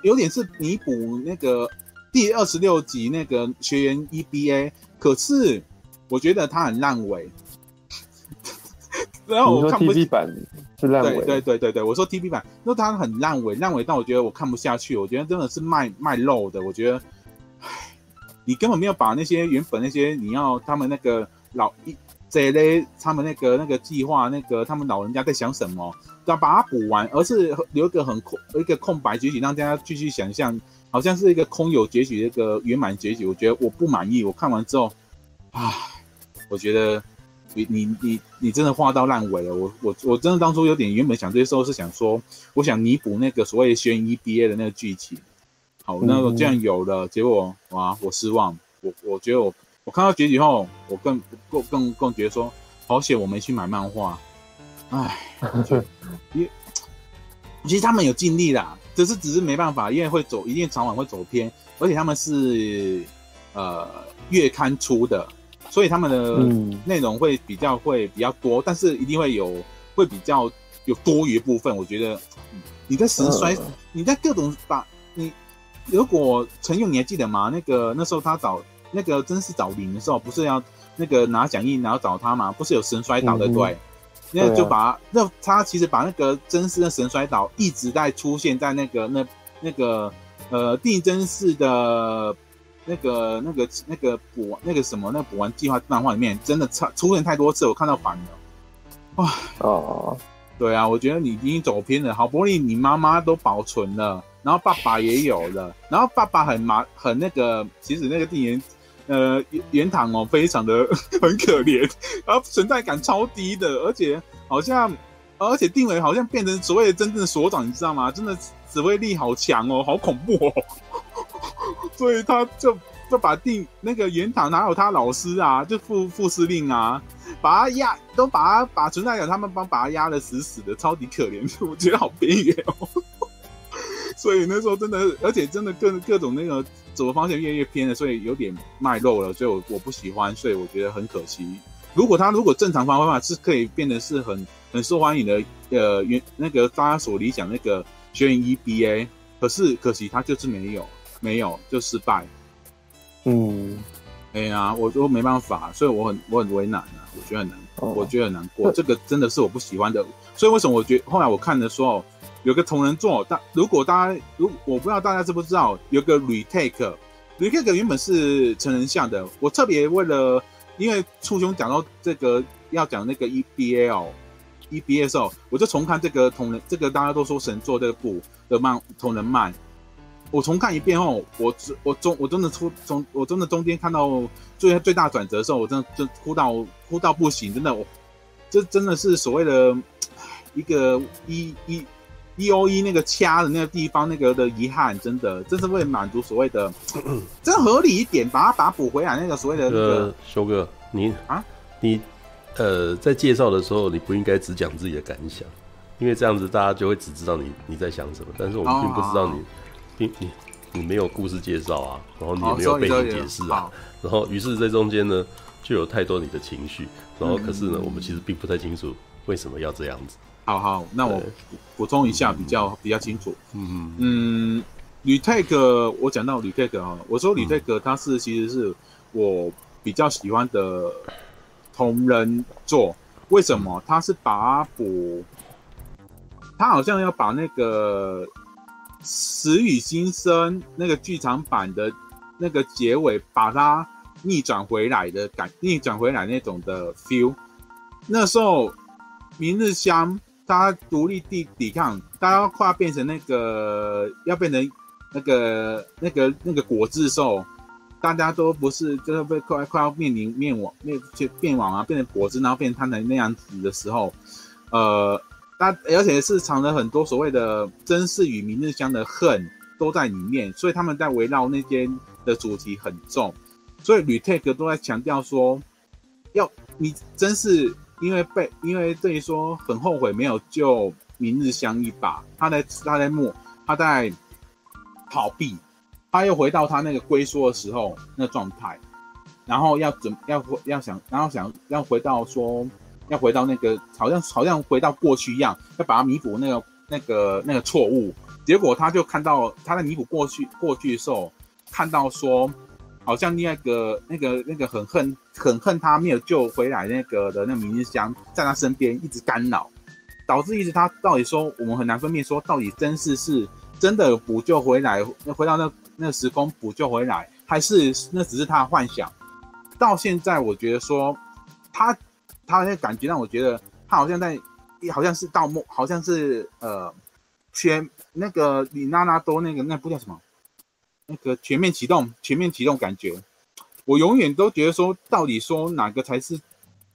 有点是弥补那个第二十六集那个学员 EBA，可是我觉得他很烂尾。然后我看不 TV 版是烂尾，对对对对对，我说 TV 版，那他很烂尾，烂尾但我觉得我看不下去，我觉得真的是卖卖肉的，我觉得，唉。你根本没有把那些原本那些你要他们那个老一这一类他们那个那个计划那个他们老人家在想什么，要把它补完，而是留一个很空一个空白结局，让大家继续想象，好像是一个空有结局的一个圆满结局。我觉得我不满意，我看完之后，啊，我觉得你你你你真的画到烂尾了。我我我真的当初有点原本想这些时候是想说，我想弥补那个所谓悬疑 BA 的那个剧情。好，那我这样有了，结果哇，我失望。我我觉得我我看到结局后，我更更更更觉得说，好险我没去买漫画。唉，因为其实他们有尽力啦，只是只是没办法，因为会走，一定早晚会走偏，而且他们是呃月刊出的，所以他们的内容会比较会比较多，但是一定会有会比较有多余部分，我觉得。你在神摔，你在各种把你，如果陈勇你还记得吗？那个那时候他找那个真是找零的时候，不是要那个拿讲义然后找他吗？不是有神摔倒的对？那、嗯、就把那他其实把那个真实的神摔倒一直在出现在那个那那个呃定真寺的那个那个那个补那个什么那个补完计划漫画里面，真的差出现太多次，我看到烦了。哇哦。对啊，我觉得你已经走偏了。好不容易你妈妈都保存了，然后爸爸也有了，然后爸爸很麻很那个，其实那个定元呃原原堂哦，非常的 很可怜，然后存在感超低的，而且好像而且定伟好像变成所谓的真正的所长，你知道吗？真的指挥力好强哦，好恐怖哦，所以他就。就把定那个原堂哪有他老师啊？就副副司令啊，把他压，都把他把存在感他们帮把他压的死死的，超级可怜，我觉得好边缘哦。所以那时候真的，而且真的各各种那个走的方向越来越偏了，所以有点卖肉了，所以我我不喜欢，所以我觉得很可惜。如果他如果正常发挥的话，是可以变得是很很受欢迎的，呃，原那个大家所理想那个学院 EBA，可是可惜他就是没有没有就失败。嗯，哎呀，我都没办法，所以我很我很为难啊，我觉得很难，哦、我觉得很难过。这个真的是我不喜欢的，所以为什么我觉得后来我看的时候有个同人作，但如果大家如我不知道大家知不知道，有个 retake，retake 原本是成人向的，我特别为了因为初兄讲到这个要讲那个 EBL EBA 的时候，我就重看这个同人，这个大家都说神作这部的漫同人漫。我重看一遍后，我我中我真的出从我真的中间看到最最大转折的时候，我真的就哭到哭到不行，真的，我这真的是所谓的一个 E E E O E 那个掐的那个地方那个的遗憾，真的，这是为了满足所谓的，这合理一点，把它把它补回来那个所谓的那修哥，你啊，你呃在介绍的时候，你不应该只讲自己的感想，因为这样子大家就会只知道你你在想什么，但是我们并不知道你。哦你你你没有故事介绍啊，然后你也没有背景解释啊，然后于是在中间呢就有太多你的情绪，然后可是呢、嗯、我们其实并不太清楚为什么要这样子。好好，那我补充一下比较、嗯、比较清楚。嗯嗯，retake 我讲到 retake 啊，我说 retake 它是其实是我比较喜欢的同人作，为什么？它是把补，他好像要把那个。《死与新生》那个剧场版的那个结尾，把它逆转回来的感，逆转回来那种的 feel。那时候，明日香他独立地抵抗，大家快要变成那个，要变成那个那个那个果子兽，大家都不是，就是被快快要面临灭亡，那些变亡啊，变成果子，然后变成他的那样子的时候，呃。大而且是藏了很多所谓的真嗣与明日香的恨都在里面，所以他们在围绕那间的主题很重，所以 retake 都在强调说，要你真是因为被因为等于说很后悔没有救明日香一把，他在他在默他在逃避，他又回到他那个龟缩的时候那状态，然后要准要要想然后想要回到说。要回到那个，好像好像回到过去一样，要把它弥补那个那个那个错误。结果他就看到他在弥补过去过去的时候，看到说，好像那个那个那个很恨很恨他没有救回来那个的那个明日香在他身边一直干扰，导致一直他到底说我们很难分辨说到底真是是真的补救回来，回到那那时空补救回来，还是那只是他的幻想。到现在我觉得说他。他那感觉让我觉得，他好像在，好像是盗墓，好像是呃，全那个李娜娜多那个那部叫什么？那个全面启动，全面启动感觉，我永远都觉得说，到底说哪个才是，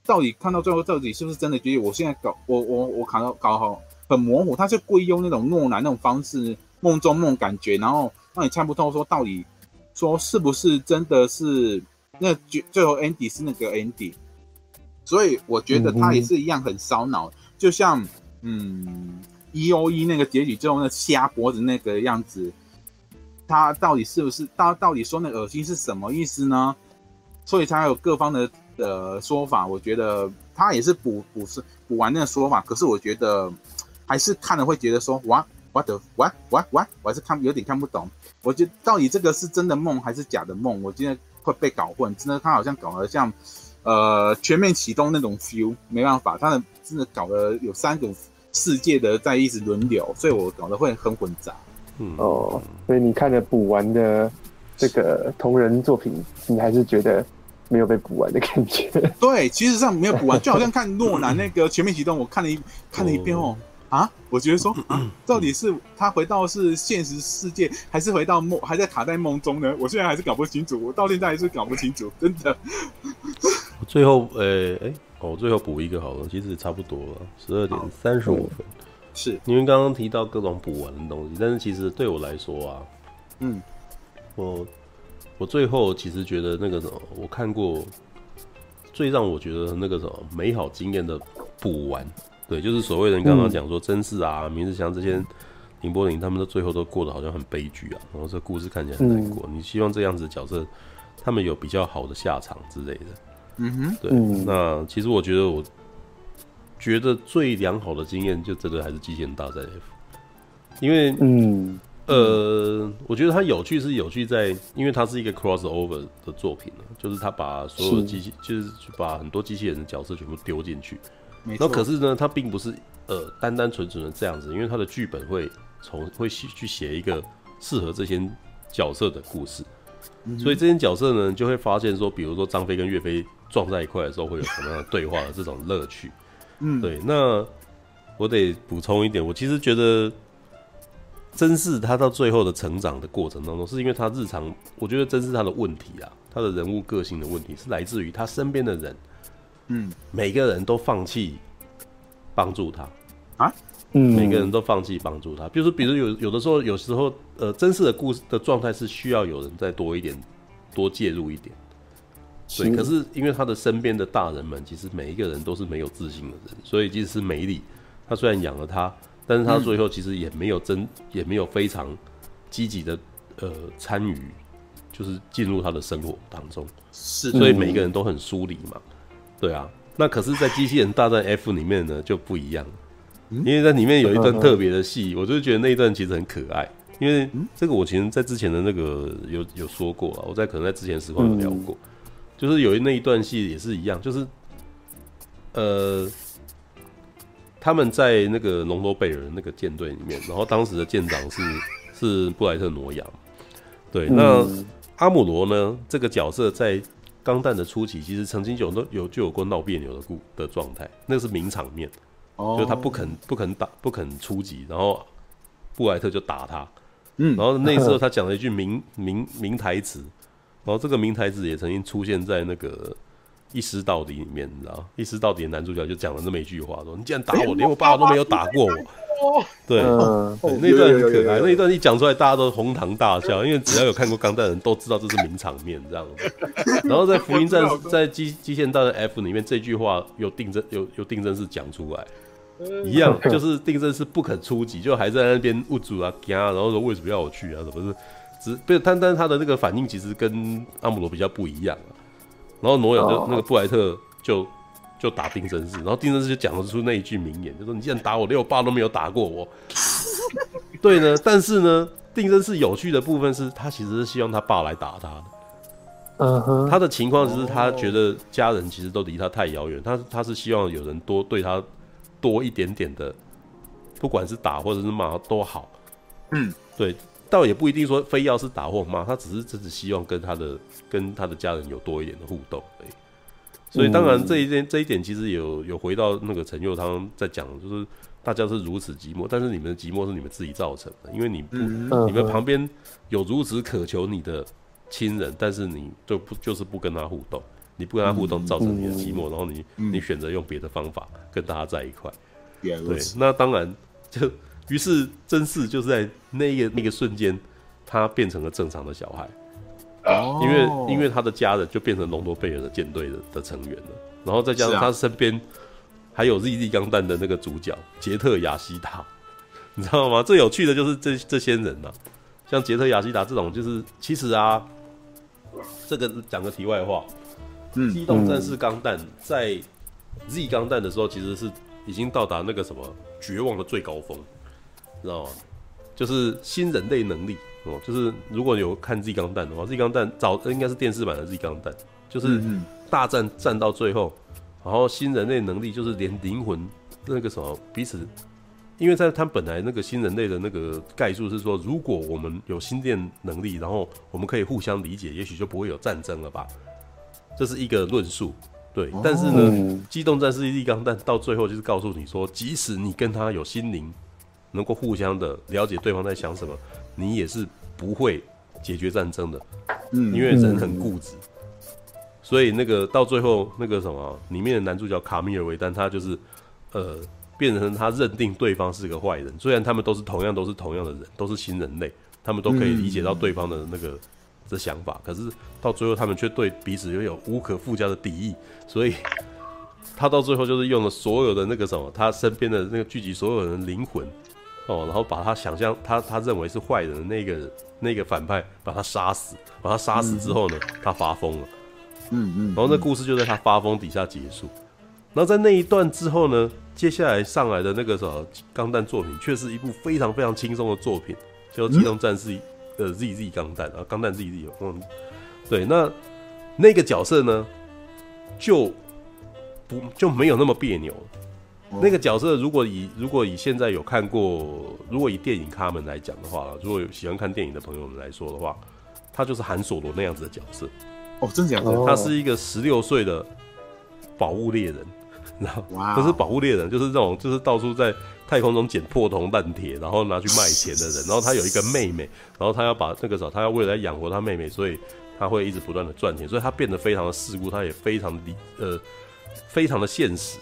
到底看到最后到底是不是真的？觉得我现在搞，我我我搞到搞好很模糊，他是故意用那种诺兰那种方式，梦中梦感觉，然后让你猜不透说到底说是不是真的是那最最后 Andy 是那个 Andy。所以我觉得他也是一样很烧脑，就像嗯，E O E 那个结局之后那瞎脖子那个样子，他到底是不是到到底说那恶心是什么意思呢？所以才有各方的呃说法。我觉得他也是补补是补完那个说法，可是我觉得还是看了会觉得说哇，what the what what what，我还是看有点看不懂。我觉得到底这个是真的梦还是假的梦？我今天会被搞混。真的，他好像搞得像呃全面启动那种 feel，没办法，他的真的搞得有三个世界的在一直轮流，所以我搞得会很混杂。嗯哦，所以你看了补完的这个同人作品，你还是觉得没有被补完的感觉？对，其实上没有补完，就好像看诺兰那个全面启动，我看了一 看了一遍哦。啊，我觉得说 啊，到底是他回到是现实世界，还是回到梦，还在卡在梦中呢？我现在还是搞不清楚，我到现在还是搞不清楚，真的。最后，呃、欸，哎、欸，我最后补一个好了，其实差不多了，十二点三十五分。是，因为刚刚提到各种补完的东西，但是其实对我来说啊，嗯，我我最后其实觉得那个什么，我看过最让我觉得那个什么美好经验的补完。对，就是所谓的你刚刚讲说真是啊、明日香这些宁波林他们的最后都过得好像很悲剧啊，然后这故事看起来很难过。嗯、你希望这样子的角色他们有比较好的下场之类的。嗯哼，对。那其实我觉得，我觉得最良好的经验就真的还是机器人大战 F，因为嗯。呃，我觉得它有趣是有趣在，因为它是一个 crossover 的作品，就是它把所有的机器，就是把很多机器人的角色全部丢进去。那可是呢，它并不是呃单单纯纯的这样子，因为它的剧本会从会去写一个适合这些角色的故事，嗯、所以这些角色呢就会发现说，比如说张飞跟岳飞撞在一块的时候会有什么样的对话的这种乐趣。嗯，对。那我得补充一点，我其实觉得真是他到最后的成长的过程当中，是因为他日常，我觉得真是他的问题啊，他的人物个性的问题是来自于他身边的人。嗯，每个人都放弃帮助他啊，嗯，每个人都放弃帮助他。比如说，比如有有的时候，有时候，呃，真实的故事的状态是需要有人再多一点，多介入一点。对，可是因为他的身边的大人们，其实每一个人都是没有自信的人，所以即使是梅里，他虽然养了他，但是他最后其实也没有真，也没有非常积极的呃参与，就是进入他的生活当中。是，所以每一个人都很疏离嘛。对啊，那可是，在机器人大战 F 里面呢就不一样，因为在里面有一段特别的戏，我就觉得那一段其实很可爱。因为这个我其实在之前的那个有有说过啊，我在可能在之前时光有聊过，就是有那一段戏也是一样，就是呃，他们在那个龙多贝尔那个舰队里面，然后当时的舰长是 是布莱特挪亚，对，那阿姆罗呢这个角色在。钢弹的初期，其实曾经有都有就有过闹别扭的故的状态，那个是名场面，oh. 就是他不肯不肯打不肯出击，然后布莱特就打他，嗯，然后那时候 他讲了一句名名名台词，然后这个名台词也曾经出现在那个一尸到底里面，你知道，一尸到底的男主角就讲了那么一句话，说你竟然打我，连我爸爸都没有打过我。对，那段很可爱，那一段一讲出来，大家都哄堂大笑，因为只要有看过《钢弹》的人都知道这是名场面这样。子。然后在《福音战士》在机机械大战 F 里面，这句话有定真有有定真是讲出来，一样就是定真是不肯出击，就还在那边物主啊，然后说为什么要我去啊？什么是只不是，但但是他的那个反应其实跟阿姆罗比较不一样啊。然后挪亚就那个布莱特就。就打定真嗣，然后定真嗣就讲得出那一句名言，就说：“你既然打我，连我爸都没有打过我。”对呢，但是呢，定真嗣有趣的部分是他其实是希望他爸来打他的。嗯哼，他的情况只是他觉得家人其实都离他太遥远，他他是希望有人多对他多一点点的，不管是打或者是骂都好。嗯，对，倒也不一定说非要是打或骂，他只是只是希望跟他的跟他的家人有多一点的互动而已。所以当然这一点这一点其实有有回到那个陈佑汤在讲，就是大家是如此寂寞，但是你们的寂寞是你们自己造成的，因为你不你们旁边有如此渴求你的亲人，但是你就不就是不跟他互动，你不跟他互动造成你的寂寞，然后你你选择用别的方法跟大家在一块，对，那当然就于是真嗣就是在那个那个瞬间，他变成了正常的小孩。哦因为因为他的家人就变成龙多贝尔的舰队的的成员了，然后再加上他身边还有 ZZ 钢弹的那个主角杰特雅西达，你知道吗？最有趣的就是这这些人呐、啊，像杰特雅西达这种，就是其实啊，这个讲个题外话，嗯，机动战士钢弹在 Z 钢弹的时候，其实是已经到达那个什么绝望的最高峰，知道吗？就是新人类能力哦，就是如果有看 Z 钢弹的话，Z 钢弹早应该是电视版的 Z 钢弹，就是大战战到最后，然后新人类能力就是连灵魂那个什么彼此，因为在他本来那个新人类的那个概述是说，如果我们有心电能力，然后我们可以互相理解，也许就不会有战争了吧，这是一个论述。对，但是呢，机动战士 Z 钢弹到最后就是告诉你说，即使你跟他有心灵，能够互相的了解对方在想什么，你也是不会解决战争的。嗯，因为人很固执，所以那个到最后那个什么，里面的男主角卡米尔维丹，他就是呃，变成他认定对方是个坏人，虽然他们都是同样都是同样的人，都是新人类，他们都可以理解到对方的那个。的想法，可是到最后他们却对彼此又有无可复加的敌意，所以他到最后就是用了所有的那个什么，他身边的那个聚集所有人的灵魂哦，然后把他想象他他认为是坏人的那个那个反派把他杀死，把他杀死之后呢，他发疯了，嗯嗯，然后那故事就在他发疯底下结束，然后在那一段之后呢，接下来上来的那个什么钢弹作品却是一部非常非常轻松的作品，叫《机动战士》。呃，Z Z 钢弹啊，钢弹 Z Z，嗯，对，那那个角色呢，就不就没有那么别扭。哦、那个角色如果以如果以现在有看过，如果以电影咖们来讲的话，如果有喜欢看电影的朋友们来说的话，他就是韩索罗那样子的角色。哦，真的假的？他是一个十六岁的宝物猎人，然后不是宝物猎人，就是这种，就是到处在。太空中捡破铜烂铁，然后拿去卖钱的人，然后他有一个妹妹，然后他要把那个时候，他要为了养活他妹妹，所以他会一直不断的赚钱，所以他变得非常的世故，他也非常的理呃，非常的现实，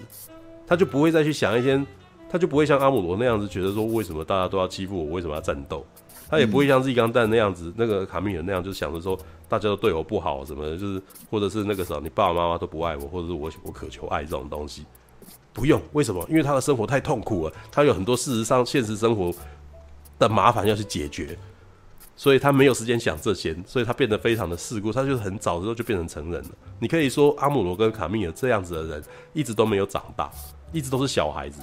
他就不会再去想一些，他就不会像阿姆罗那样子觉得说，为什么大家都要欺负我，为什么要战斗，他也不会像 Z 钢弹那样子，那个卡米尔那样，就想着说大家都对我不好什么的，就是或者是那个时候你爸爸妈妈都不爱我，或者是我我渴求爱这种东西。不用，为什么？因为他的生活太痛苦了，他有很多事实上现实生活的麻烦要去解决，所以他没有时间想这些，所以他变得非常的世故。他就是很早的时候就变成成人了。你可以说阿姆罗跟卡米尔这样子的人，一直都没有长大，一直都是小孩子，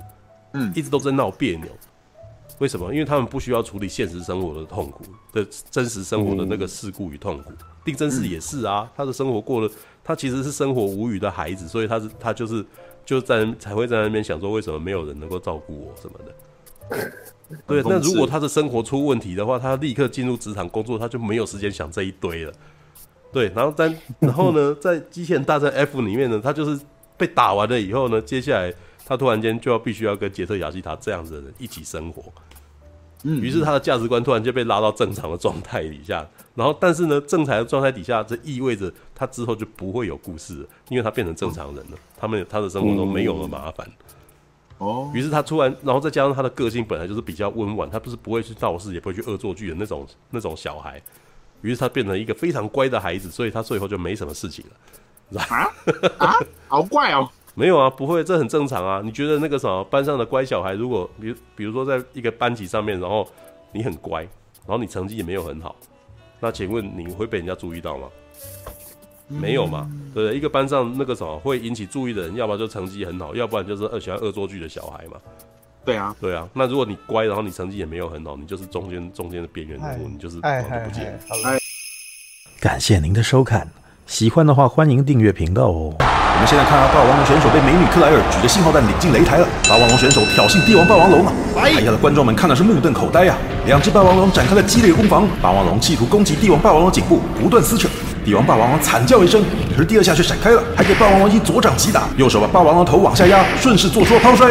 嗯，一直都在闹别扭。为什么？因为他们不需要处理现实生活的痛苦的真实生活的那个事故与痛苦。定真寺也是啊，他的生活过了，他其实是生活无语的孩子，所以他是他就是。就在才会在那边想说，为什么没有人能够照顾我什么的？对，那如果他的生活出问题的话，他立刻进入职场工作，他就没有时间想这一堆了。对，然后但然后呢，在机器人大战 F 里面呢，他就是被打完了以后呢，接下来他突然间就要必须要跟杰特雅西塔这样子的人一起生活。嗯，于是他的价值观突然就被拉到正常的状态底下，然后但是呢，正常的状态底下，这意味着他之后就不会有故事了，因为他变成正常人了，他们他的生活中没有了麻烦。哦，于是他突然，然后再加上他的个性本来就是比较温婉，他不是不会去闹事，也不会去恶作剧的那种那种小孩，于是他变成一个非常乖的孩子，所以他最后就没什么事情了。啊啊，好怪哦。没有啊，不会，这很正常啊。你觉得那个什么班上的乖小孩，如果比如比如说在一个班级上面，然后你很乖，然后你成绩也没有很好，那请问你会被人家注意到吗？嗯、没有嘛，对不对？一个班上那个什么会引起注意的人，要不然就成绩很好，要不然就是喜欢恶作剧的小孩嘛。对啊，对啊。那如果你乖，然后你成绩也没有很好，你就是中间中间的边缘人物，你就是哎哎不见。感谢您的收看，喜欢的话欢迎订阅频道哦。我们现在看啊，霸王龙选手被美女克莱尔举着信号弹领进擂台了。霸王龙选手挑衅帝王霸王龙啊！台下的观众们看的是目瞪口呆啊！两只霸王龙展开了激烈攻防，霸王龙企图攻击帝王霸王龙颈部，不断撕扯。帝王霸王龙惨叫一声，可是第二下却闪开了，还给霸王龙一左掌击打，右手把霸王龙头往下压，顺势做出了抛摔。